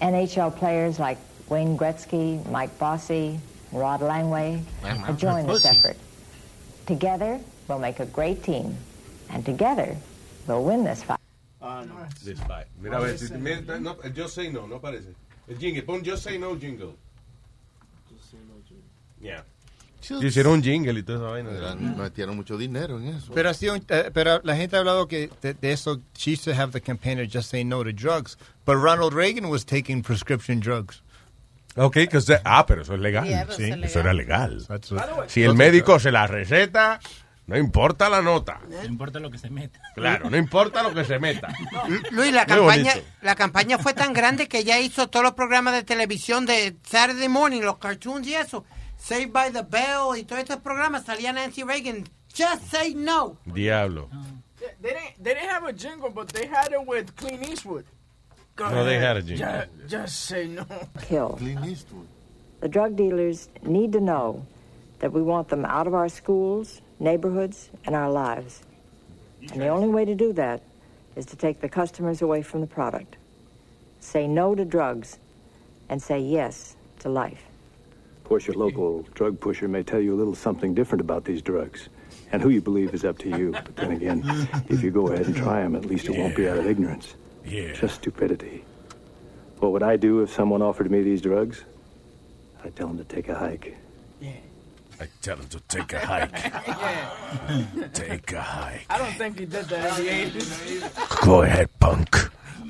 NHL players like Wayne Gretzky, Mike Bossy, Rod Langway have joined this effort. Together, we'll make a great team, and together, we'll win this fight. Ah, ah, this fight. Mira, ah, a ver, si, me- no, Just Say No, no aparece. El jingle, pon Just Say No jingle. Yeah. Y hicieron un jingle y toda esa vaina. Eran- Metieron mucho dinero en eso. Pero, ha sido, eh, pero la gente ha hablado que de, de eso, she used to have the campaign of just saying no to drugs. But Ronald Reagan was taking prescription drugs. Ok, que usted- ah, pero eso es legal. Yeah, sí, eso es eso era legal. Si el médico se la receta, no importa la nota. No importa lo que se meta. Claro, no importa lo que se meta. Luis, la campaña, la campaña fue tan grande que ya hizo todos los programas de televisión de Saturday Morning, los cartoons y eso. Saved by the Bell y todos estos programas salía Nancy Reagan. Just say no. Diablo. They didn't, they didn't have a jingle, but they had it with Clint Eastwood. Go No, they had a jingle. Ju- Just, say no. kill. The drug dealers need to know that we want them out of our schools, neighborhoods, and our lives. And the only way to do that is to take the customers away from the product. Say no to drugs and say yes to life. Of course, your local drug pusher may tell you a little something different about these drugs. And who you believe is up to you. But then again, if you go ahead and try them, at least it won't be out of ignorance. Yeah. Just stupidity. What would I do if someone offered me these drugs? I'd tell them to take a hike. Yeah. I tell him to take a hike. yeah. Take a hike. I don't think he did that in the 80s. Go ahead, punk.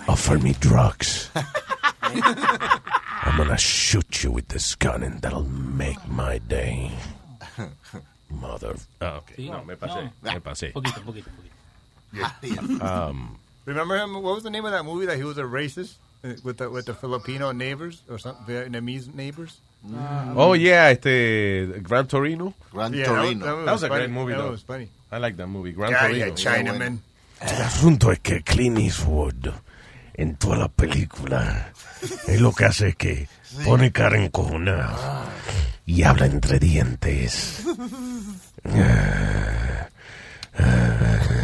Offer me drugs. I'm gonna shoot you with this gun and that'll make my day. Mother. Ah, ok. Sí, no, me pasé. no. Me pasé. Poquito, poquito, poquito. Um, Remember him? What was the name of that movie that he was a racist uh, with the with the Filipino neighbors or some Vietnamese neighbors? oh, yeah, este. Gran Torino. Gran Yeah, that was- Torino. that was That was a funny. great movie, That though. was funny. I like that movie. Gran Yeah, Torino. yeah, Chinaman. El asunto es que Clint Eastwood, en toda la película, él lo que hace es que pone cara encojonada y habla entre dientes.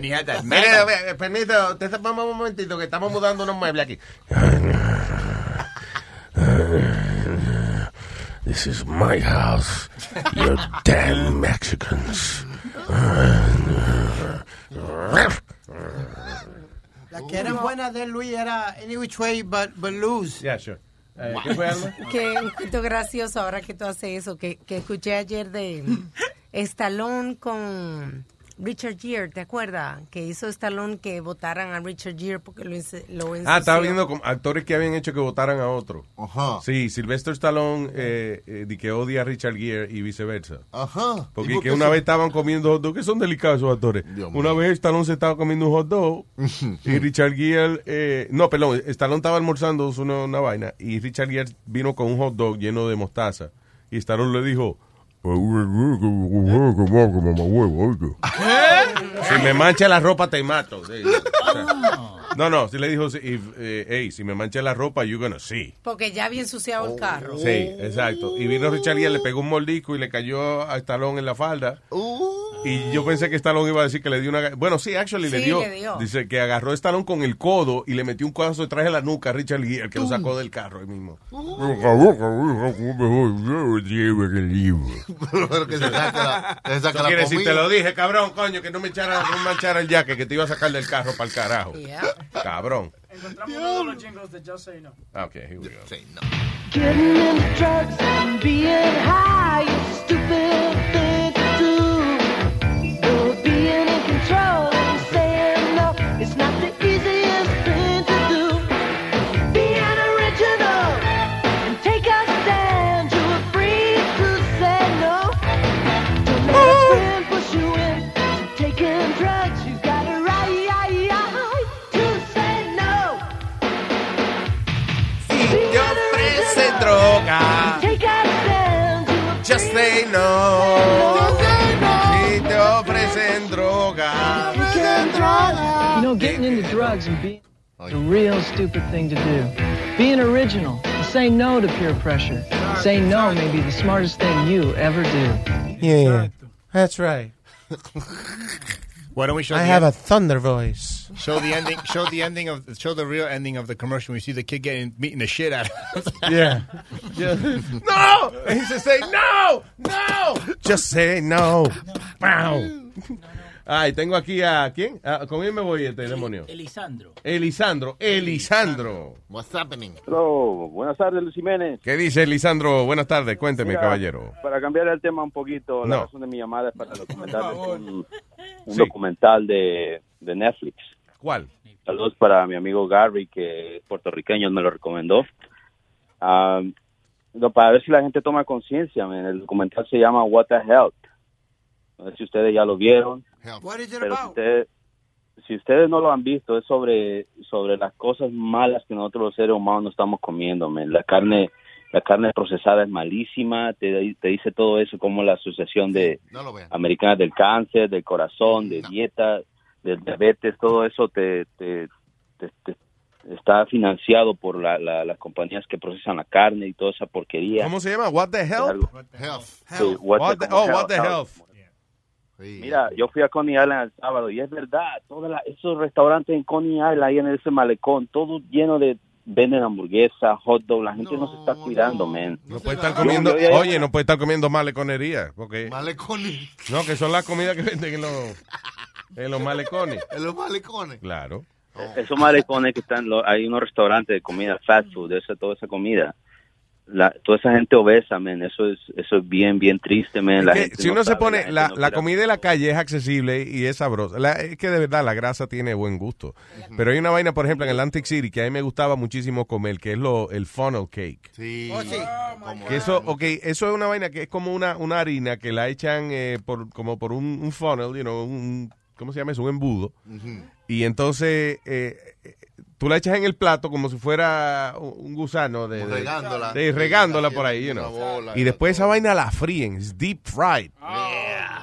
And he had that Mire, ve- usted se vamos un momentito que estamos mudando unos muebles aquí. This is my house. You damn Mexicans. La que eran buenas de Luis era Any Which Way But, but Lose. Yeah, sure. Eh, ¿Qué fue? Que un cuento gracioso ahora que tú haces eso, que, que escuché ayer de Stallone con Richard Gere, ¿te acuerdas? Que hizo Stallone que votaran a Richard Gere porque lo, ense- lo Ah, estaba viendo como actores que habían hecho que votaran a otro. Ajá. Sí, Sylvester Stallone eh, eh, di que odia a Richard Gere y viceversa. Ajá. ¿Y Porque que una se- vez estaban comiendo hot dog, que son delicados esos actores. una vez Stallone se estaba comiendo un hot dog y Richard Gere, eh, no, perdón, Stallone estaba almorzando una, una vaina y Richard Gere vino con un hot dog lleno de mostaza y Stallone le dijo, si me mancha la ropa te mato. Sí. No, no, si le dijo, si, if, eh, hey, si me mancha la ropa, you're gonna see. Porque ya había ensuciado el carro. Sí, exacto. Y vino Richard Gere, le pegó un mordisco y le cayó a Stallone en la falda. Y yo pensé que Stallone iba a decir que le dio una... Bueno, sí, actually le Sí, dio. le dio. Dice que agarró a Stallone con el codo y le metió un codazo detrás de la nuca a Richard Gere, que lo sacó del carro ahí mismo. Pero que se la, se la quiere decir, te lo dije, cabrón, coño, que no me echara, no me manchara el jacket, que te iba a sacar del carro para el carajo. Cabrón. Encontramos uno de los jingles de Just Say No. Ah, ok, here we go. Getting into drugs and being high is a stupid thing to do. But being in control and saying no, it's not stand. just say no. Si te ofrecen droga, You know, getting into drugs and being oh, a real stupid thing to do. Being original, Say no to peer pressure. Say no may be the smartest thing you ever do. Yeah, that's right. Why don't we show? I the have a thunder voice. Show the ending. Show the ending of. Show the real ending of the commercial. We see the kid getting beating the shit out of. him. Yeah. no! And he say no! No! Just say no. Wow. Ay, tengo aquí a quién? Ah, ¿Con quién me voy este demonio? Elisandro. Elisandro, Elisandro. What's happening? Hello, buenas tardes, Luis Jiménez. ¿Qué dice Elisandro? Buenas tardes, cuénteme, Mira, caballero. Para cambiar el tema un poquito, la No. razón de mi llamada es para documentarles un, un documental de, de Netflix. ¿Cuál? Saludos para mi amigo Gary, que es puertorriqueño, me lo recomendó. No, para ver si la gente toma conciencia, el documental se llama What the Health. No sé si ustedes ya lo vieron. What is it pero si ustedes, si ustedes no lo han visto, es sobre, sobre las cosas malas que nosotros los seres humanos estamos comiendo. man. La carne la carne procesada es malísima, te, te dice todo eso como la Asociación de No. Americana del Cáncer, del Corazón, de dieta, del diabetes, todo eso te, te, te- te- está financiado por la- la- las compañías que procesan la carne y toda esa porquería. ¿Cómo se llama? What the hell? Health. Sí, what What the- the- oh, como what the health. health. Mira, yo fui a Coney Island el sábado y es verdad, todos esos restaurantes en Coney Island, ahí en ese malecón, todo lleno de venden hamburguesas, hot dog, la gente no, se está cuidando, man. No puede estar comiendo, oye, no puede estar comiendo maleconería, porque Malecones. no, que son las comidas que venden en los, en los malecones. En los malecones. Claro. Esos malecones que están, hay unos restaurantes de comida, fast food, esa, toda esa comida. La, toda esa gente obesa, man, eso es, eso es bien, bien triste. La gente si no uno se sabe, pone, la, no la comida de la calle es accesible y es sabrosa. La- es que de verdad la grasa tiene buen gusto. Pero hay una vaina, por ejemplo, en Atlantic City que a mí me gustaba muchísimo comer, que es lo, el funnel cake. Sí. Oh, sí. Que eso, okay, eso es una vaina que es como una, una harina que la echan eh, por, como por un, un funnel, you know, un, ¿cómo se llama eso? Un embudo. Y entonces eh, eh, tú la echas en el plato como si fuera un gusano de, regándola. de- regándola por ahí, you know. bola Y después esa vaina la fríen, es deep fried.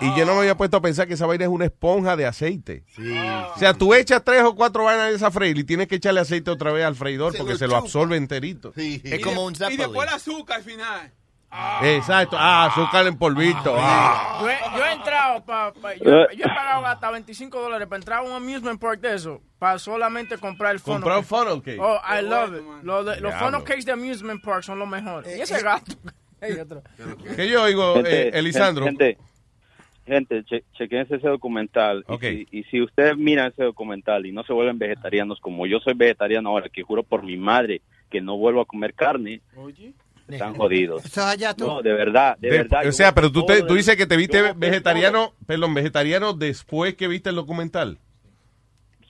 Y yo no me había puesto a pensar que esa vaina es una esponja de aceite. O sea, tú echas tres o cuatro vainas de esa freír y tienes que echarle aceite otra vez al freidor Se porque lo se lo absorbe enterito. Es como un Y Zeppelin. después el azúcar al final. Exacto. Ah, azúcar en polvito. Ah. Yo he, yo he entrado, pa, pa- yo, yo he pagado hasta 25 dólares para entrar a un amusement park de eso, para solamente comprar el funnel Comprar un cake. funnel cake. Oh, I love it. Lo de- los funnel cakes de amusement park son los mejores. Y ese gato. Otro. Que yo oigo, Gente, eh, Elisandro. Gente, gente che, chequense ese documental. Y Ok. si- Y, si, ustedes miran ese documental y no se vuelven vegetarianos como yo soy vegetariano ahora, que juro por mi madre que no vuelvo a comer carne, están jodidos. No, de verdad, de, De- verdad. o sea, pero tú, te- tú dices que te viste vegetariano, perdón, vegetariano después que viste el documental.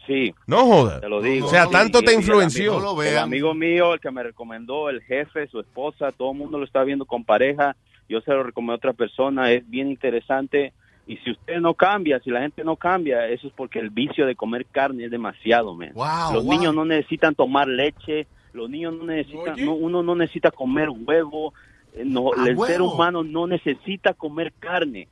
Sí. No joda. Te lo digo. O sea, tanto te el influenció. amigo- El amigo mío, el que me recomendó, el jefe, su esposa, todo el mundo lo está viendo con pareja. Yo se lo recomendé a otra persona. Es bien interesante. Y si usted no cambia, si la gente no cambia, eso es porque el vicio de comer carne es demasiado, man. Wow, los wow. niños no necesitan tomar leche. Los niños no necesitan, no- uno no necesita comer huevo. eh, No, Ah, el ser humano no necesita comer carne.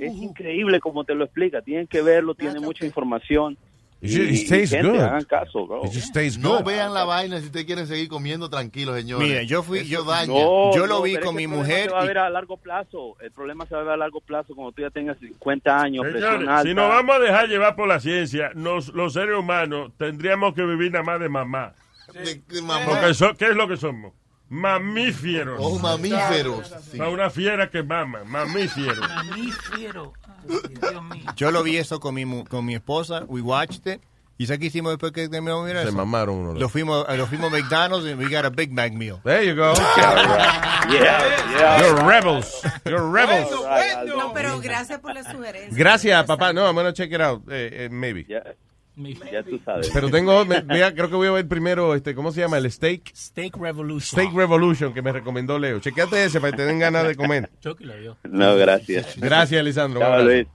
es increíble como te lo explica. Tienen que verlo, tiene mucha información. It just- it Y- y tastes gente, good. hagan caso, bro. It just tastes No good. vean la vaina si ustedes quieren seguir comiendo tranquilos, señores. Mira, yo fui- Eso yo- daña. No, Yo lo no, vi con mi mujer Se va a y- ver a largo plazo. El problema se va a ver a largo plazo cuando tú ya tengas 50 años, Señores, presión alta. si nos vamos a dejar llevar por la ciencia, nos- los seres humanos tendríamos que vivir nada más de mamá. De- de mamá. So- ¿qué es lo que somos? Mamíferos. Oh, mamíferos. Sí. Para una fiera que mama, mamíferos. Mamífero. Dios mío. Yo lo vi eso con mi, con mi esposa. We watched it. ¿Y sabes qué hicimos después que terminamos de mirar Se eso? mamaron uno. Lo fuimos, lo fuimos a McDonald's and we got a Big Mac meal. There you go. Yeah, You're rebels. You're rebels. No, pero gracias por la sugerencia. Gracias, papá. No, I'm gonna check it out. eh, eh, maybe. Ya, ya tú sabes. Pero tengo, me- mira, creo que voy a ver primero, este, ¿cómo se llama? El Steak. Steak Revolution. Steak Revolution que me recomendó Leo. Chequeate ese para que te den ganas de comer. Vio. No, gracias. Gracias, Lisandro. Chao. Luis.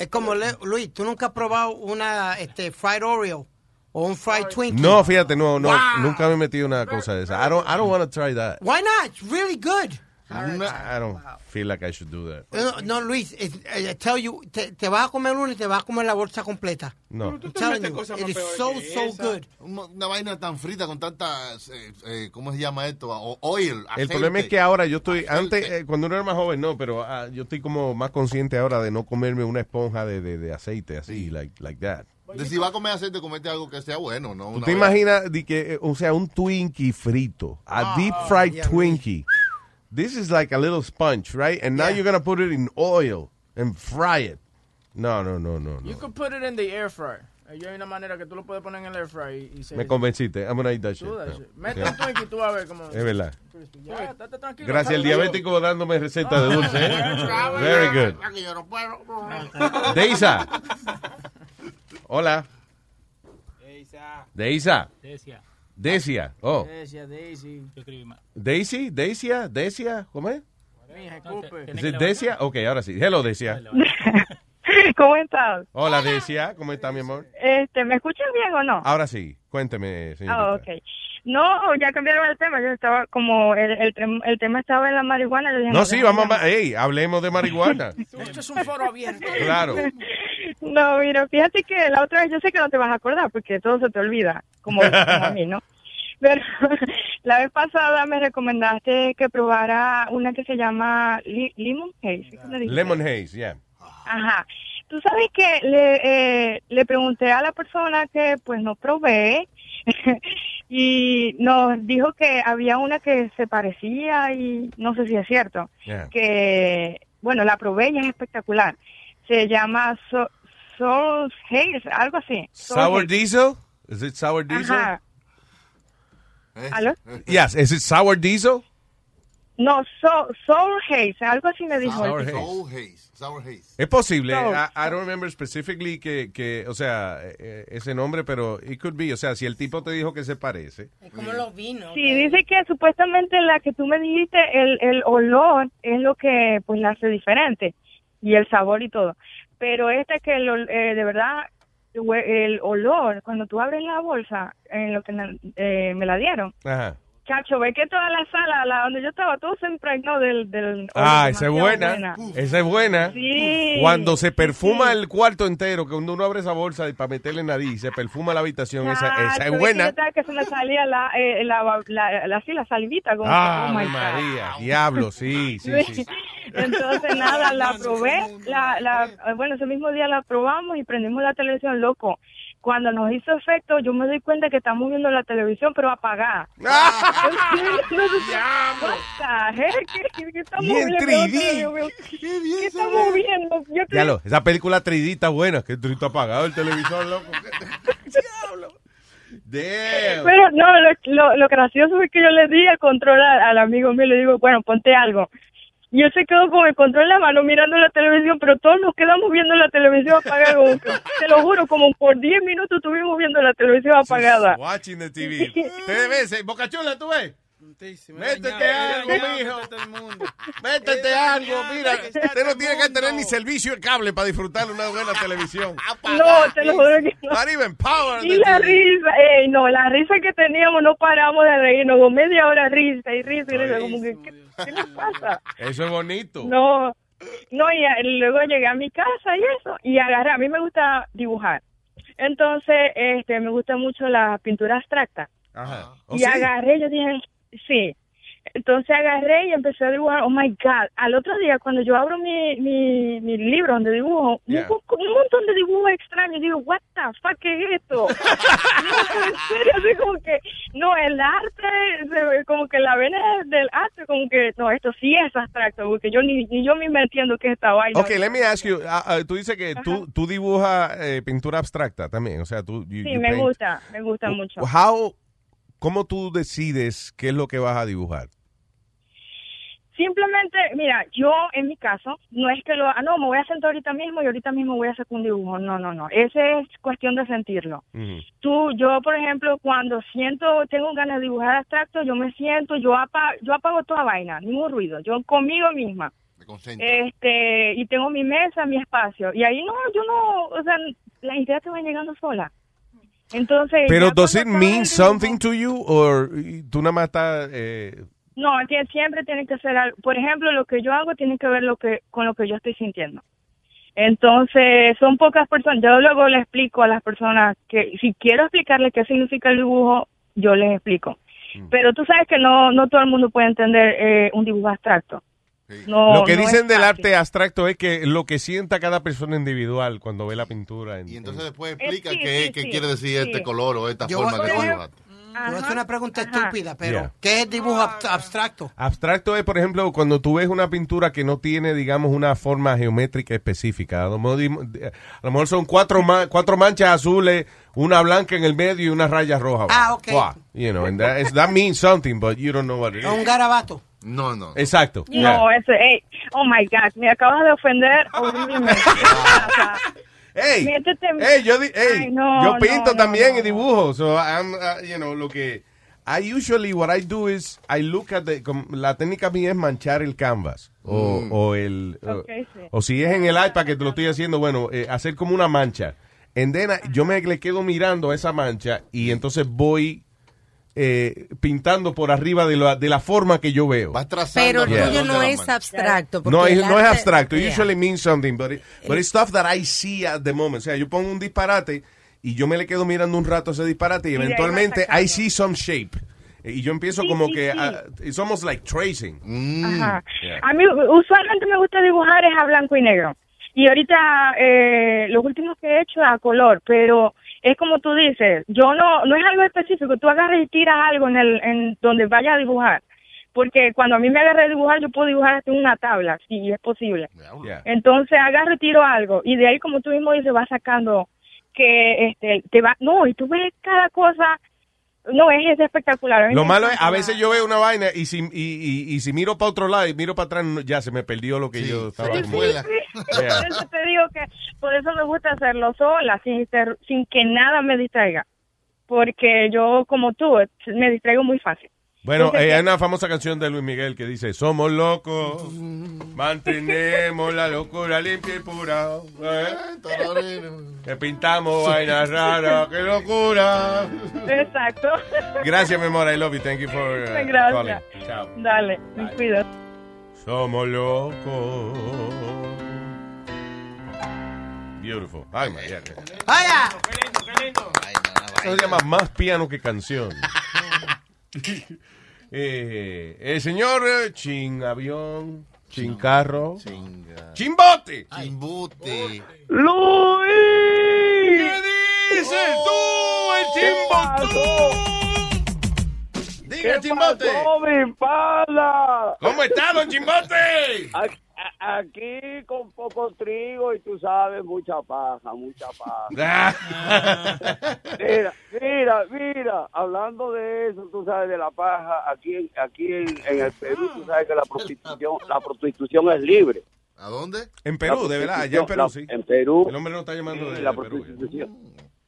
Es como, Luis, ¿tú nunca has probado una este, fried Oreo o un fried Twinkie? No, fíjate, no, no, Wow. nunca me he metido una cosa de esa. I don't, I don't want to try that. Why not? It's really good. I don't feel like I should do that. No, no, Luis, it- I tell you, te, te vas a comer uno y te vas a comer la bolsa completa. No. I'm telling you, it is so, so good. Una, vaina tan frita con tantas, eh, eh, ¿cómo se llama esto? O- oil, El problema es que ahora yo estoy, antes, eh, cuando uno era más joven, no, pero ah, yo estoy como más consciente ahora de no comerme una esponja de, de, de aceite así, like, like that. De si va a comer aceite, comete algo que sea bueno, ¿no? ¿Tú te imaginas, de que, eh, o sea, un Twinkie frito, a deep fried Twinkie? This is like a little sponge, right? And now you're going to put it in oil and fry it. No, no, no, no. no. You could put it in the air fryer. Ahí hay una manera que tú lo puedes poner en el air fryer y, y se... Me convenciste. I'm gonna eat that shit. That shit. Mete Yeah. un Twinkie y tú vas a ver cómo... Es verdad. Ya, estate tranquilo. Gracias al diabético dándome receta de dulce. ¿eh? Ah, Very good. yo no puedo. Deisa. Hola. Deisa. Decia. Oh. Decia, Daisy. Yo escribí mal. Daisy, Decia, Decia, ¿cómo es? Mija, escupe. ¿Es it Decia? Ok, ahora sí. Hello, Decia. ¿Cómo estás? Hola, Decia. ¿Cómo está, mi amor? Este, ¿Me escuchan bien o no? Ahora sí. Cuénteme, señorita. Ah, ok. No, ya cambiaron el tema. Yo estaba como el, el, tem- el tema estaba en la marihuana. yo dije, No, sí, déjame vamos a... Ey, hablemos de marihuana. Esto es un foro abierto. Claro. No, mira, fíjate que la otra vez yo sé que no te vas a acordar porque todo se te olvida, como, como a mí, ¿no? Pero la vez pasada me recomendaste que probara una que se llama li- Lemon Haze. ¿cómo le dijiste? Lemon Haze, yeah. Ajá. Tú sabes que le, eh, le pregunté a la persona que pues no probé y nos dijo que había una que se parecía y no sé si es cierto. Yeah. Que, bueno, la probé y es espectacular. Se llama so Soul Haze, algo así. Sour Haze. diesel? Is it sour diesel? Ajá. ¿Aló? Yes, is it sour diesel? No, so, Soul Haze, algo así me dijo. Sour tipo. Haze. Soul Haze. Sour Haze. Es posible. I, I don't remember specifically que, que o sea, eh, ese nombre, pero it could be. O sea, si el tipo te dijo que se parece. Como los vinos. Sí, dice que supuestamente la que tú me dijiste, el, el olor es lo que pues la hace diferente y el sabor y todo. Pero este que el ol- eh, de verdad el olor cuando tú abres la bolsa en lo que me, eh, me la dieron, Ajá. Chacho, ve que toda la sala, la donde yo estaba, todo se impregnó del, del Ah, esa es buena. Esa es buena. Sí. Cuando se perfuma Sí. el cuarto entero, que cuando uno abre esa bolsa para meterle nariz, se perfuma la habitación, esa, esa Chacho, es que buena. estaba que se me salía la, eh, la, la, la, así, la salivita. Como que, Ah, oh my God. María, diablo, sí, sí, sí. Entonces, nada, la probé, la, la, bueno, ese mismo día la probamos y prendimos la televisión, loco. Cuando nos hizo efecto, yo me doy cuenta que estamos viendo la televisión, pero apagada. ¿Qué, qué estamos Y en viendo? 3D. Dios mío, ¿Qué estamos viendo? Yo creo- Diablo, esa película 3D está buena. Que 3D está apagado el televisor, loco. Damn. Pero no, lo, lo, lo gracioso es que yo le di el control a- al amigo mío y le digo, bueno, ponte algo. Y él se quedó con el control en la mano mirando la televisión, pero todos nos quedamos viendo la televisión apagada. como te lo juro, como por 10 minutos estuvimos viendo la televisión apagada. Watching the TV. Te ves, Boca Chula, ¿tú ves? Métete algo, mijo. Métete algo. Mira, usted no tiene que tener ni servicio de cable para disfrutar de una buena televisión. No, te lo juro que no. Not even power. Y la risa, ey, no, la risa que teníamos, no paramos de reírnos, con media hora risa y risa y risa, como que, ¿qué, qué les pasa? Eso es bonito. No, no, y a- luego llegué a mi casa y eso, y agarré, a mí me gusta dibujar. Entonces, este, me gusta mucho la pintura abstracta. Ajá. ¿Oh, y sí? agarré, yo dije, sí. Entonces agarré y empecé a dibujar. Oh my God. Al otro día, cuando yo abro mi, mi, mi libro donde dibujo, Yeah. un, un montón de dibujos extraños. Digo, ¿What the fuck ¿qué es esto? no, en serio, así como que, no, el arte, como que la vena del arte, como que, no, esto sí es abstracto, porque yo ni, ni yo misma entiendo qué es esta vaina. Ok, let me ask you. ah, ah, tú dices que tú, tú dibujas eh, pintura abstracta también. O sea, tú. you- Sí, you me paint. gusta, me gusta mucho. How, ¿Cómo tú decides qué es lo que vas a dibujar? Simplemente, mira, yo en mi caso, no es que lo, ah, no, me voy a sentar ahorita mismo y ahorita mismo voy a hacer un dibujo. No, no, no. Ese es cuestión de sentirlo. Tú, yo, por ejemplo, cuando siento, tengo ganas de dibujar abstracto, yo me siento, yo, apa, yo apago toda vaina, ningún ruido. Yo conmigo misma. Este, y tengo mi mesa, mi espacio. Y ahí no, yo no, o sea, las ideas te van llegando sola. Entonces. Pero, does it mean something to you? O tú nada más estás. eh, No, siempre tiene que ser algo. Por ejemplo, lo que yo hago tiene que ver lo que con lo que yo estoy sintiendo. Entonces, son pocas personas. Yo luego le explico a las personas que si quiero explicarles qué significa el dibujo, yo les explico. Mm. Pero tú sabes que no no todo el mundo puede entender eh, un dibujo abstracto. No, lo que no dicen del arte abstracto es que lo que sienta cada persona individual cuando ve la pintura. en- Y entonces en- después Eh, explica sí, qué, sí, qué sí, quiere decir sí. este color o esta Yo forma que dibujaste. Hacer una pregunta estúpida, pero Yeah. ¿qué es dibujo abst- abstracto? Abstracto es, por ejemplo, cuando tú ves una pintura que no tiene, digamos, una forma geométrica específica. A lo mejor, a lo mejor son cuatro, ma- cuatro manchas azules, una blanca en el medio y una raya roja. Ah, ok. Wow. You know, and that, is- that means something, but you don't know what it is. Es un garabato. No, no. Exacto. No, yeah. ese, hey, oh my God, me acabas de ofender horriblemente. Hey, hey, yo, hey, Ay, no, yo pinto no, también no. y dibujo. So, I'm, uh, you know, lo que... I usually, what I do is, I look at the... La técnica mía es manchar el canvas. O, Mm. o el... o- Ok, sí. o si es en el iPad que te lo estoy haciendo, bueno, eh, hacer como una mancha. I- yo me le quedo mirando a esa mancha y entonces voy eh, pintando por arriba de la, de la forma que yo veo. Pero el Yeah. tuyo no es abstracto. No es, no es abstracto. Yeah. Usually means something, but, it, but it's stuff that I see at the moment. O sea, yo pongo un disparate y yo me le quedo mirando un rato ese disparate y va eventualmente. I see some shape. Y yo empiezo Sí, como sí, que, sí. ah, it's almost like tracing. Ajá. Yeah. A mí usualmente me gusta dibujar es a blanco y negro. Y ahorita eh, los últimos que he hecho es a color, pero es como tú dices, yo no no es algo específico, tú agarras y tiras algo en el en donde vayas a dibujar. Porque cuando a mí me agarré a dibujar, yo puedo dibujar hasta una tabla, si es posible. Yeah. Entonces agarro y tiro algo y de ahí como tú mismo dices vas sacando que este te va no y tú ves cada cosa no es, es espectacular. Lo malo es, a veces yo veo una vaina y si, y, y, y si miro para otro lado y miro para atrás, ya se me perdió lo que yo estaba Sí, sí, Yeah. Por eso te digo que por eso me gusta hacerlo sola, sin, ser- sin que nada me distraiga. Porque yo, como tú, me distraigo muy fácil. Bueno, eh, hay una famosa canción de Luis Miguel que dice, somos locos, mantenemos la locura limpia y pura. ¿eh? Que pintamos vainas raras, qué locura. Exacto. Gracias, mi amor, I love you, thank you for uh, calling. Gracias. Chao. Dale, me cuidas. Somos locos. Beautiful. Ay, María. ¡Vaya! Eso se llama más piano que canción. eh, el señor eh, Chin Avión, Chin Carro, Chimbote. Chimbote. ¡Luis! ¿Qué dices tú, el Chimbote? Diga, Chimbote. mi pala? ¿Cómo está, don Chimbote? Aquí, con poco trigo y tú sabes, mucha paja, mucha paja. mira, mira, mira, hablando de eso, tú sabes, de la paja, aquí en, aquí en, en el Perú, tú sabes que la prostitución, la prostitución es libre. ¿A dónde? En Perú, de verdad, allá en Perú, La- sí. En Perú. El hombre no está llamando de, la de Perú.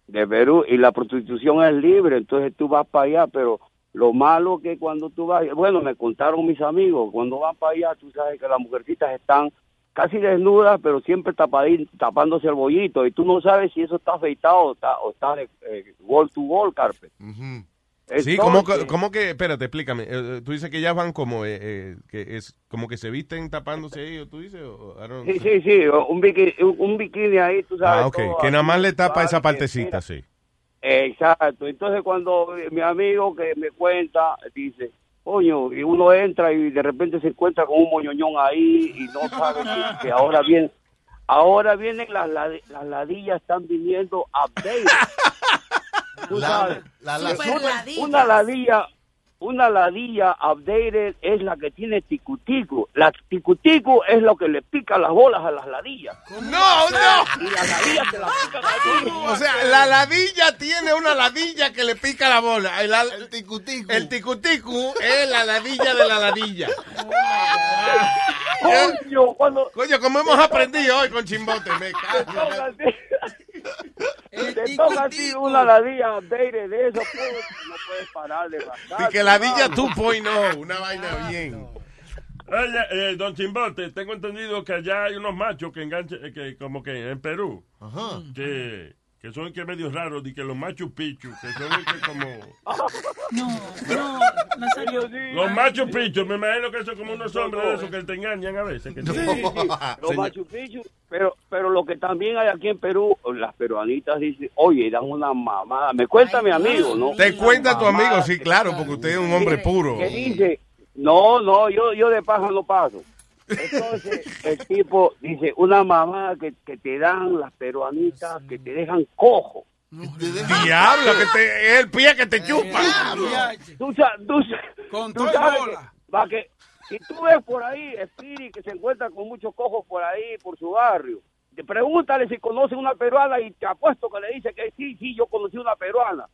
de Perú y la prostitución es libre, entonces tú vas para allá, pero lo malo que cuando tú vas, bueno, me contaron mis amigos, cuando van para allá, tú sabes que las mujercitas están casi desnudas, pero siempre tapadi- tapándose el bollito y tú no sabes si eso está afeitado o está, o está eh, wall to wall carpet. Sí, ¿cómo, Entonces- que- cómo que, espérate, explícame. Eh, eh, tú dices que ellas van como, eh, eh, que es como que se visten tapándose ellos, tú dices, o, Sí, sí, sí, un bikini, un bikini ahí, tú sabes. Ah, ok, todo que nada más le tapa esa Que, partecita, sí. Exacto. Entonces cuando mi amigo que me cuenta dice, coño, y uno entra y de repente se encuentra con un moñoñón ahí y no sabe que, que ahora viene, ahora vienen las, lad- las ladillas están viniendo updated. Tú La- sabes, la- es Super una, ladillas. una ladilla, una ladilla updated es la que tiene ticutico. La ticutico es lo que le pica las bolas a las ladillas. No, no. Y las ladillas se las pican allí. O sea, la ladilla tiene una ladilla que le pica la bola. El, el ticuticu. El ticuticu es la ladilla de la ladilla. Coño, cuando... Coño, como hemos aprendido hoy con Chimbote, me cago. Te toca a ti una ladilla updated de eso, pues, no puedes parar de rascar. Y que ladilla 2.0, una vaina bien. Oye, eh, don Chimbote, tengo entendido que allá hay unos machos que enganchan, eh, que como que en Perú, que, que son que medio raros, y que los machos pichu, que son que como... No, no, Nazario. Los machos pichu, me imagino que son como unos hombres de esos que te engañan a veces. Que Sí, sí, los Machu Picchu, pero, pero lo que también hay aquí en Perú, las peruanitas dicen, oye, dan una mamada. Me cuenta mi amigo, ¿no? Te cuenta tu amigo, sí, claro, porque usted es un hombre puro. Que dice, no, no, yo, yo de paja no paso. Entonces, el tipo dice, una mamada que, que te dan las peruanitas, que te dejan cojo. Diablo, que te, es el pie que te chupa. Tú, sa- tú Con tú todo y sabes bola. que, va que si tú ves por ahí Spirit que se encuentra con muchos cojos por ahí, por su barrio, te pregúntale si conoce una peruana y te apuesto que le dice que sí, sí, yo conocí una peruana.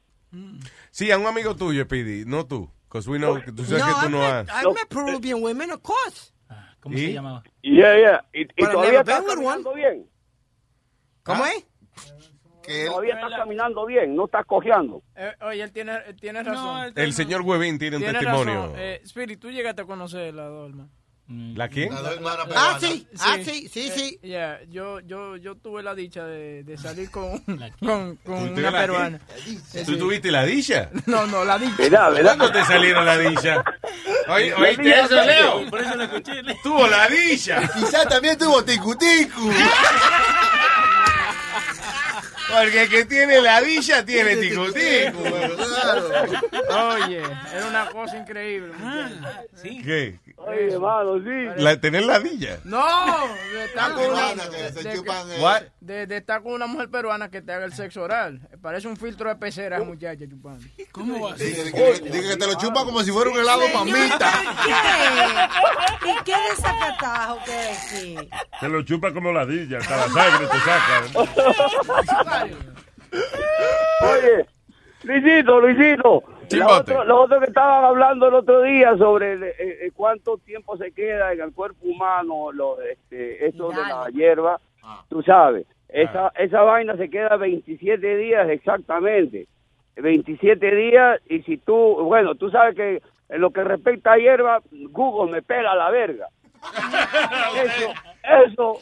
Sí, a un amigo tuyo, Speedy, no tú. Because we know que tú sabes que tú no has. I met Peruvian women, of course. ¿Cómo se llamaba? Yeah, yeah. Y, y todavía está caminando bien. ¿Cómo es? Todavía está caminando bien, no está cojeando. Eh, oye, él tiene, él tiene razón. El señor Huevín tiene un Tiene testimonio. Eh, Spirit, tú llegaste a conocer la Dolma. ¿La quién? Ah, sí, ah, sí, sí, sí. Eh, yeah, yo, yo, yo tuve la dicha de, de salir con, con, con ¿Tú una la- peruana. ¿Tú tuviste la dicha? No, no, la dicha. ¿Cuándo te salieron la dicha? Oye, ¿Oíste eso, Leo? Por eso lo escuché. Tuvo la dicha. Quizás también tuvo ticu-ticu. Porque el que tiene la dicha tiene tico-tico. Oye, era una cosa increíble. ¿Qué? Oye, hermano, sí. La, ¿Tener la dilla? No, de estar con una, de- estar con una mujer peruana que te haga el sexo oral. Parece un filtro de pecera esa muchacha chupando. ¿Cómo va a ser? Dice que, te lo chupa como si fuera un helado mamita. ¿Qué? ¿Y qué desacatajo que es aquí? Se lo chupa como ladilla, hasta la sangre te saca. Oye, Luisito, Luisito. Lo Chimbote. otro, lo otro que estaban hablando el otro día sobre el, eh, eh, cuánto tiempo se queda en el cuerpo humano, lo, este, eso de la hierba, tú sabes, esa, esa vaina se queda 27 días exactamente, 27 días y si tú, bueno, tú sabes que en lo que respecta a hierba, Google me pela la verga. Eso, eso,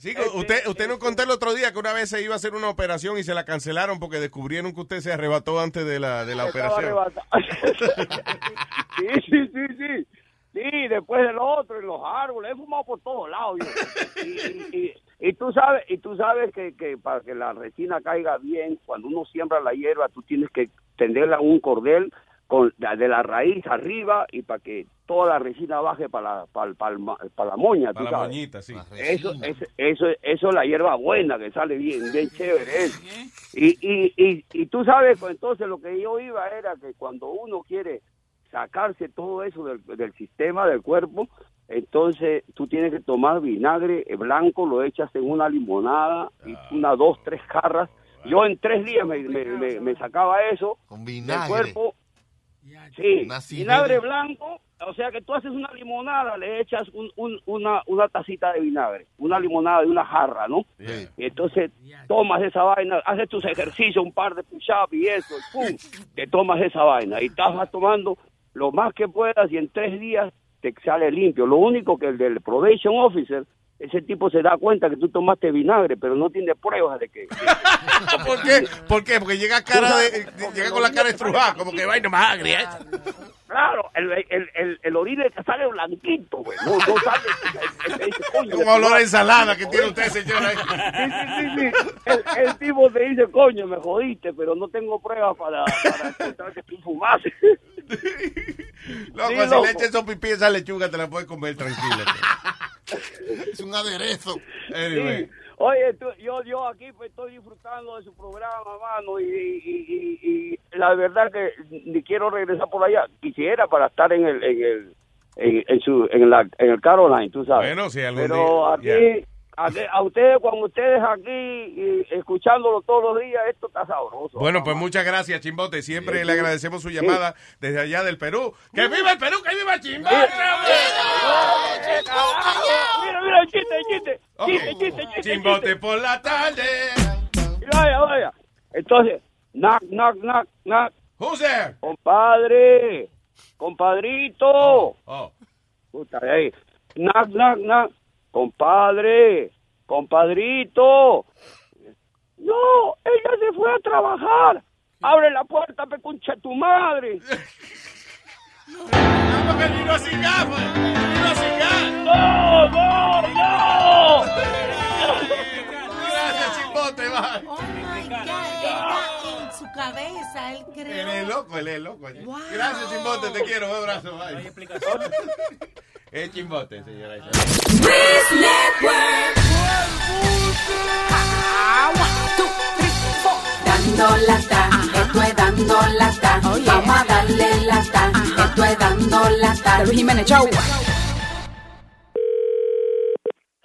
Sí, usted, usted nos contó el otro día que una vez se iba a hacer una operación y se la cancelaron porque descubrieron que usted se arrebató antes de la, de la operación. sí, sí, sí, sí. Sí, después del otro, en los árboles, he fumado por todos lados. yo. Y, y- y- y tú sabes, y tú sabes que, que para que la resina caiga bien, cuando uno siembra la hierba, tú tienes que tenderla en un cordel con, de de la raíz arriba y para que toda la resina baje para la, para, para, la moña, Para la sabes. moñita, sí. Eso, eso, eso, eso es la hierba buena que sale bien, bien chévere. eso. Y, y, y, y tú sabes, pues entonces lo que yo iba era que cuando uno quiere sacarse todo eso del, del sistema del cuerpo, entonces tú tienes que tomar vinagre blanco, lo echas en una limonada, y una, dos, tres jarras. Yo en tres días me, me, me- me sacaba eso Con del vinagre. cuerpo. Sí, vinagre blanco, o sea que tú haces una limonada, le echas un- un- una, una tacita de vinagre, una limonada de una jarra, ¿no? Y entonces tomas esa vaina, haces tus ejercicios, un par de push-ups y eso, y ¡pum! Te tomas esa vaina y estás tomando lo más que puedas y en tres días te sale limpio. Lo único que el del probation officer, ese tipo se da cuenta que tú tomaste vinagre, pero no tiene pruebas de que... ¿Por qué? ¿Por qué? Porque llega cara de, de- llega con la cara estrujada, como que vaina más agria. ¿eh? Claro, el, el, el, el orine te sale blanquito, güey. No, no sale. Como olor a ensalada que tiene usted, señora. Sí, sí, sí, sí. El, el tipo te dice, coño, me jodiste, pero no tengo pruebas para, para encontrar que tú fumaste. Loco, Sí, si loco. le eches esos pipí esa lechuga, te la puedes comer tranquila. Es un aderezo. Anyway. Sí. Oye, tú- yo, yo aquí pues, estoy disfrutando de su programa, mano, y, y, y- y la verdad que ni quiero regresar por allá. Quisiera para estar en el, en el, en, en su, en la, en el Caroline, tú sabes. Bueno, si algún Pero día- aquí, aquí- a ustedes, cuando ustedes aquí, escuchándolo todos los días, esto está sabroso. Bueno, pues muchas gracias, Chimbote. Siempre le agradecemos su llamada desde allá del Perú. ¡Que viva el Perú! ¡Que viva Chimbote! Mira, mira, el chiste, el chiste. Chiste, chiste, chiste. Chimbote chiste. por la tarde. Vaya, vaya. Entonces, knock, knock, knock, knock. Who's there? Compadre, compadrito. Oh. Puta, ahí. Knock, knock, knock. Compadre, compadrito. No, ella se fue a trabajar. Abre la puerta, pe concha tu madre. Vino sin gafas. No, no, no. Gracias, Chimbote. va. Oh my God, su cabeza, él creó. Él es loco, él es loco. Wow. Gracias, Chimbote, te quiero. Un abrazo, bye. No hay es Chimbote, señora Isabel. This Network. Dando lata, esto es dando lata. Oh, yeah. Vamos a darle lata, esto es dando lata. Luis Jiménez, chau.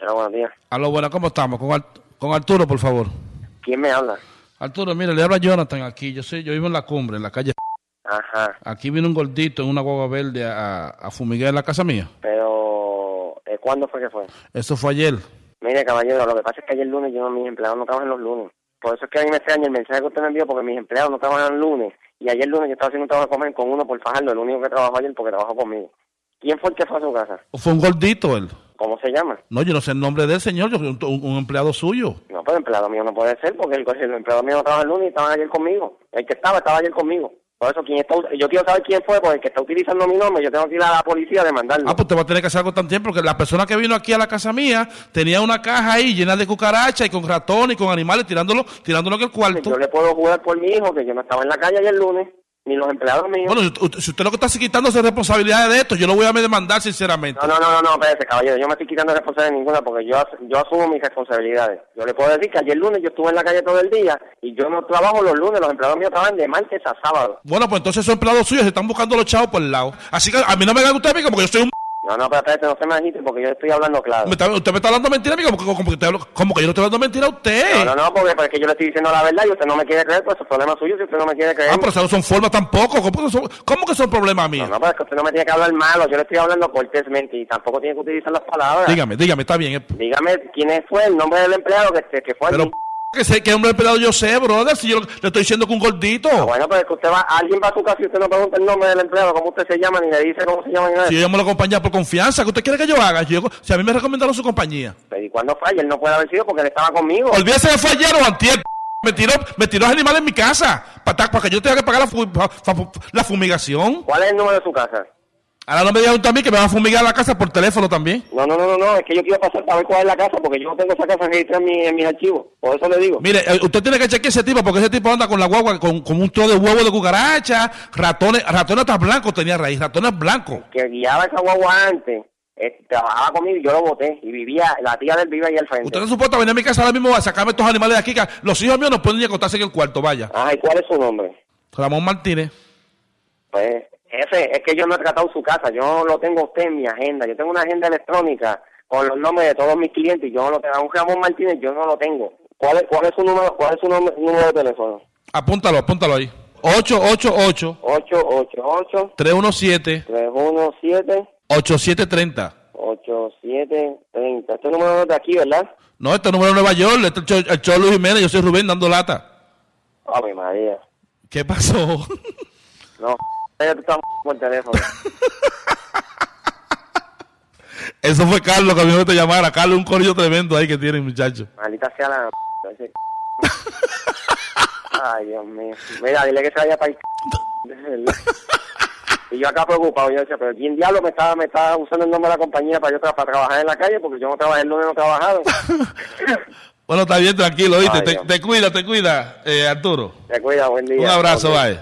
Hola, buenos días. Aló, buenas, ¿cómo estamos? Con, Art con Arturo, por favor. ¿Quién me habla? Arturo, mire, le habla Jonathan aquí. Yo soy, yo vivo en la cumbre, en la calle. Ajá. Aquí vino un gordito en una guagua verde a, a fumigar en la casa mía. Pero, eh, ¿cuándo fue que fue? Eso fue ayer. Mire, caballero, lo que pasa es que ayer lunes yo, mis empleados no trabajan los lunes. Por eso es que a mí me extraña el mensaje que usted me envió, porque mis empleados no trabajan lunes. Y ayer lunes yo estaba haciendo un trabajo de comer con uno por fajarlo, el único que trabajó ayer porque trabajó conmigo. ¿Quién fue el que fue a su casa? Fue un gordito él. ¿Cómo se llama? No, yo no sé el nombre del señor, yo un, un- empleado suyo. No, pero el empleado mío no puede ser, porque el, el empleado mío no trabaja el lunes y estaba ayer conmigo. El que estaba, estaba ayer conmigo. Por eso, ¿quién está, yo quiero saber quién fue, porque el que está utilizando mi nombre, yo tengo que ir a la policía a demandarlo. Ah, pues te va a tener que hacer algo tan tiempo, porque la persona que vino aquí a la casa mía tenía una caja ahí llena de cucarachas y con ratones y con animales tirándolo, tirándolo en el cuarto. Yo le puedo jugar por mi hijo, que yo no estaba en la calle ayer lunes, ni los empleados míos. Bueno, si usted- lo que está es quitándose responsabilidades de esto, yo lo voy a demandar sinceramente. No, no, no, no, no, espérese, caballero, yo me estoy quitando responsabilidad ninguna porque yo, yo asumo mis responsabilidades. Yo le puedo decir que ayer lunes yo estuve en la calle todo el día y yo no trabajo los lunes, los empleados míos trabajan de martes a sábado. Bueno, pues entonces esos empleados suyos se están buscando los chavos por el lado. Así que a mí no me haga usted amigo porque yo soy un... No, no, pero espérate, no se me agite porque yo estoy hablando claro. me está- usted me está hablando mentira, amigo, que te hablo- como que yo no estoy hablando mentira a usted. No, no, no, porque, porque yo le estoy diciendo la verdad y usted no me quiere creer, pues es problema suyo si usted no me quiere creer. Ah, pero eso no son formas tampoco. ¿Cómo que son, cómo que son problemas míos? No, pero es que usted no me tiene que hablar malo, yo le estoy hablando cortésmente y tampoco tiene que utilizar las palabras. Dígame, dígame, está bien. Dígame quién es- fue el nombre del empleado que, que fue Pero allí. Que sé que hombre empleado yo sé, brother, si yo le estoy diciendo que un gordito. Ah, bueno, pues es que usted va, alguien va a su casa y usted no pregunta el nombre del empleado, cómo usted se llama, ni le dice cómo se llama, ni nada. Si yo llamo a la compañía por confianza, ¿qué usted quiere que yo haga? Yo- si a mí me recomendaron su compañía. Pero ¿y cuándo fue? Él no puede haber sido porque él estaba conmigo. Olvídese que fue ayer o antier. Me tiró, me tiró animales en mi casa. Para, para que yo tenga que pagar la, fa- la fumigación. ¿Cuál es el número de su casa? Ahora no me digan también que me van a fumigar la casa por teléfono también. No, no, no, no, no, es que yo quiero pasar para ver cuál es la casa porque yo no tengo esa casa registrada en, mi, en mis archivos. Por eso le digo. Mire, eh, usted tiene que chequear ese tipo porque ese tipo anda con la guagua con, con un tro de huevo de cucaracha, ratones, ratones hasta blancos tenía raíz, ratones blancos. Que guiaba esa guagua antes, eh, trabajaba conmigo y yo lo voté. Y vivía, la tía del vive ahí al frente. Usted no supuesto venir a mi casa ahora mismo a sacarme estos animales de aquí. que los hijos míos no pueden ni acostarse en el cuarto, vaya. Ajá, ¿y cuál es su nombre? Ramón Martínez. Pues, jefe, es que yo no he tratado su casa, yo lo tengo usted en mi agenda. Yo tengo una agenda electrónica con los nombres de todos mis clientes y yo no lo tengo. A un Ramón Martínez yo no lo tengo. ¿Cuál es, cuál es su número, cuál es su número de teléfono? Apúntalo, apúntalo ahí. 888 888 317 317 8730. 8730. Este número es de aquí, ¿verdad? No, este número de Nueva York, este es el show- Luis Jiménez, yo soy Rubén dando lata. Ave María. ¿Qué pasó? No, teléfono. Eso fue Carlos que a mí me te llamara. Carlos, un corillo tremendo ahí que tiene, muchacho. Maldita sea la... Ay, Dios mío. Mira, dile que se vaya para el... Y yo acá preocupado, yo decía, pero ¿quién diablo me estaba, me estaba usando el nombre de la compañía para yo tra- para trabajar en la calle? Porque yo no trabajé el lunes, no he trabajado. Bueno, está bien, tranquilo, ¿viste? Ay, Te, te cuida, te cuida, eh, Arturo. Te cuida, buen día. Un abrazo, bye.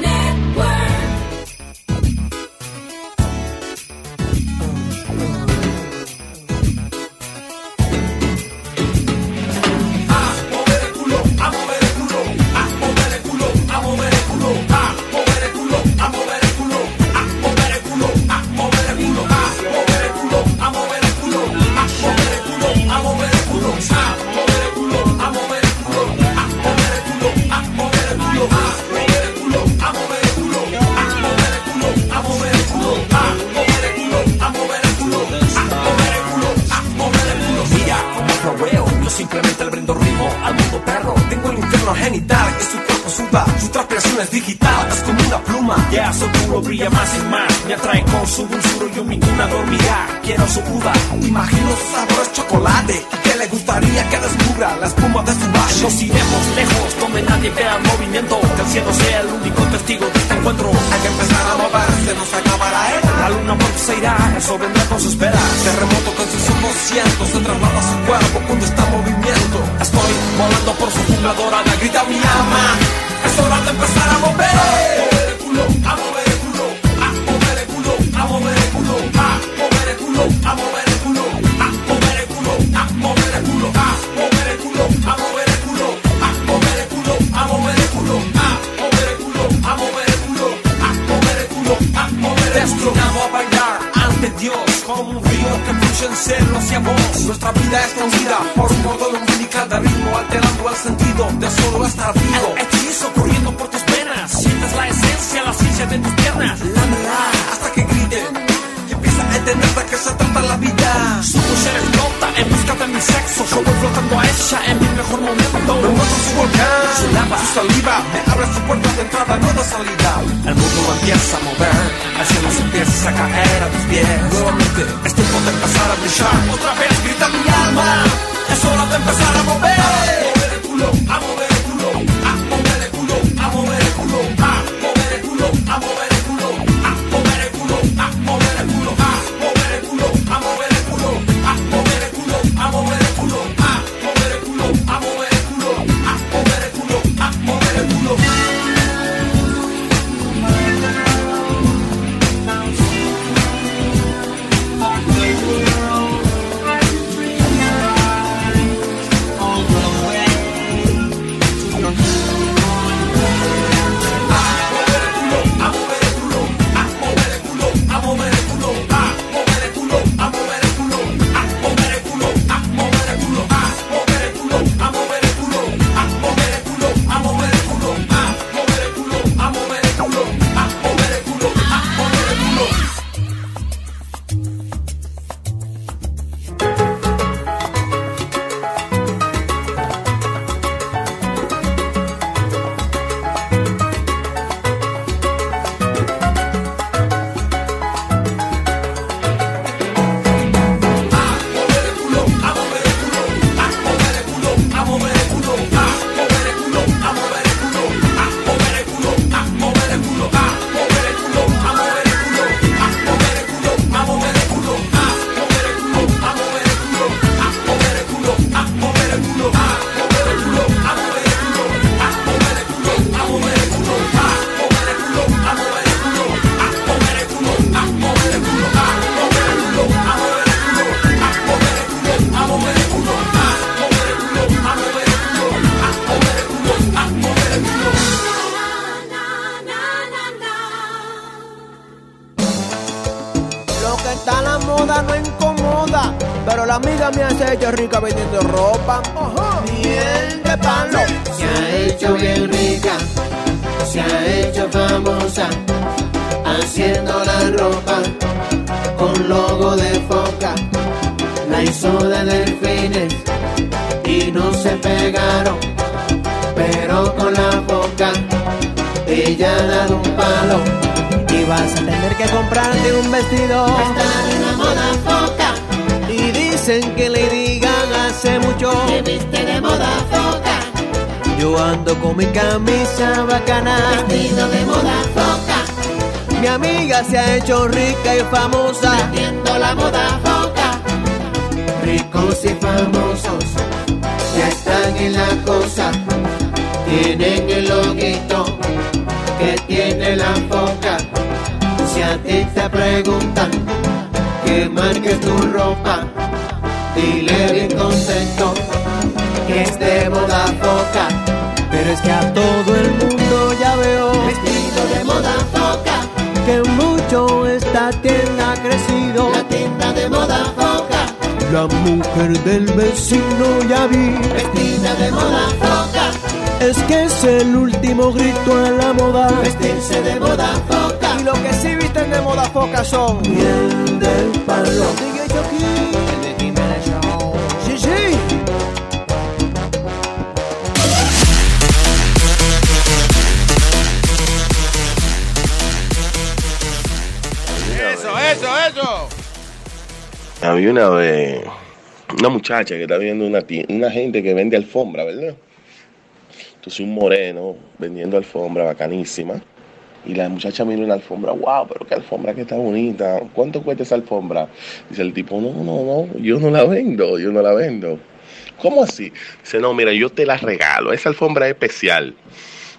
es digital, es como una pluma. Ya su culo brilla más y más, me atrae con su dulzura y mi cuna dormirá. Quiero su uva, imagino su chocolate. Y que le gustaría que descubra la espuma de su valle. Nos iremos lejos, donde nadie vea el movimiento. Que el cielo sea el único testigo de este encuentro. Hay que empezar a moverse, no se acabará él. La luna pronto se irá, eso vendrá con sus esperas. Terremoto con sus ojos cientos, se traslada su cuerpo cuando está en movimiento. Estoy volando por su jungla dorada, grita es hora a bailar ante Dios como un río que fluye en. Nuestra vida es vida por un modo dominical de ritmo alterando el sentido de solo estar vivo Corriendo por tus venas, sientes la esencia, la ciencia de tus piernas. Lámela hasta que grite. y Empieza a entender de qué se trata la vida. Su se explota en busca de mi sexo. Yo voy flotando a ella en mi mejor momento. Me muestro su volcán, su lava, su saliva. Me abre su puerta de entrada, no de salida. El mundo empieza a mover, el cielo se empieza a caer a tus pies. Nuevamente es tiempo de empezar a brillar. Otra vez grita mi alma, es hora de empezar a mover rica y famosa. viendo la moda foca. Ricos y famosos ya están en la cosa, tienen el loguito que tiene la foca. Si a ti te preguntan que marques tu ropa, dile bien contento que es de moda foca. Pero es que a todo el mundo esta tienda ha crecido. la tienda de moda foca, La mujer del vecino ya vi. vestida de moda foca, Es que es el último grito a la moda. vestirse de moda foca. Y lo que sí visten de moda foca son miel del palo. Había una vez una muchacha que está viendo una, una gente que vende alfombra, ¿verdad? Entonces un moreno vendiendo alfombra bacanísima. Y la muchacha mira una alfombra, wow, pero qué alfombra que está bonita. ¿Cuánto cuesta esa alfombra? Dice el tipo, no, no, no, yo no la vendo, yo no la vendo. ¿Cómo así? Dice, no, mira, yo te la regalo. Esa alfombra es especial.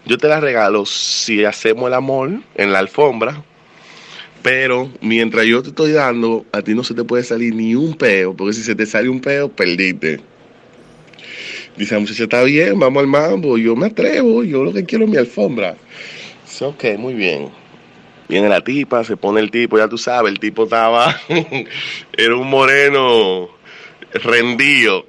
Yo te la regalo si hacemos el amor en la alfombra. Pero mientras yo te estoy dando, a ti no se te puede salir ni un peo, porque si se te sale un peo, perdiste. Dice la muchacha, está bien, vamos al mambo, yo me atrevo, yo lo que quiero es mi alfombra. Dice, ok, muy bien. Viene la tipa, se pone el tipo, ya tú sabes, el tipo estaba, era un moreno rendido.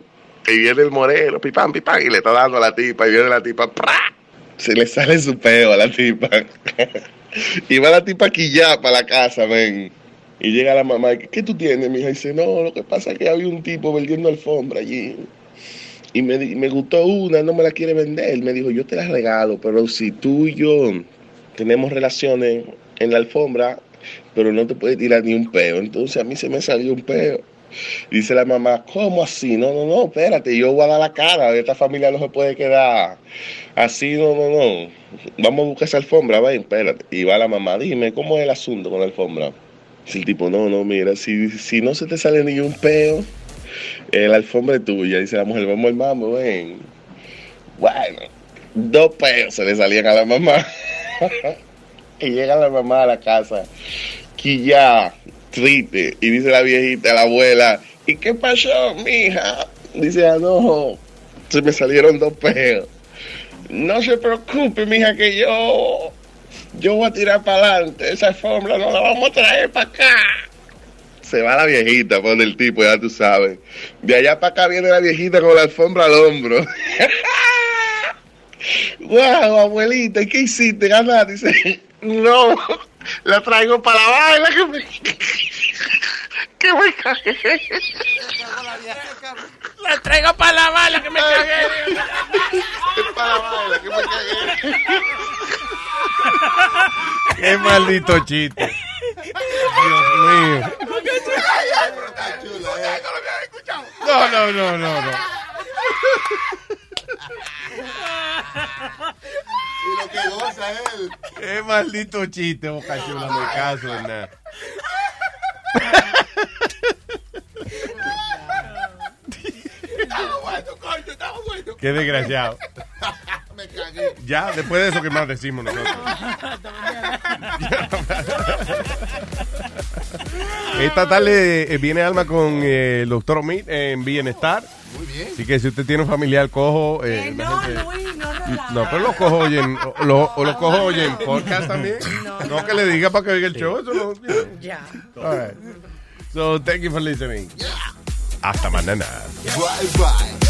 Y viene el moreno, pipán, pipán, y le está dando a la tipa, y viene la tipa, ¡pra! Se le sale su peo a la tipa. y va la tipa aquí ya para la casa, ven. Y llega la mamá, ¿qué, tú tienes, mija? Dice, no, lo que pasa es que había un tipo vendiendo alfombra allí. Y me, me gustó una, no me la quiere vender. Me dijo, yo te la regalo, pero si tú y yo tenemos relaciones en la alfombra, pero no te puedes tirar ni un peo. Entonces a mí se me salió un peo. Dice la mamá, ¿cómo así? No, no, no, espérate, yo voy a dar la cara. Esta familia no se puede quedar así, no, no, no. Vamos a buscar esa alfombra, ven, espérate. Y va la mamá, dime, ¿cómo es el asunto con la alfombra? Si el tipo, no, no, mira, si, si no se te sale ni un peo, la alfombra es tuya. Dice la mujer, vamos mambo, ven. Bueno, dos peos se le salían a la mamá. y llega la mamá a la casa, quilla, triste, y dice la viejita, la abuela, ¿y qué pasó, mija? Dice, ah, no, se me salieron dos peos. No se preocupe, mija, que yo, yo voy a tirar para adelante. Esa alfombra no la vamos a traer para acá. Se va la viejita, pone el tipo, ya tú sabes. De allá para acá viene la viejita con la alfombra al hombro. ¡Wow, abuelita! ¿y ¿Qué hiciste? ¿Ganaste? Dice, no, la traigo para la baila que me, que me cagué. La traigo para la bala que me cagué. para la baila que me cagué. Qué maldito chiste. Dios mío. No, no, no, no, no. Y lo que goza él. Qué maldito chiste, Boca Chula, me caso en nada. Estaba bueno, coño, estaba bueno. Qué desgraciado. Me cagué. Ya, después de eso, ¿qué más decimos nosotros? Esta tarde eh, viene Alma con eh, el doctor Omid en Bienestar. Muy bien. Así que si usted tiene un familiar cojo. eh, una gente- no, pero los cojos oyen. O, lo- o los cojos oyen podcast también. No. que le diga para que oiga el show. Eso no. Ya. All right. So, thank you for listening. Hasta mañana. Bye, bye.